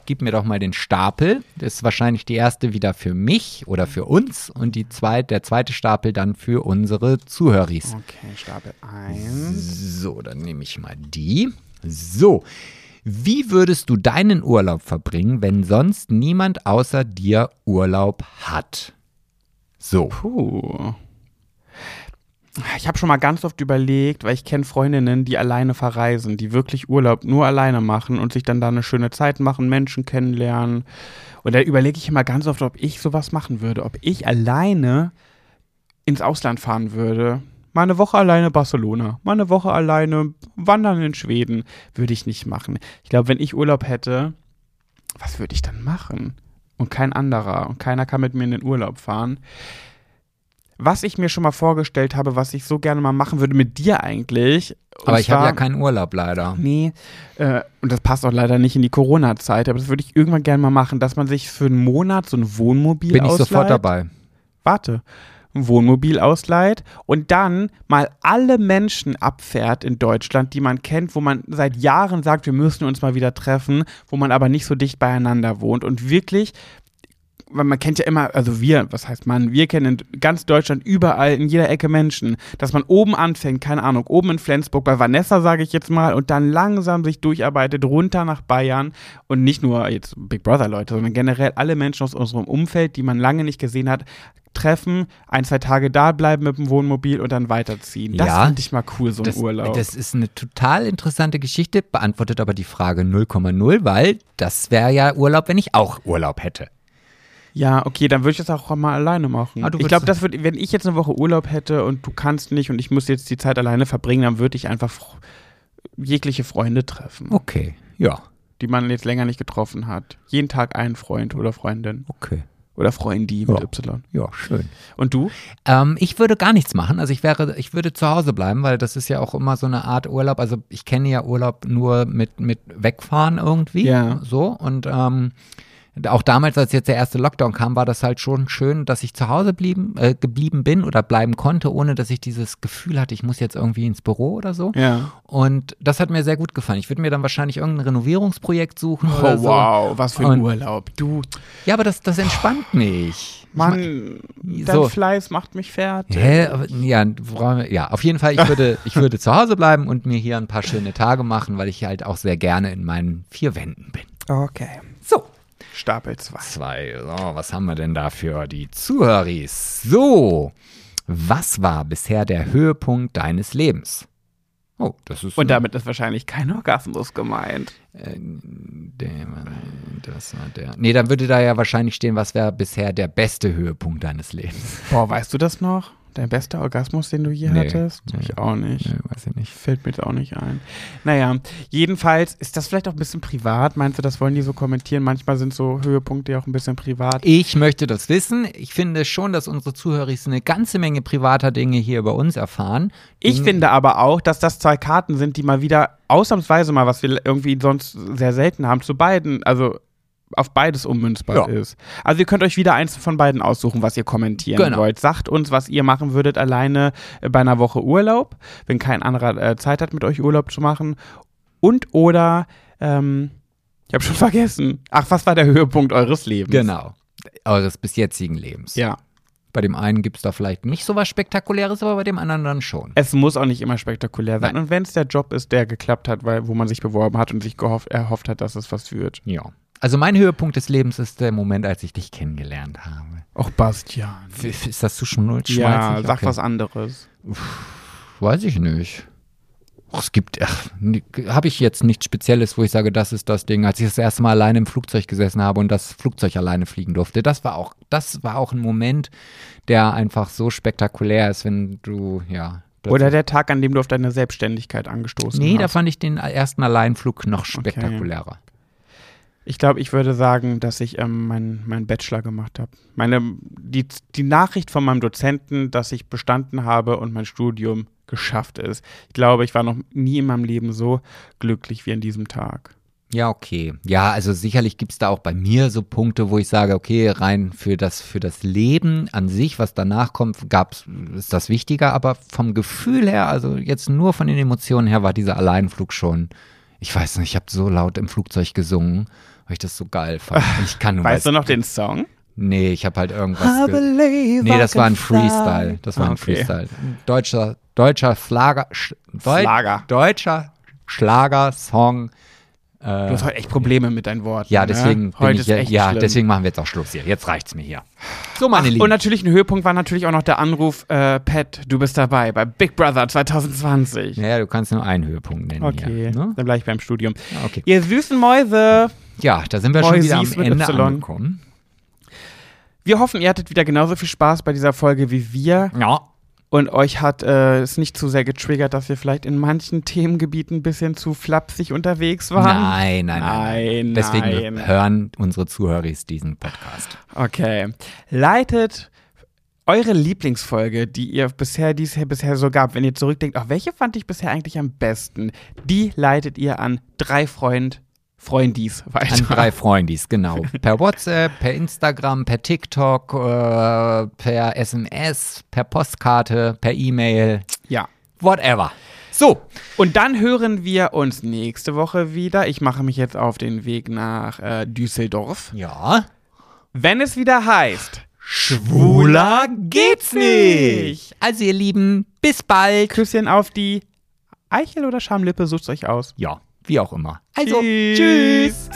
gib mir doch mal den Stapel. Das ist wahrscheinlich die erste wieder für mich oder für uns und die zweit, der zweite Stapel dann für unsere Zuhöris. Okay, Stapel 1. So, dann nehme ich mal die. So, wie würdest du deinen Urlaub verbringen, wenn sonst niemand außer dir Urlaub hat? So, Puh. Ich habe schon mal ganz oft überlegt, weil ich kenne Freundinnen, die alleine verreisen, die wirklich Urlaub nur alleine machen und sich dann da eine schöne Zeit machen, Menschen kennenlernen. Und da überlege ich immer ganz oft, ob ich sowas machen würde, ob ich alleine ins Ausland fahren würde. Mal eine Woche alleine Barcelona, mal eine Woche alleine wandern in Schweden, würde ich nicht machen. Ich glaube, wenn ich Urlaub hätte, was würde ich dann machen? Und kein anderer und keiner kann mit mir in den Urlaub fahren. Was ich mir schon mal vorgestellt habe, was ich so gerne mal machen würde mit dir eigentlich. und aber ich habe ja keinen Urlaub leider. Nee, äh, und das passt auch leider nicht in die Corona-Zeit, aber das würde ich irgendwann gerne mal machen, dass man sich für einen Monat so ein Wohnmobil Bin ich ausleiht. sofort dabei. Warte. Ein Wohnmobil ausleiht und dann mal alle Menschen abfährt in Deutschland, die man kennt, wo man seit Jahren sagt, wir müssen uns mal wieder treffen, wo man aber nicht so dicht beieinander wohnt und wirklich weil man kennt ja immer, also wir, was heißt man, wir kennen in ganz Deutschland überall, in jeder Ecke Menschen, dass man oben anfängt, keine Ahnung, oben in Flensburg bei Vanessa, sage ich jetzt mal, und dann langsam sich durcharbeitet runter nach Bayern und nicht nur jetzt Big Brother Leute, sondern generell alle Menschen aus unserem Umfeld, die man lange nicht gesehen hat, treffen, ein, zwei Tage da bleiben mit dem Wohnmobil und dann weiterziehen. Das Ja, finde ich mal cool, so ein Das, Urlaub. das ist eine total interessante Geschichte, beantwortet aber die Frage 0,0, weil das wäre ja Urlaub, wenn ich auch Urlaub hätte. Ja, okay, dann würde ich das auch mal alleine machen. Ah, ich glaube, das wird, wenn ich jetzt eine Woche Urlaub hätte und du kannst nicht und ich muss jetzt die Zeit alleine verbringen, dann würde ich einfach jegliche Freunde treffen, Okay, ja, die man jetzt länger nicht getroffen hat. Jeden Tag einen Freund oder Freundin okay. oder Freundin mit Ja. Y. Ja, schön. Und du? Ähm, ich würde gar nichts machen. Also ich wäre, ich würde zu Hause bleiben, weil das ist ja auch immer so eine Art Urlaub. Also ich kenne ja Urlaub nur mit, mit Wegfahren irgendwie. Ja. So. Und ähm, auch damals, als jetzt der erste Lockdown kam, war das halt schon schön, dass ich zu Hause blieben, äh, geblieben bin oder bleiben konnte, ohne dass ich dieses Gefühl hatte, ich muss jetzt irgendwie ins Büro oder so. Ja. Und das hat mir sehr gut gefallen. Ich würde mir dann wahrscheinlich irgendein Renovierungsprojekt suchen oder Oh, so. wow, was für ein Und- Urlaub. Du, Ja, aber das, das entspannt mich. Mann, dein so. Fleiß macht mich fertig. Hä? Ja, ja, auf jeden Fall, ich würde, <laughs> ich würde zu Hause bleiben und mir hier ein paar schöne Tage machen, weil ich halt auch sehr gerne in meinen vier Wänden bin. Okay. Stapel 2. Zwei. So, was haben wir denn da für die Zuhöris? So. Was war bisher der Höhepunkt deines Lebens? Oh, das ist. Und damit ist wahrscheinlich kein Orgasmus gemeint. Äh, der, das war der. Nee, dann würde da ja wahrscheinlich stehen, was wäre bisher der beste Höhepunkt deines Lebens? Boah, weißt du das noch? Dein bester Orgasmus, den du je Nee, hattest? nee. Ich auch nicht. Nee, weiß ich nicht. Fällt mir jetzt auch nicht ein. Naja, jedenfalls ist das vielleicht auch ein bisschen privat. Meinst du, das wollen die so kommentieren? Manchmal sind so Höhepunkte ja auch ein bisschen privat. Ich möchte das wissen. Ich finde schon, dass unsere Zuhörer eine ganze Menge privater Dinge hier über uns erfahren. Ich Dinge- finde aber auch, dass das zwei Karten sind, die mal wieder ausnahmsweise mal, was wir irgendwie sonst sehr selten haben, zu beiden, also auf beides ummünzbar Ja. ist. Also ihr könnt euch wieder eins von beiden aussuchen, was ihr kommentieren Genau. wollt. Sagt uns, was ihr machen würdet alleine äh, bei einer Woche Urlaub, wenn kein anderer äh, Zeit hat, mit euch Urlaub zu machen. Und oder, ähm, ich habe schon <laughs> vergessen. Ach, was war der Höhepunkt eures Lebens? Genau. Eures bis jetzigen Lebens. Ja. Bei dem einen gibt es da vielleicht nicht so was Spektakuläres, aber bei dem anderen dann schon. Es muss auch nicht immer spektakulär sein. Nein. Und wenn es der Job ist, der geklappt hat, weil, wo man sich beworben hat und sich gehofft, erhofft hat, dass es was wird. Ja. Also mein Höhepunkt des Lebens ist der Moment, als ich dich kennengelernt habe. Auch Bastian. Ist das zu schnulzig? Ja, sag okay. was anderes. Weiß ich nicht. Ach, Es gibt, habe ich jetzt nichts Spezielles, wo ich sage, das ist das Ding. Als ich das erste Mal alleine im Flugzeug gesessen habe und das Flugzeug alleine fliegen durfte, das war auch, das war auch ein Moment, der einfach so spektakulär ist, wenn du, ja. Oder der Tag, an dem du auf deine Selbstständigkeit angestoßen Nee, da hast. fand ich den ersten Alleinflug noch spektakulärer. Ich glaube, ich würde sagen, dass ich ähm, meinen mein Bachelor gemacht habe. Meine, die, die Nachricht von meinem Dozenten, dass ich bestanden habe und mein Studium geschafft ist. Ich glaube, ich war noch nie in meinem Leben so glücklich wie an diesem Tag. Ja, okay. Ja, also sicherlich gibt es da auch bei mir so Punkte, wo ich sage, okay, rein für das, für das Leben an sich, was danach kommt, gab's, ist das wichtiger, aber vom Gefühl her, also jetzt nur von den Emotionen her, war dieser Alleinflug schon, ich weiß nicht, ich habe so laut im Flugzeug gesungen, weil ich das so geil fand. <laughs> Und Ich kann nur Weißt du noch den Song? Nee, ich habe halt irgendwas. Ge nee, das war ein Freestyle. Das war Ah, ein okay. Freestyle. Deutscher, deutscher Schlager, Sch, Deu Schlager. Deutscher Schlagersong. Du hast heute echt Probleme mit deinen Worten. Ja, deswegen ne? heute ich ja, ja deswegen machen wir jetzt auch Schluss hier. Jetzt reicht's mir hier. So, meine Ach, Lieben. und natürlich ein Höhepunkt war natürlich auch noch der Anruf, äh, Pat, du bist dabei bei Big Brother 2020. ja, du kannst nur einen Höhepunkt nennen Okay, hier. Ne? dann bleibe ich beim Studium. Okay. Ihr süßen Mäuse, Ja, da sind wir schon wieder am Ende Y. angekommen. wir hoffen, ihr hattet wieder genauso viel Spaß bei dieser Folge wie wir Ja. Und euch hat äh, es nicht zu sehr getriggert, dass wir vielleicht in manchen Themengebieten ein bisschen zu flapsig unterwegs waren. Nein, nein, nein, nein. Deswegen nein. hören unsere Zuhörer diesen Podcast. Okay. Leitet eure Lieblingsfolge, die ihr bisher, die es bisher so gab, wenn ihr zurückdenkt, ach, welche fand ich bisher eigentlich am besten? Die leitet ihr an drei Freund, Freundis weiter. An drei Freundis, genau. <laughs> Per WhatsApp, per Instagram, per TikTok, äh, per SMS, per Postkarte, per E-Mail, Ja. whatever. So, Und dann hören wir uns nächste Woche wieder. Ich mache mich jetzt auf den Weg nach äh, Düsseldorf. ja. Wenn es wieder heißt, Schwuler geht's nicht. Also ihr Lieben, bis bald. Küsschen auf die Eichel oder Schamlippe, sucht's euch aus. Ja, wie auch immer. Also, Tschüss. tschüss.